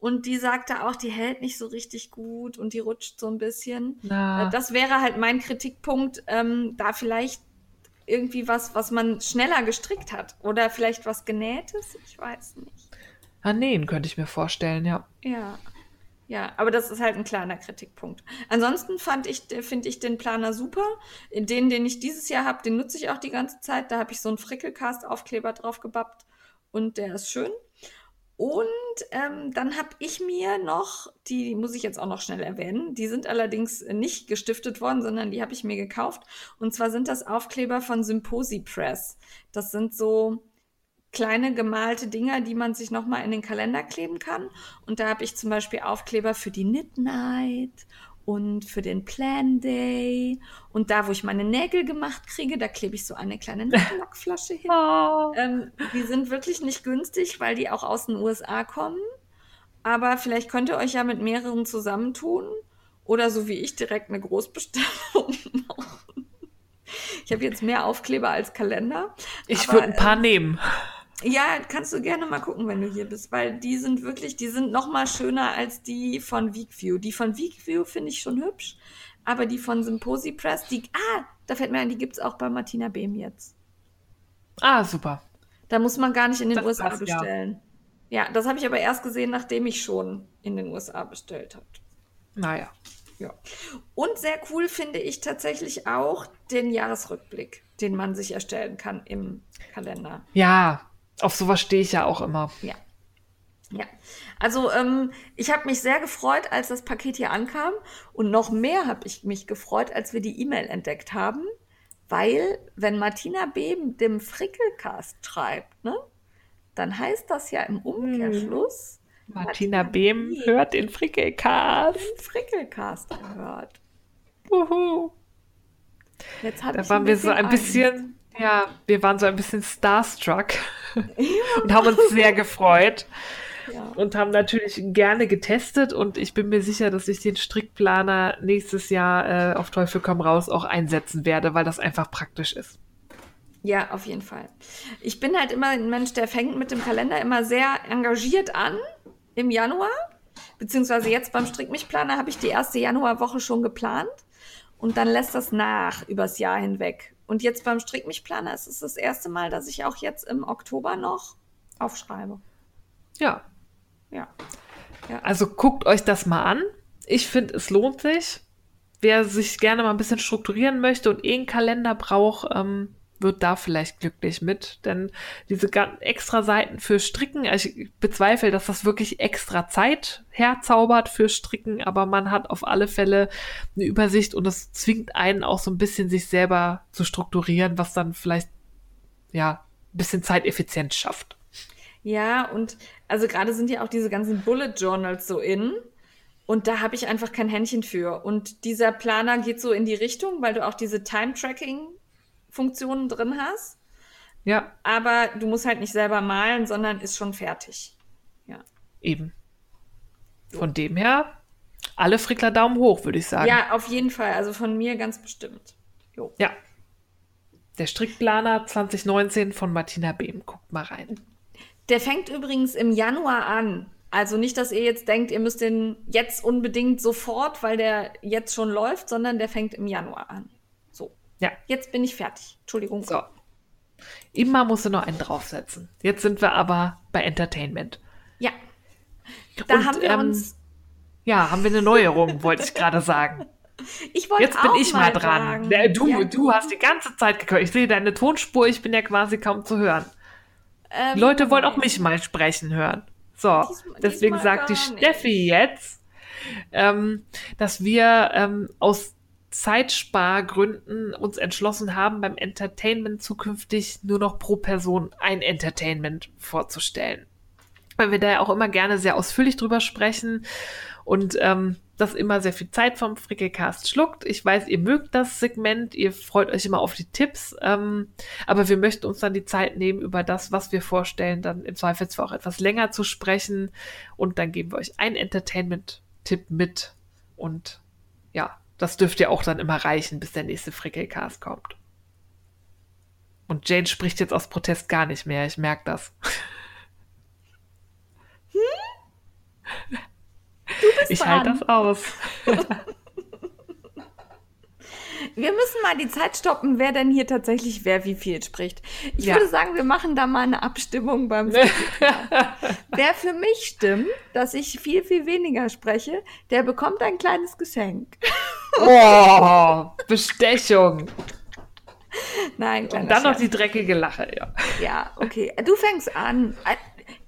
Und die sagte auch, die hält nicht so richtig gut und die rutscht so ein bisschen. Na. Äh, Das wäre halt mein Kritikpunkt, ähm, da vielleicht irgendwie was, was man schneller gestrickt hat. Oder vielleicht was Genähtes, ich weiß nicht. Ah, nähen könnte ich mir vorstellen, ja. Ja. Ja, aber das ist halt ein kleiner Kritikpunkt. Ansonsten fand ich, finde ich den Planer super. Den, den ich dieses Jahr habe, den nutze ich auch die ganze Zeit. Da habe ich so einen Frickelcast-Aufkleber drauf gebappt und der ist schön. Und ähm, dann habe ich mir noch, die muss ich jetzt auch noch schnell erwähnen, die sind allerdings nicht gestiftet worden, sondern die habe ich mir gekauft. Und zwar sind das Aufkleber von Symposi Press. Das sind so kleine gemalte Dinger, die man sich nochmal in den Kalender kleben kann. Und da habe ich zum Beispiel Aufkleber für die Knit Night und für den Plan Day. Und da, wo ich meine Nägel gemacht kriege, da klebe ich so eine kleine Lackflasche hin. Oh. Ähm, die sind wirklich nicht günstig, weil die auch aus den USA kommen. Aber vielleicht könnt ihr euch ja mit mehreren zusammentun. Oder so wie ich direkt eine Großbestellung machen. Ich habe jetzt mehr Aufkleber als Kalender. Ich würde ein paar ähm, nehmen. Ja, kannst du gerne mal gucken, wenn du hier bist, weil die sind wirklich, die sind noch mal schöner als die von Weekview. Die von Weekview finde ich schon hübsch, aber die von Symposi Press, die, ah, da fällt mir ein, die gibt es auch bei Martina Behm jetzt. Ah, super. Da muss man gar nicht in den das USA passt, bestellen. Ja, ja das habe ich aber erst gesehen, nachdem ich schon in den USA bestellt habe. Naja. Ja. Und sehr cool finde ich tatsächlich auch den Jahresrückblick, den man sich erstellen kann im Kalender. Ja, auf sowas stehe ich ja auch immer. Ja. Ja, also ähm, ich habe mich sehr gefreut, als das Paket hier ankam und noch mehr habe ich mich gefreut, als wir die E-Mail entdeckt haben, weil wenn Martina Beben dem Frickelcast schreibt, ne, dann heißt das ja im Umkehrschluss, hm. Martina, Martina Behm hört den Frickelcast. Den Frickelcast gehört. Uhu. Jetzt da waren wir so ein bisschen ja, wir waren so ein bisschen starstruck ja. und haben uns sehr gefreut. Ja. Und haben natürlich gerne getestet und ich bin mir sicher, dass ich den Strickplaner nächstes Jahr äh, auf Teufel komm raus auch einsetzen werde, weil das einfach praktisch ist. Ja, auf jeden Fall. Ich bin halt immer ein Mensch, der fängt mit dem Kalender immer sehr engagiert an im Januar. Beziehungsweise jetzt beim Strickmichplaner habe ich die erste Januarwoche schon geplant und dann lässt das nach übers Jahr hinweg. Und jetzt beim Strickmichplaner ist es das erste Mal, dass ich auch jetzt im Oktober noch aufschreibe. Ja. Ja. ja. Also guckt euch das mal an. Ich finde, es lohnt sich. Wer sich gerne mal ein bisschen strukturieren möchte und eh einen Kalender braucht, ähm, wird da vielleicht glücklich mit. Denn diese extra Seiten für Stricken, also ich bezweifle, dass das wirklich extra Zeit herzaubert für Stricken, aber man hat auf alle Fälle eine Übersicht und es zwingt einen auch so ein bisschen, sich selber zu strukturieren, was dann vielleicht, ja, ein bisschen zeiteffizient schafft. Ja, und also gerade sind ja auch diese ganzen Bullet Journals so in. Und da habe ich einfach kein Händchen für. Und dieser Planer geht so in die Richtung, weil du auch diese Time-Tracking Funktionen drin hast. Ja. Aber du musst halt nicht selber malen, sondern ist schon fertig. Ja. Eben. Von dem her, alle Frickler Daumen hoch, würde ich sagen. Ja, auf jeden Fall. Also von mir ganz bestimmt. Jo. Ja. Der Strickplaner 2019 von Martina Behm. Guckt mal rein. Der fängt übrigens im Januar an. Also nicht, dass ihr jetzt denkt, ihr müsst den jetzt unbedingt sofort, weil der jetzt schon läuft, sondern der fängt im Januar an. Ja. Jetzt bin ich fertig. Entschuldigung. So. Immer musst du noch einen draufsetzen. Jetzt sind wir aber bei Entertainment. Ja. Da Und, haben wir ähm, uns. Ja, haben wir eine Neuerung, wollte ich gerade sagen. Ich wollte Jetzt bin ich mal dran. Sagen. Du, ja. du hast die ganze Zeit gehört. Ich sehe deine Tonspur, ich bin ja quasi kaum zu hören. Ähm, Leute wollen auch mich mal sprechen hören. So, diesmal, deswegen diesmal sagt die Steffi nicht. jetzt, ähm, dass wir ähm, aus Zeitspargründen uns entschlossen haben, beim Entertainment zukünftig nur noch pro Person ein Entertainment vorzustellen. Weil wir da ja auch immer gerne sehr ausführlich drüber sprechen und ähm, das immer sehr viel Zeit vom Frickelcast schluckt. Ich weiß, ihr mögt das Segment, ihr freut euch immer auf die Tipps, ähm, aber wir möchten uns dann die Zeit nehmen, über das, was wir vorstellen, dann im Zweifelsfall auch etwas länger zu sprechen und dann geben wir euch einen Entertainment-Tipp mit und das dürfte ja auch dann immer reichen, bis der nächste Frickelcast kommt. Und Jane spricht jetzt aus Protest gar nicht mehr, ich merke das. Hm? ich halte das aus. wir müssen mal die Zeit stoppen, wer denn hier tatsächlich wer wie viel spricht. Ich Ja. würde sagen, wir machen da mal eine Abstimmung beim Wer für mich stimmt, dass ich viel, viel weniger spreche, der bekommt ein kleines Geschenk. Oh, Bestechung. Nein, Und dann noch die dreckige Lache, ja. Ja, okay. Du fängst an.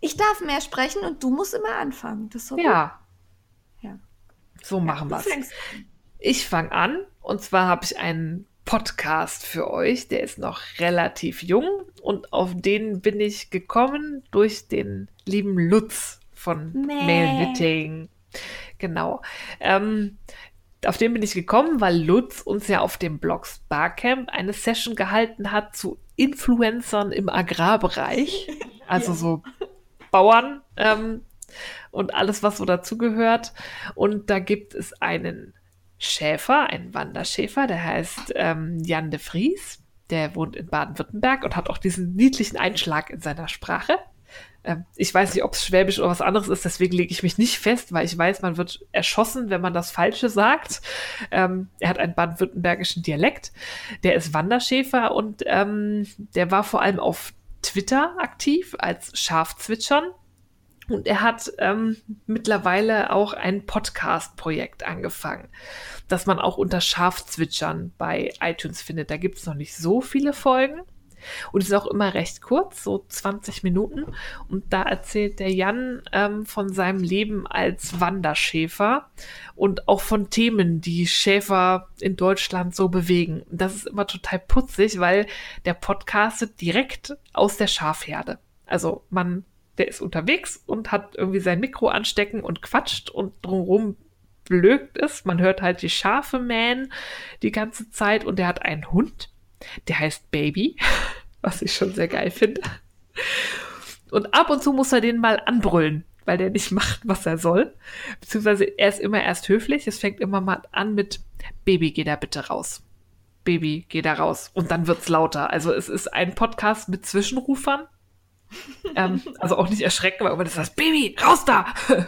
Ich darf mehr sprechen und du musst immer anfangen. Das ist so gut. Ja, ja. so machen Du wir's. fängst Ich fange an und zwar habe ich einen Podcast für euch, der ist noch relativ jung und auf den bin ich gekommen durch den lieben Lutz von Mäh. Mail Knitting. Genau. Ähm, auf den bin ich gekommen, weil Lutz uns ja auf dem Blog Barcamp eine Session gehalten hat zu Influencern im Agrarbereich. Also Ja. so Bauern ähm, und alles, was so dazugehört. Und da gibt es einen Schäfer, einen Wanderschäfer, der heißt ähm, Jan de Vries. Der wohnt in Baden-Württemberg und hat auch diesen niedlichen Einschlag in seiner Sprache. Ähm, ich weiß nicht, ob es Schwäbisch oder was anderes ist, deswegen lege ich mich nicht fest, weil ich weiß, man wird erschossen, wenn man das Falsche sagt. Ähm, er hat einen baden-württembergischen Dialekt. Der ist Wanderschäfer und ähm, der war vor allem auf Twitter aktiv als Schafzwitschern. Und er hat ähm, mittlerweile auch ein Podcast-Projekt angefangen, das man auch unter Schafzwitschern bei iTunes findet. Da gibt es noch nicht so viele Folgen. Und ist auch immer recht kurz, so 20 Minuten. Und da erzählt der Jan ähm, von seinem Leben als Wanderschäfer und auch von Themen, die Schäfer in Deutschland so bewegen. Das ist immer total putzig, weil der podcastet direkt aus der Schafherde. Also man, der ist unterwegs und hat irgendwie sein Mikro anstecken und quatscht und drumherum blökt es. Man hört halt die Schafe mähen die ganze Zeit und der hat einen Hund, der heißt Baby, was ich schon sehr geil finde. Und ab und zu muss er den mal anbrüllen, weil der nicht macht, was er soll. Beziehungsweise er ist immer erst höflich. Es fängt immer mal an mit Baby, geh da bitte raus. Baby, geh da raus. Und dann wird's lauter. Also es ist ein Podcast mit Zwischenrufern. Ähm, also auch nicht erschrecken, weil das heißt, Baby, raus da!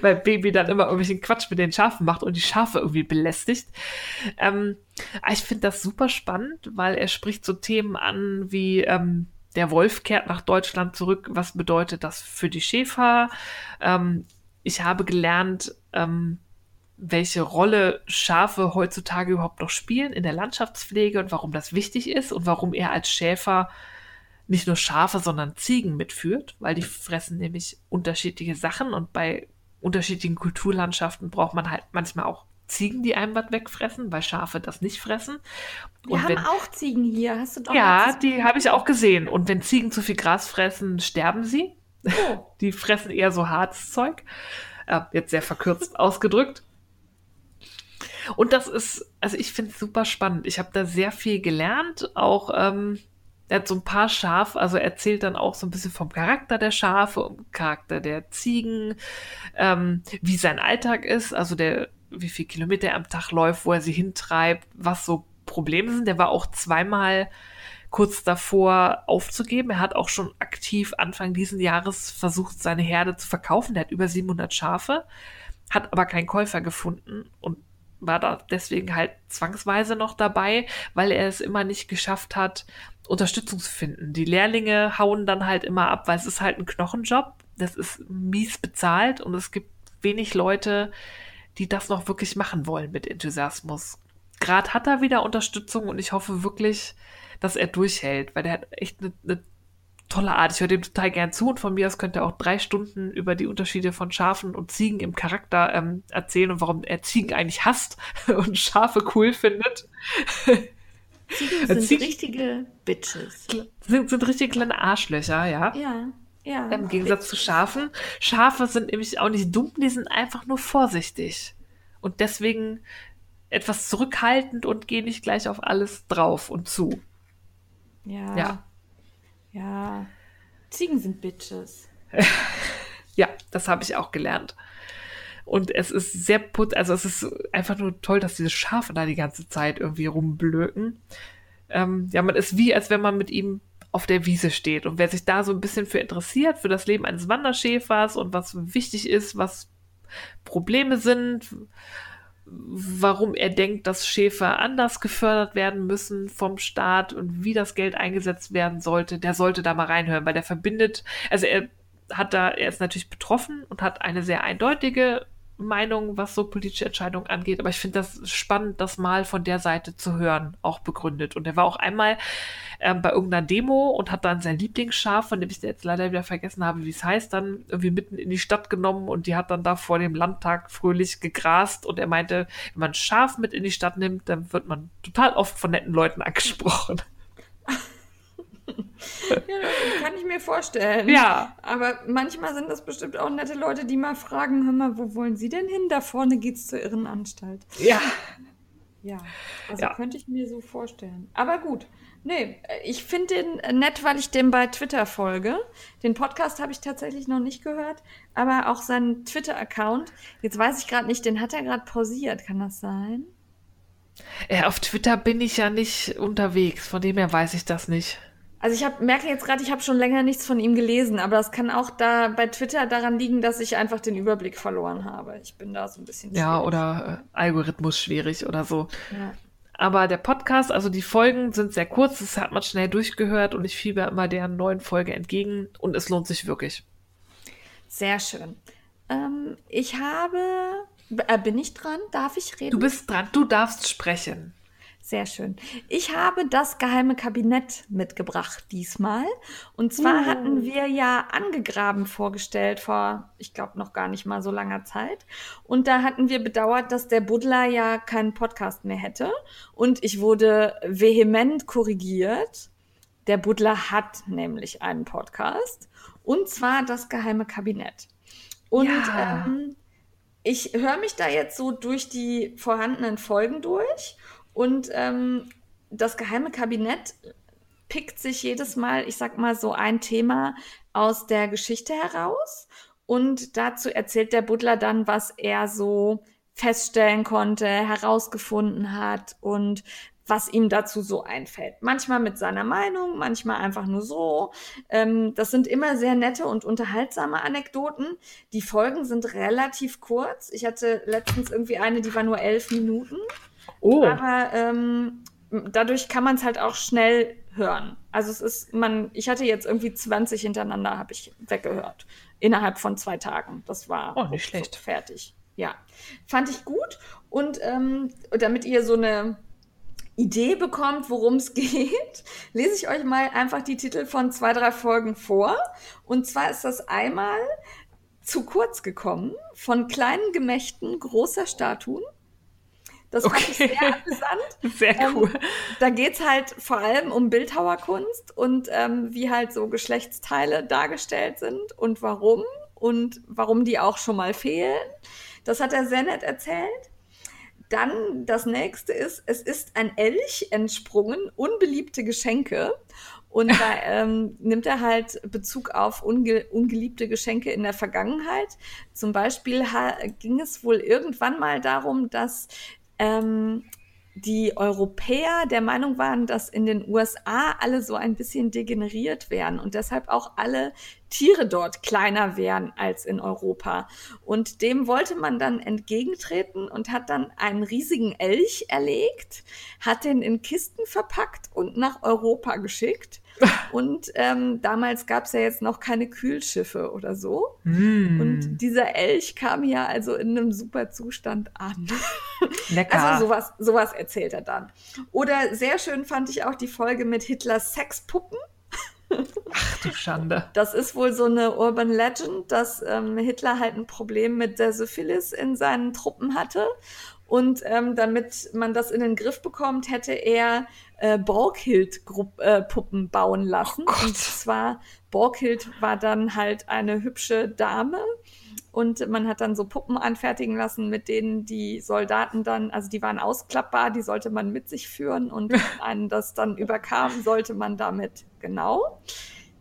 weil Baby dann immer irgendwelchen Quatsch mit den Schafen macht und die Schafe irgendwie belästigt. Ähm, aber ich finde das super spannend, weil er spricht so Themen an wie ähm, der Wolf kehrt nach Deutschland zurück. Was bedeutet das für die Schäfer? Ähm, ich habe gelernt, ähm, welche Rolle Schafe heutzutage überhaupt noch spielen in der Landschaftspflege und warum das wichtig ist und warum er als Schäfer nicht nur Schafe, sondern Ziegen mitführt, weil die fressen nämlich unterschiedliche Sachen und bei unterschiedlichen Kulturlandschaften braucht man halt manchmal auch Ziegen, die einem was wegfressen, weil Schafe das nicht fressen. Wir Und haben wenn- auch Ziegen hier. Hast du doch ja, die habe ich auch gesehen. Und wenn Ziegen zu viel Gras fressen, sterben sie. Oh. Die fressen eher so hartes Zeug. Äh, jetzt sehr verkürzt ausgedrückt. Und das ist, also ich finde es super spannend. Ich habe da sehr viel gelernt. Auch, ähm, er hat so ein paar Schafe, also er erzählt dann auch so ein bisschen vom Charakter der Schafe, Charakter der Ziegen, ähm, wie sein Alltag ist, also der, wie viel Kilometer er am Tag läuft, wo er sie hintreibt, was so Probleme sind. Der war auch zweimal kurz davor aufzugeben. Er hat auch schon aktiv Anfang diesen Jahres versucht, seine Herde zu verkaufen. Der hat über 700 Schafe, hat aber keinen Käufer gefunden und war da deswegen halt zwangsweise noch dabei, weil er es immer nicht geschafft hat, Unterstützung zu finden. Die Lehrlinge hauen dann halt immer ab, weil es ist halt ein Knochenjob. Das ist mies bezahlt und es gibt wenig Leute, die das noch wirklich machen wollen mit Enthusiasmus. Gerade hat er wieder Unterstützung und ich hoffe wirklich, dass er durchhält, weil der hat echt eine, eine tolle Art. Ich höre dem total gern zu und von mir aus könnte er auch drei Stunden über die Unterschiede von Schafen und Ziegen im Charakter ähm, erzählen und warum er Ziegen eigentlich hasst und Schafe cool findet. Ziegen sind Ziegen- richtige Bitches. Sind, sind richtig kleine Arschlöcher, ja. Ja, ja. Im Gegensatz zu Schafen. Schafe sind nämlich auch nicht dumm, die sind einfach nur vorsichtig. Und deswegen etwas zurückhaltend und gehen nicht gleich auf alles drauf und zu. Ja. Ja. Ja. Ziegen sind Bitches. Ja, das habe ich auch gelernt. Und es ist sehr put, also es ist einfach nur toll, dass diese Schafe da die ganze Zeit irgendwie rumblöken. Ähm, ja, man ist wie, als wenn man mit ihm auf der Wiese steht. Und wer sich da so ein bisschen für interessiert, für das Leben eines Wanderschäfers und was wichtig ist, was Probleme sind, warum er denkt, dass Schäfer anders gefördert werden müssen vom Staat und wie das Geld eingesetzt werden sollte, der sollte da mal reinhören, weil der verbindet, also er hat da, er ist natürlich betroffen und hat eine sehr eindeutige Meinung, was so politische Entscheidungen angeht. Aber ich finde das spannend, das mal von der Seite zu hören, auch begründet. Und er war auch einmal ähm, bei irgendeiner Demo und hat dann sein Lieblingsschaf, von dem ich jetzt leider wieder vergessen habe, wie es heißt, dann irgendwie mitten in die Stadt genommen und die hat dann da vor dem Landtag fröhlich gegrast. Und er meinte, wenn man Schaf mit in die Stadt nimmt, dann wird man total oft von netten Leuten angesprochen. ja, das kann ich mir vorstellen. Ja. Aber manchmal sind das bestimmt auch nette Leute, die mal fragen, hör mal, wo wollen Sie denn hin? Da vorne geht's zur Irrenanstalt. Ja. Ja, also Ja. könnte ich mir so vorstellen. Aber gut. Nee, ich finde den nett, weil ich dem bei Twitter folge. Den Podcast habe ich tatsächlich noch nicht gehört, aber auch seinen Twitter-Account. Jetzt weiß ich gerade nicht, den hat er gerade pausiert. Kann das sein? Äh, auf Twitter bin ich ja nicht unterwegs, von dem her weiß ich das nicht. Also ich hab, merke jetzt gerade, ich habe schon länger nichts von ihm gelesen, aber das kann auch da bei Twitter daran liegen, dass ich einfach den Überblick verloren habe. Ich bin da so ein bisschen Ja, schwierig. oder äh, Algorithmus schwierig oder so. Ja. Aber der Podcast, also die Folgen sind sehr kurz, das hat man schnell durchgehört und ich fieber immer der neuen Folge entgegen und es lohnt sich wirklich. Sehr schön. Ähm, ich habe. Äh, bin ich dran? Darf ich reden? Du bist dran, du darfst sprechen. Sehr schön. Ich habe das geheime Kabinett mitgebracht diesmal. Und zwar Uh. hatten wir ja angegraben vorgestellt vor, ich glaube, noch gar nicht mal so langer Zeit. Und da hatten wir bedauert, dass der Buddler ja keinen Podcast mehr hätte. Und ich wurde vehement korrigiert. Der Buddler hat nämlich einen Podcast. Und zwar das geheime Kabinett. Und Ja. ähm, ich höre mich da jetzt so durch die vorhandenen Folgen durch und ähm, das geheime Kabinett pickt sich jedes Mal, ich sag mal, so ein Thema aus der Geschichte heraus und dazu erzählt der Butler dann, was er so feststellen konnte, herausgefunden hat und was ihm dazu so einfällt. Manchmal mit seiner Meinung, manchmal einfach nur so. Ähm, das sind immer sehr nette und unterhaltsame Anekdoten. Die Folgen sind relativ kurz. Ich hatte letztens irgendwie eine, die war nur elf Minuten. Oh, Aber ähm, dadurch kann man es halt auch schnell hören. Also es ist, man, ich hatte jetzt irgendwie 20 hintereinander, habe ich weggehört. Innerhalb von zwei Tagen. Das war Oh, nicht schlecht. fertig. Ja. Fand ich gut. Und ähm, damit ihr so eine Idee bekommt, worum es geht, lese ich euch mal einfach die Titel von zwei, drei Folgen vor. Und zwar ist das einmal zu kurz gekommen von kleinen Gemächten großer Statuen. Das fand ich Okay. sehr amüsant. sehr Ähm, cool. Da geht's halt vor allem um Bildhauerkunst und ähm, wie halt so Geschlechtsteile dargestellt sind und warum und warum die auch schon mal fehlen. Das hat er sehr nett erzählt. Dann das nächste ist, es ist ein Elch entsprungen, unbeliebte Geschenke. Und da ähm, nimmt er halt Bezug auf unge ungeliebte Geschenke in der Vergangenheit. Zum Beispiel ging es wohl irgendwann mal darum, dass ähm, die Europäer der Meinung waren, dass in den USA alle so ein bisschen degeneriert wären und deshalb auch alle Tiere dort kleiner wären als in Europa. Und dem wollte man dann entgegentreten und hat dann einen riesigen Elch erlegt, hat den in Kisten verpackt und nach Europa geschickt. Und ähm, damals gab es ja jetzt noch keine Kühlschiffe oder so. Mm, Und dieser Elch kam ja also in einem super Zustand an. lecker. Also sowas, sowas erzählt er dann. Oder sehr schön fand ich auch die Folge mit Hitlers Sexpuppen. Ach du Schande. Das ist wohl so eine Urban Legend, dass ähm, Hitler halt ein Problem mit der Syphilis in seinen Truppen hatte. Und ähm, damit man das in den Griff bekommt, hätte er äh, Borghild-Puppen bauen lassen. Oh und zwar, Borghild war dann halt eine hübsche Dame. Und man hat dann so Puppen anfertigen lassen, mit denen die Soldaten dann, also die waren ausklappbar, die sollte man mit sich führen und wenn einen das dann überkam, sollte man damit, genau.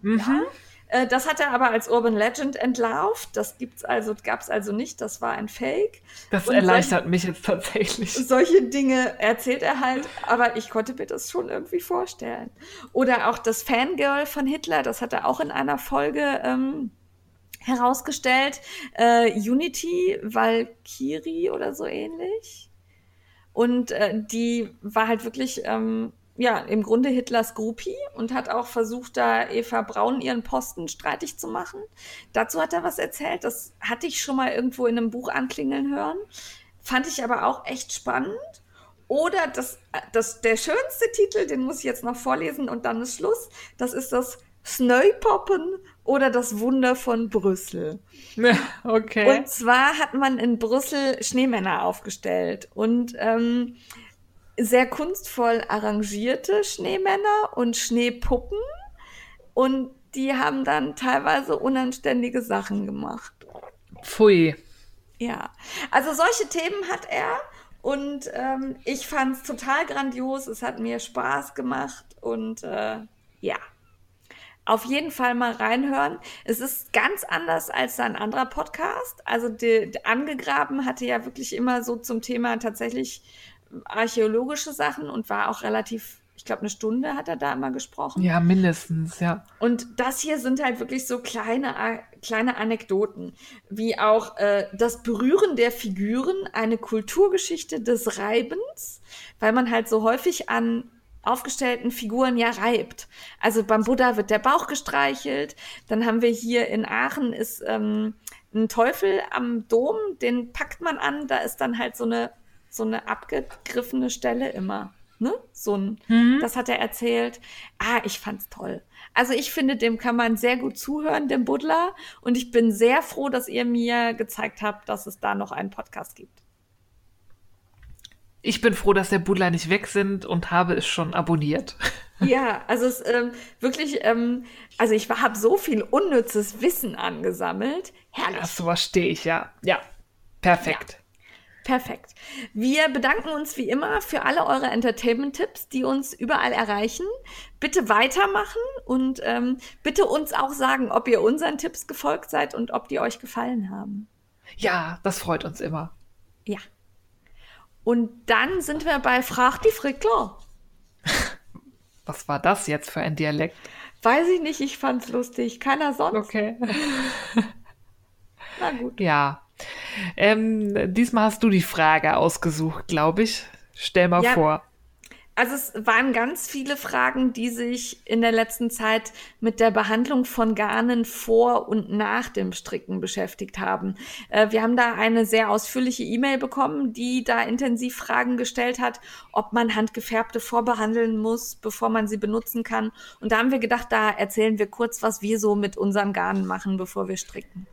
Mhm. Äh, Das hat er aber als Urban Legend entlarvt. Das gibt's also, gab's also nicht. Das war ein Fake. Das Und erleichtert mich jetzt tatsächlich. Solche Dinge erzählt er halt, aber ich konnte mir das schon irgendwie vorstellen. Oder auch das Fangirl von Hitler, das hat er auch in einer Folge ähm, herausgestellt. Äh, Unity Valkyrie oder so ähnlich. Und äh, die war halt wirklich, ähm, ja, im Grunde Hitlers Groupie und hat auch versucht, da Eva Braun ihren Posten streitig zu machen. Dazu hat er was erzählt. Das hatte ich schon mal irgendwo in einem Buch anklingeln hören. Fand ich aber auch echt spannend. Oder das, das, der schönste Titel, den muss ich jetzt noch vorlesen und dann ist Schluss. Das ist das Snowpoppen oder das Wunder von Brüssel. Okay. Und zwar hat man in Brüssel Schneemänner aufgestellt und ähm, sehr kunstvoll arrangierte Schneemänner und Schneepuppen. Und die haben dann teilweise unanständige Sachen gemacht. Pfui. Ja, also solche Themen hat er und ähm, ich fand es total grandios. Es hat mir Spaß gemacht und äh, ja, auf jeden Fall mal reinhören. Es ist ganz anders als ein anderer Podcast. Also die, die Angegraben hatte ja wirklich immer so zum Thema tatsächlich archäologische Sachen und war auch relativ ich glaube, eine Stunde hat er da immer gesprochen. Ja, mindestens, ja. Und das hier sind halt wirklich so kleine, kleine Anekdoten, wie auch äh, das Berühren der Figuren, eine Kulturgeschichte des Reibens, weil man halt so häufig an aufgestellten Figuren ja reibt. Also beim Buddha wird der Bauch gestreichelt. Dann haben wir hier in Aachen ist ähm, ein Teufel am Dom, den packt man an. Da ist dann halt so eine so eine abgegriffene Stelle immer. Ne? So ein, mhm. das hat er erzählt. Ah, ich fand's toll. Also ich finde, dem kann man sehr gut zuhören, dem Buddler. Und ich bin sehr froh, dass ihr mir gezeigt habt, dass es da noch einen Podcast gibt. Ich bin froh, dass der Buddler nicht weg sind und habe es schon abonniert. Ja, also es ähm, wirklich, ähm, also ich habe so viel unnützes Wissen angesammelt. Herrlich. Ach, sowas stehe ich, ja. Ja, perfekt. Ja. Perfekt. Wir bedanken uns wie immer für alle eure Entertainment-Tipps, die uns überall erreichen. Bitte weitermachen und ähm, bitte uns auch sagen, ob ihr unseren Tipps gefolgt seid und ob die euch gefallen haben. Ja, das freut uns immer. Ja. Und dann sind wir bei Frag die Frickler. Was war das jetzt für ein Dialekt? Weiß ich nicht, ich fand's lustig. Keiner sonst. Okay. Na gut. Ja, ähm, diesmal hast du die Frage ausgesucht, glaube ich. Stell mal ja, vor. Also es waren ganz viele Fragen, die sich in der letzten Zeit mit der Behandlung von Garnen vor und nach dem Stricken beschäftigt haben. Äh, wir haben da eine sehr ausführliche E-Mail bekommen, die da intensiv Fragen gestellt hat, ob man handgefärbte vorbehandeln muss, bevor man sie benutzen kann. Und da haben wir gedacht, da erzählen wir kurz, was wir so mit unseren Garnen machen, bevor wir stricken.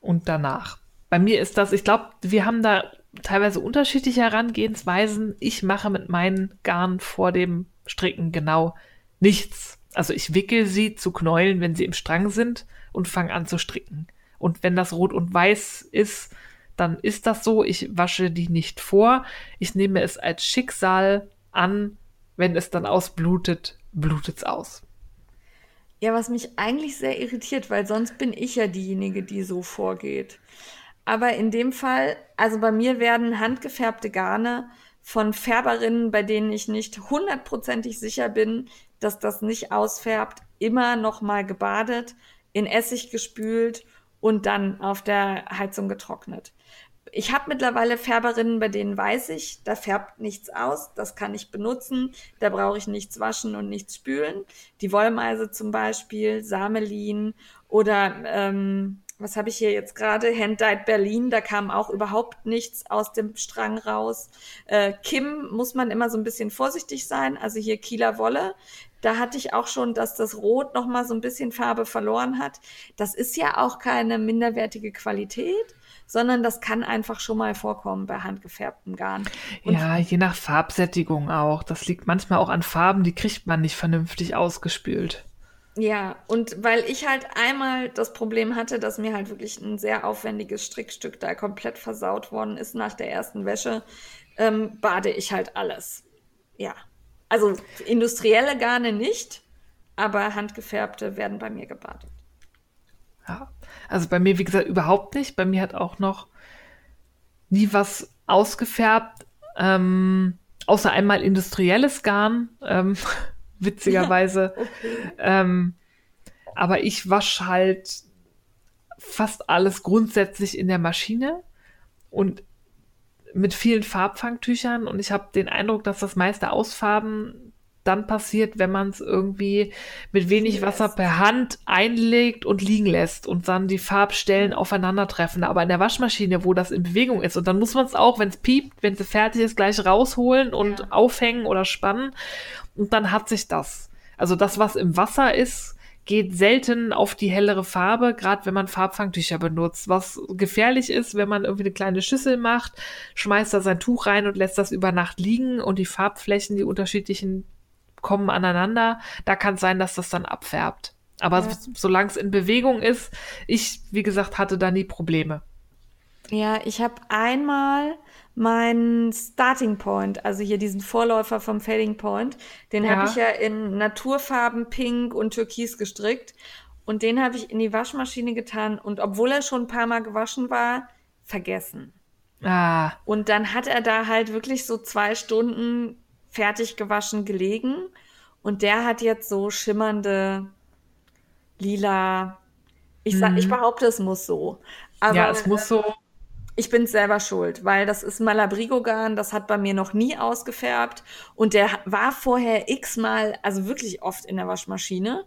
Und danach bei mir ist das, ich glaube, wir haben da teilweise unterschiedliche Herangehensweisen. Ich mache mit meinen Garn vor dem Stricken genau nichts. Also ich wickel sie zu Knäulen, wenn sie im Strang sind und fange an zu stricken. Und wenn das rot und weiß ist, dann ist das so. Ich wasche die nicht vor. Ich nehme es als Schicksal an. Wenn es dann ausblutet, blutet es aus. Ja, was mich eigentlich sehr irritiert, weil sonst bin ich ja diejenige, die so vorgeht. Aber in dem Fall, also bei mir werden handgefärbte Garne von Färberinnen, bei denen ich nicht hundertprozentig sicher bin, dass das nicht ausfärbt, immer noch mal gebadet, in Essig gespült und dann auf der Heizung getrocknet. Ich habe mittlerweile Färberinnen, bei denen weiß ich, da färbt nichts aus, das kann ich benutzen, da brauche ich nichts waschen und nichts spülen. Die Wollmeise zum Beispiel, Samelin oder ähm, was habe ich hier jetzt gerade? Handdyed Berlin, da kam auch überhaupt nichts aus dem Strang raus. Äh, Kim muss man immer so ein bisschen vorsichtig sein. Also hier Kieler Wolle. Da hatte ich auch schon, dass das Rot noch mal so ein bisschen Farbe verloren hat. Das ist ja auch keine minderwertige Qualität, sondern das kann einfach schon mal vorkommen bei handgefärbtem Garn. Und ja, je nach Farbsättigung auch. Das liegt manchmal auch an Farben, die kriegt man nicht vernünftig ausgespült. Ja, und weil ich halt einmal das Problem hatte, dass mir halt wirklich ein sehr aufwendiges Strickstück da komplett versaut worden ist nach der ersten Wäsche, ähm, bade ich halt alles. Ja. Also industrielle Garne nicht, aber handgefärbte werden bei mir gebadet. Ja, also bei mir, wie gesagt, überhaupt nicht. Bei mir hat auch noch nie was ausgefärbt, ähm, außer einmal industrielles Garn. Ähm, witzigerweise. okay. ähm, aber ich wasche halt fast alles grundsätzlich in der Maschine und mit vielen Farbfangtüchern und ich habe den Eindruck, dass das meiste Ausfarben dann passiert, wenn man es irgendwie mit wenig Wasser per Hand einlegt und liegen lässt und dann die Farbstellen aufeinandertreffen. Aber in der Waschmaschine, wo das in Bewegung ist, und dann muss man es auch, wenn es piept, wenn es fertig ist, gleich rausholen und ja. aufhängen oder spannen. Und dann hat sich das. Also das, was im Wasser ist, geht selten auf die hellere Farbe, gerade wenn man Farbfangtücher benutzt. Was gefährlich ist, wenn man irgendwie eine kleine Schüssel macht, schmeißt da sein Tuch rein und lässt das über Nacht liegen und die Farbflächen, die unterschiedlichen kommen aneinander. Da kann es sein, dass das dann abfärbt. Aber ja. solange es in Bewegung ist, ich, wie gesagt, hatte da nie Probleme. Ja, ich habe einmal meinen Starting Point, also hier diesen Vorläufer vom Fading Point, den ja. habe ich ja in Naturfarben Pink und Türkis gestrickt. Und den habe ich in die Waschmaschine getan und obwohl er schon ein paar Mal gewaschen war, vergessen. Ah. Und dann hat er da halt wirklich so zwei Stunden fertig gewaschen gelegen und der hat jetzt so schimmernde lila. Ich sag, mhm. ich behaupte, es muss so. Aber ja, es muss so. Ich bin selber schuld, weil das ist Malabrigo-Garn, das hat bei mir noch nie ausgefärbt und der war vorher x-mal, also wirklich oft in der Waschmaschine.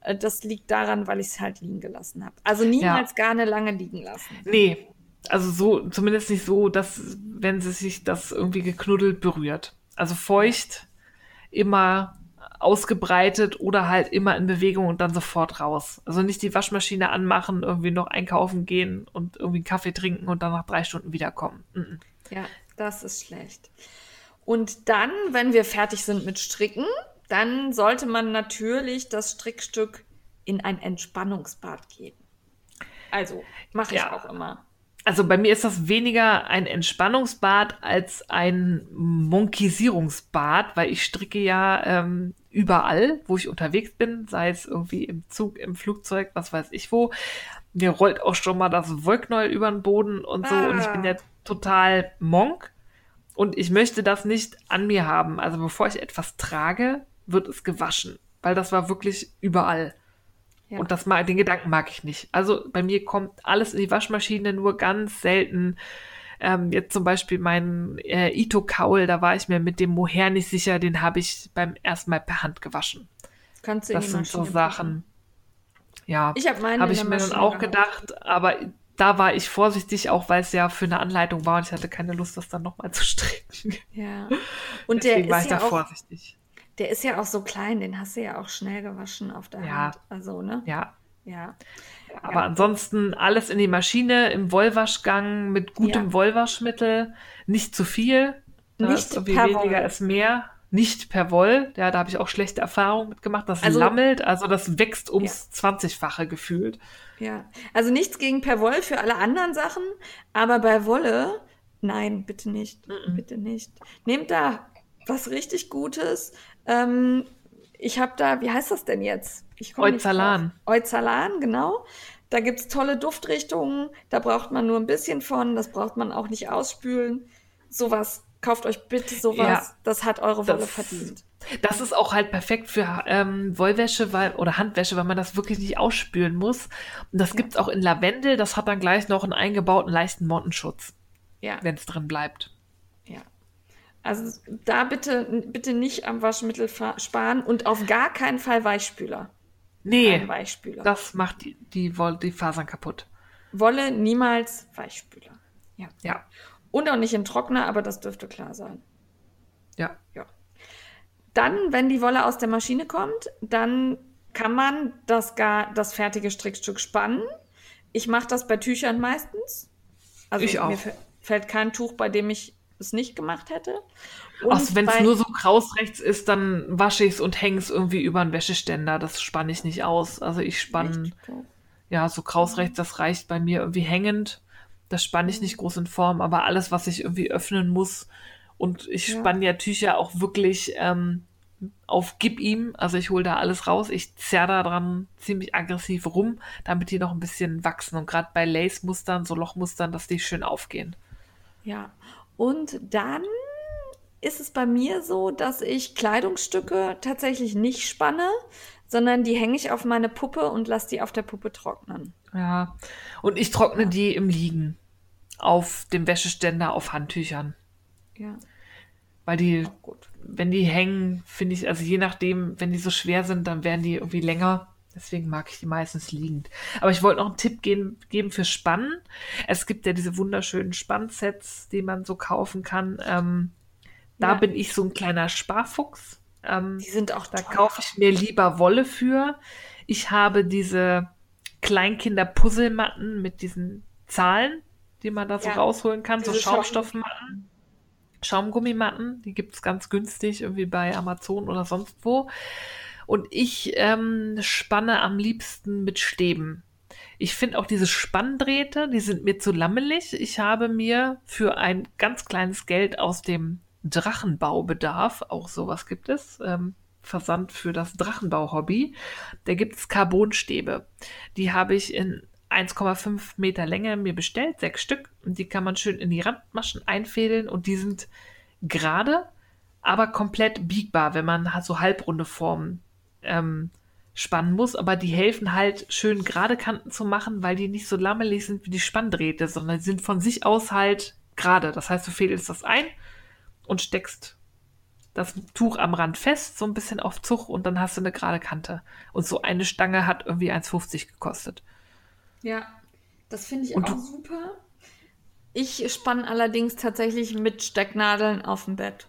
Äh, das liegt daran, weil ich es halt liegen gelassen habe. Also niemals ja. Garne lange liegen lassen. Nee, also so, zumindest nicht so, dass, wenn sie sich das irgendwie geknuddelt berührt. Also feucht, immer ausgebreitet oder halt immer in Bewegung und dann sofort raus. Also nicht die Waschmaschine anmachen, irgendwie noch einkaufen gehen und irgendwie einen Kaffee trinken und dann nach drei Stunden wiederkommen. Mhm. Ja, das ist schlecht. Und dann, wenn wir fertig sind mit Stricken, dann sollte man natürlich das Strickstück in ein Entspannungsbad geben. Also, mache ich ja. auch immer also bei mir ist das weniger ein Entspannungsbad als ein Monkisierungsbad, weil ich stricke ja ähm, überall, wo ich unterwegs bin, sei es irgendwie im Zug, im Flugzeug, was weiß ich wo. Mir rollt auch schon mal das Wollknäuel über den Boden und so. Ah. Und ich bin ja total Monk. Und ich möchte das nicht an mir haben. Also bevor ich etwas trage, wird es gewaschen. Weil das war wirklich überall. Ja. Und das mag, den Gedanken mag ich nicht. Also bei mir kommt alles in die Waschmaschine, nur ganz selten. Ähm, jetzt zum Beispiel mein äh, Ito-Kaul, da war ich mir mit dem Mohair nicht sicher, den habe ich beim ersten Mal per Hand gewaschen. Kannst du das sind so Sachen. Ja, ich habe hab ich mir dann auch gedacht, gehabt. aber da war ich vorsichtig, auch weil es ja für eine Anleitung war und ich hatte keine Lust, das dann nochmal zu stricken. Ja. Und Deswegen der war ist ich ja da auch, vorsichtig. Der ist ja auch so klein, den hast du ja auch schnell gewaschen auf der ja. Hand. Also, ne? Ja. Ja. Aber ja. ansonsten alles in die Maschine, im Wollwaschgang mit gutem ja. Wollwaschmittel, nicht zu viel. Nicht so per weniger Woll. ist mehr. Nicht per Woll. Ja, da habe ich auch schlechte Erfahrungen mitgemacht. Das also, lammelt, also das wächst ums ja. 20-fache gefühlt. Ja, also nichts gegen per Woll für alle anderen Sachen, aber bei Wolle, nein, bitte nicht. Mm -mm. Bitte nicht. Nehmt da was richtig Gutes, ähm, ich habe da, wie heißt das denn jetzt? Ich Euzalan. Euzalan, genau. Da gibt es tolle Duftrichtungen, da braucht man nur ein bisschen von, das braucht man auch nicht ausspülen. Sowas, kauft euch bitte sowas, ja, das hat eure Wolle das, verdient. Das ist auch halt perfekt für ähm, Wollwäsche weil, oder Handwäsche, weil man das wirklich nicht ausspülen muss. Und das ja. gibt es auch in Lavendel, das hat dann gleich noch einen eingebauten leichten Mottenschutz. Ja. Wenn es drin bleibt. Also da bitte, bitte nicht am Waschmittel sparen und auf gar keinen Fall Weichspüler. Nee, Weichspüler. das macht die, die, die Fasern kaputt. Wolle niemals Weichspüler. Ja. ja. Und auch nicht in Trockner, aber das dürfte klar sein. Ja. Ja. Dann, wenn die Wolle aus der Maschine kommt, dann kann man das, gar, das fertige Strickstück spannen. Ich mache das bei Tüchern meistens. Also ich auch. mir fällt kein Tuch, bei dem ich es nicht gemacht hätte. Und wenn es nur so kraus rechts ist, dann wasche ich es und hänge es irgendwie über einen Wäscheständer. Das spanne ich nicht aus. Also ich spanne, ja, so kraus rechts, das reicht bei mir irgendwie hängend. Das spanne ich nicht groß in Form, aber alles, was ich irgendwie öffnen muss. Und ich ja. spanne ja Tücher auch wirklich ähm, auf Gib ihm. Also ich hole da alles raus. Ich zerre da dran ziemlich aggressiv rum, damit die noch ein bisschen wachsen. Und gerade bei Lace-Mustern, so Lochmustern, dass die schön aufgehen. Ja, und dann ist es bei mir so, dass ich Kleidungsstücke tatsächlich nicht spanne, sondern die hänge ich auf meine Puppe und lasse die auf der Puppe trocknen. Ja, und ich trockne ja. die im Liegen. auf dem Wäscheständer auf Handtüchern. Ja. Weil die, wenn die hängen, finde ich, also je nachdem, wenn die so schwer sind, dann werden die irgendwie länger. Deswegen mag ich die meistens liegend. Aber ich wollte noch einen Tipp geben, geben für Spannen. Es gibt ja diese wunderschönen Spannsets, die man so kaufen kann. Ähm, da Ja. bin ich so ein kleiner Sparfuchs. Ähm, Die sind auch da kaufe ich mir lieber Wolle für. Ich habe diese Kleinkinder-Puzzlematten mit diesen Zahlen, die man da so Ja, rausholen kann, so diese Schaum- Schaumstoffmatten. Schaumgummimatten, die gibt es ganz günstig, irgendwie bei Amazon oder sonst wo. Und ich ähm, spanne am liebsten mit Stäben. Ich finde auch diese Spanndrähte, die sind mir zu lammelig. Ich habe mir für ein ganz kleines Geld aus dem Drachenbaubedarf, auch sowas gibt es, ähm, Versand für das Drachenbau-Hobby, da gibt es Carbonstäbe. Die habe ich in 1,5 Meter Länge mir bestellt, sechs Stück. Und die kann man schön in die Randmaschen einfädeln und die sind gerade, aber komplett biegbar, wenn man so halbrunde Formen ähm, spannen muss. Aber die helfen halt schön gerade Kanten zu machen, weil die nicht so lammelig sind wie die Spanndrähte, sondern die sind von sich aus halt gerade. Das heißt, du fädelst das ein und steckst das Tuch am Rand fest, so ein bisschen auf Zug und dann hast du eine gerade Kante. Und so eine Stange hat irgendwie 1,50 gekostet. Ja, das finde ich Und auch super. Ich spanne allerdings tatsächlich mit Stecknadeln auf dem Bett.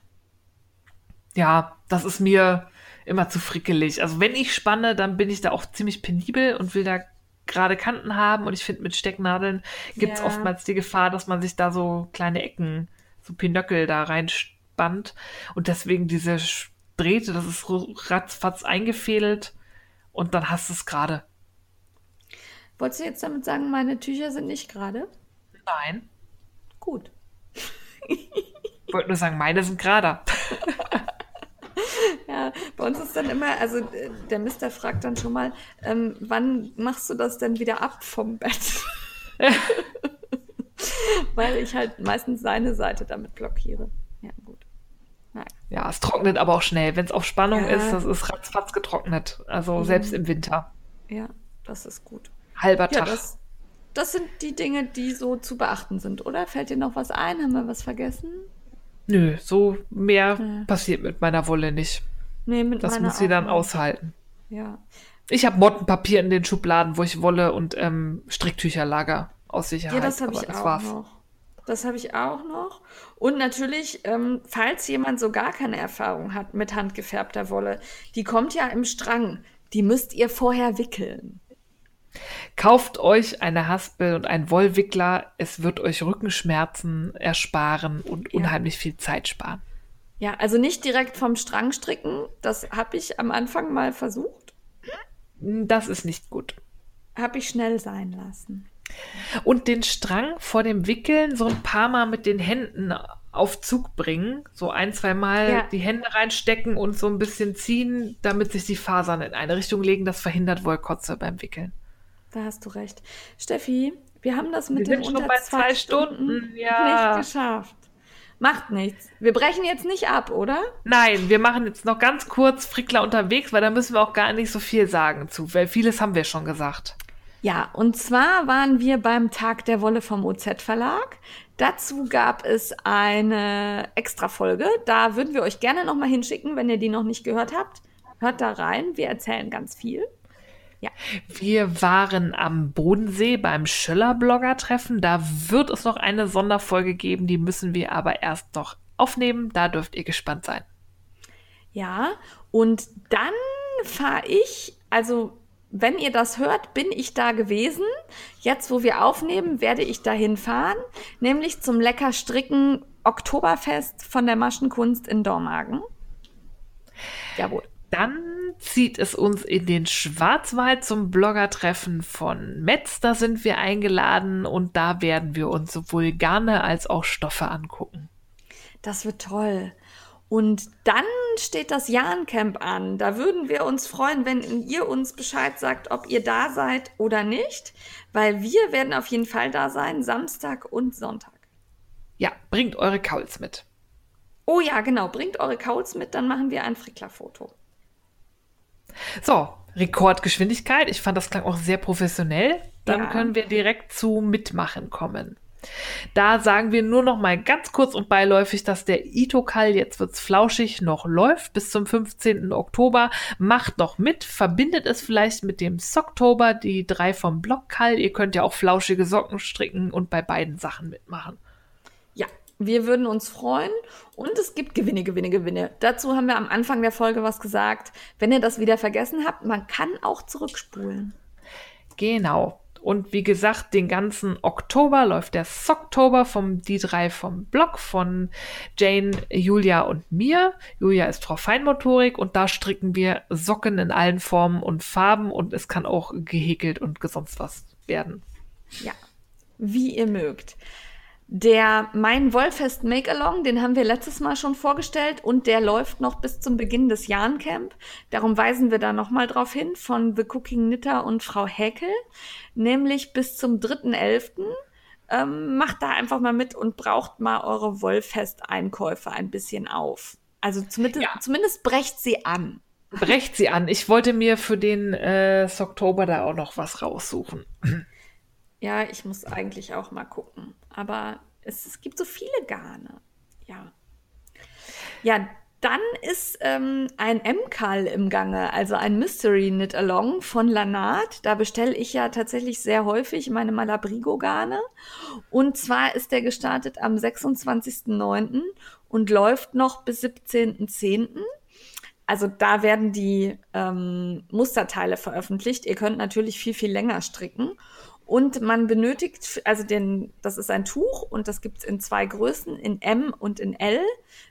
Ja, das ist mir immer zu frickelig. Also wenn ich spanne, dann bin ich da auch ziemlich penibel und will da gerade Kanten haben. Und ich finde, mit Stecknadeln gibt es Ja. oftmals die Gefahr, dass man sich da so kleine Ecken, so Pinöckel da reinspannt. Und deswegen diese Drähte, das ist ratzfatz eingefädelt und dann hast du es gerade. Wolltest du jetzt damit sagen, meine Tücher sind nicht gerade? Nein. Gut. Ich wollte nur sagen, meine sind gerade. Ja, bei uns ist dann immer, also äh, der Mister fragt dann schon mal, ähm, wann machst du das denn wieder ab vom Bett? Weil ich halt meistens seine Seite damit blockiere. Ja, gut. Nein. Ja, es trocknet aber auch schnell. Wenn es auf Spannung Ja. ist, das ist ratzfatz getrocknet. Also selbst im Winter. Ja, das ist gut. Halber Ja, Tag. das, das sind die Dinge, die so zu beachten sind, oder? Fällt dir noch was ein? Haben wir was vergessen? Nö, so mehr Ja. passiert mit meiner Wolle nicht. Nee, mit Das meiner muss sie dann nicht. aushalten. Ja. Ich habe Mottenpapier in den Schubladen, wo ich Wolle und ähm, Stricktücher lager. Aus Sicherheit. Ja, das habe ich das auch war's. noch. Das habe ich auch noch. Und natürlich, ähm, falls jemand so gar keine Erfahrung hat mit handgefärbter Wolle, die kommt ja im Strang. Die müsst ihr vorher wickeln. Kauft euch eine Haspel und einen Wollwickler. Es wird euch Rückenschmerzen ersparen und Ja. unheimlich viel Zeit sparen. Ja, also nicht direkt vom Strang stricken. Das habe ich am Anfang mal versucht. Das ist nicht gut. Habe ich schnell sein lassen. Und den Strang vor dem Wickeln so ein paar Mal mit den Händen auf Zug bringen. So ein, zwei Mal Ja. die Hände reinstecken und so ein bisschen ziehen, damit sich die Fasern in eine Richtung legen. Das verhindert Wollkotze beim Wickeln. Da hast du recht. Steffi, wir haben das mit Wir schon unter bei zwei Stunden, Stunden, ja. nicht geschafft. Macht nichts. Wir brechen jetzt nicht ab, oder? Nein, wir machen jetzt noch ganz kurz Frickler unterwegs, weil da müssen wir auch gar nicht so viel sagen zu, weil vieles haben wir schon gesagt. Ja, und zwar waren wir beim Tag der Wolle vom OZ Verlag. Dazu gab es eine Extra-Folge. Da würden wir euch gerne noch mal hinschicken, wenn ihr die noch nicht gehört habt. Hört da rein. Wir erzählen ganz viel. Wir waren am Bodensee beim Schöller-Blogger-Treffen. Da wird es noch eine Sonderfolge geben, die müssen wir aber erst noch aufnehmen. Da dürft ihr gespannt sein. Ja, und dann fahre ich, also wenn ihr das hört, bin ich da gewesen. Jetzt, wo wir aufnehmen, werde ich dahin fahren, nämlich zum Lecker Stricken Oktoberfest von der Maschenkunst in Dormagen. Jawohl. Dann zieht es uns in den Schwarzwald zum Bloggertreffen von Metz. Da sind wir eingeladen und da werden wir uns sowohl Garne als auch Stoffe angucken. Das wird toll. Und dann steht das Jahrencamp an. Da würden wir uns freuen, wenn ihr uns Bescheid sagt, ob ihr da seid oder nicht, weil wir werden auf jeden Fall da sein, Samstag und Sonntag. Ja, bringt eure Kauls mit. Oh ja, genau, bringt eure Kauls mit, dann machen wir ein Frickler-Foto. So, Rekordgeschwindigkeit. Ich fand, das klang auch sehr professionell. Dann Ja. können wir direkt zu Mitmachen kommen. Da sagen wir nur noch mal ganz kurz und beiläufig, dass der Itokal, jetzt wird's flauschig, noch läuft bis zum 15. Oktober. Macht noch mit, verbindet es vielleicht mit dem Socktober, die drei vom Blockkall. Ihr könnt ja auch flauschige Socken stricken und bei beiden Sachen mitmachen. Wir würden uns freuen und es gibt Gewinne, Gewinne, Gewinne. Dazu haben wir am Anfang der Folge was gesagt. Wenn ihr das wieder vergessen habt, man kann auch zurückspulen. Genau. Und wie gesagt, den ganzen Oktober läuft der Socktober vom die drei vom Blog von Jane, Julia und mir. Julia ist Frau Feinmotorik und da stricken wir Socken in allen Formen und Farben und es kann auch gehäkelt und sonst was werden. Ja, wie ihr mögt. Der Mein Wollfest Make-Along, den haben wir letztes Mal schon vorgestellt und der läuft noch bis zum Beginn des Jahrencamp. Darum weisen wir da nochmal drauf hin von The Cooking Knitter und Frau Häkel, nämlich bis zum 3.11. Ähm, macht da einfach mal mit und braucht mal eure Wollfest-Einkäufe ein bisschen auf. Also zumindest, ja. zumindest brecht sie an. Brecht sie an. Ich wollte mir für den äh, Oktober da auch noch was raussuchen. Ja, ich muss eigentlich auch mal gucken. Aber es, es gibt so viele Garne. Ja. Ja, dann ist ähm, ein M-Call im Gange, also ein Mystery Knit Along von Lanat. Da bestelle ich ja tatsächlich sehr häufig meine Malabrigo-Garne. Und zwar ist der gestartet am 26.09. und läuft noch bis 17.10. Also da werden die ähm, Musterteile veröffentlicht. Ihr könnt natürlich viel, viel länger stricken. Und man benötigt, also den, das ist ein Tuch und das gibt's in zwei Größen, in M und in L.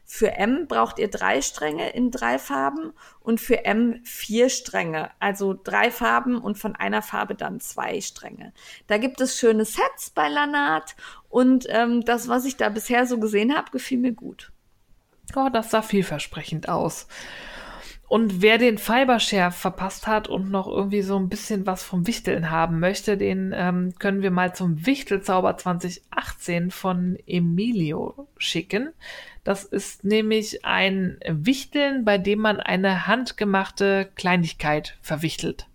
Für M braucht ihr drei Stränge in drei Farben und für M vier Stränge, also drei Farben und von einer Farbe dann zwei Stränge. Da gibt es schöne Sets bei Lanat und ähm, das, was ich da bisher so gesehen habe, gefiel mir gut. Oh, das sah vielversprechend aus. Und wer den Fibershare verpasst hat und noch irgendwie so ein bisschen was vom Wichteln haben möchte, den ähm, können wir mal zum Wichtelzauber 2018 von Emilio schicken. Das ist nämlich ein Wichteln, bei dem man eine handgemachte Kleinigkeit verwichtelt.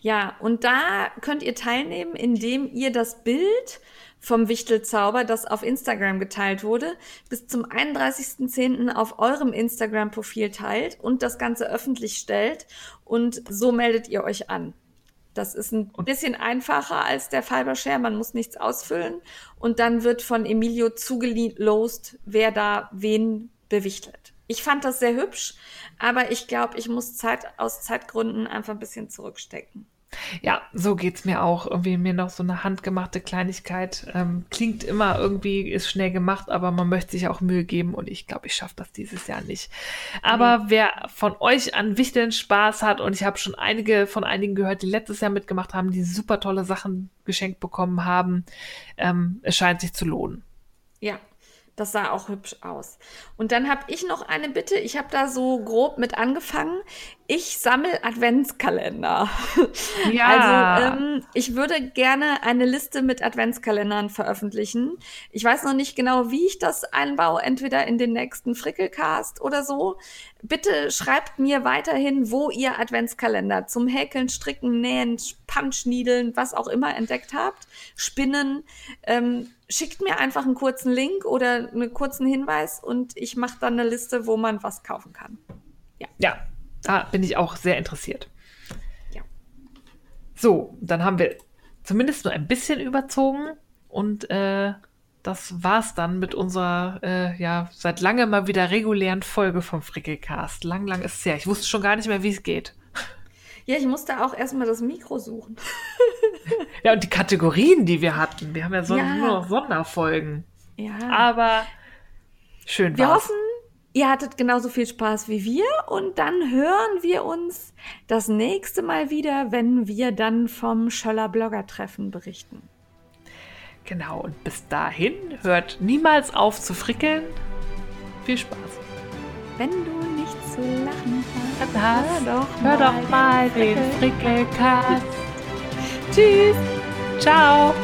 Ja, und da könnt ihr teilnehmen, indem ihr das Bild vom Wichtelzauber, das auf Instagram geteilt wurde, bis zum 31.10. auf eurem Instagram-Profil teilt und das Ganze öffentlich stellt. Und so meldet ihr euch an. Das ist ein bisschen einfacher als der Fibershare. Man muss nichts ausfüllen. Und dann wird von Emilio zugelost, wer da wen bewichtelt. Ich fand das sehr hübsch, aber ich glaube, ich muss Zeit, aus Zeitgründen einfach ein bisschen zurückstecken. Ja, so geht's mir auch. Irgendwie mir noch so eine handgemachte Kleinigkeit. Ähm, klingt immer irgendwie, ist schnell gemacht, aber man möchte sich auch Mühe geben und ich glaube, ich schaffe das dieses Jahr nicht. Aber nee. wer von euch an Wichteln Spaß hat und ich habe schon einige von einigen gehört, die letztes Jahr mitgemacht haben, die super tolle Sachen geschenkt bekommen haben, ähm, es scheint sich zu lohnen. Ja, das sah auch hübsch aus. Und dann habe ich noch eine Bitte. Ich habe da so grob mit angefangen. Ich sammle Adventskalender. Ja. Also ähm, ich würde gerne eine Liste mit Adventskalendern veröffentlichen. Ich weiß noch nicht genau, wie ich das einbaue, entweder in den nächsten Frickelcast oder so. Bitte schreibt mir weiterhin, wo ihr Adventskalender zum Häkeln, Stricken, Nähen, Punchniedeln, was auch immer entdeckt habt, Spinnen. Ähm, schickt mir einfach einen kurzen Link oder einen kurzen Hinweis und ich mache dann eine Liste, wo man was kaufen kann. Ja. Ja, da bin ich auch sehr interessiert. Ja. So, dann haben wir zumindest nur ein bisschen überzogen und äh, das war's dann mit unserer äh, ja seit langem mal wieder regulären Folge vom Frickelcast. Lang, lang ist es her. Ich wusste schon gar nicht mehr, wie es geht. Ja, ich musste auch erstmal das Mikro suchen. ja, und die Kategorien, die wir hatten. Wir haben ja, so ja. nur noch Sonderfolgen. Ja. Aber schön Wir war's. hoffen, ihr hattet genauso viel Spaß wie wir und dann hören wir uns das nächste Mal wieder, wenn wir dann vom Schöller Blogger Treffen berichten. Genau, und bis dahin hört niemals auf zu frickeln. Viel Spaß. Wenn du nichts zu lachen hast, hör doch, hör doch mal den Frickelcast. Tschüss. Ciao.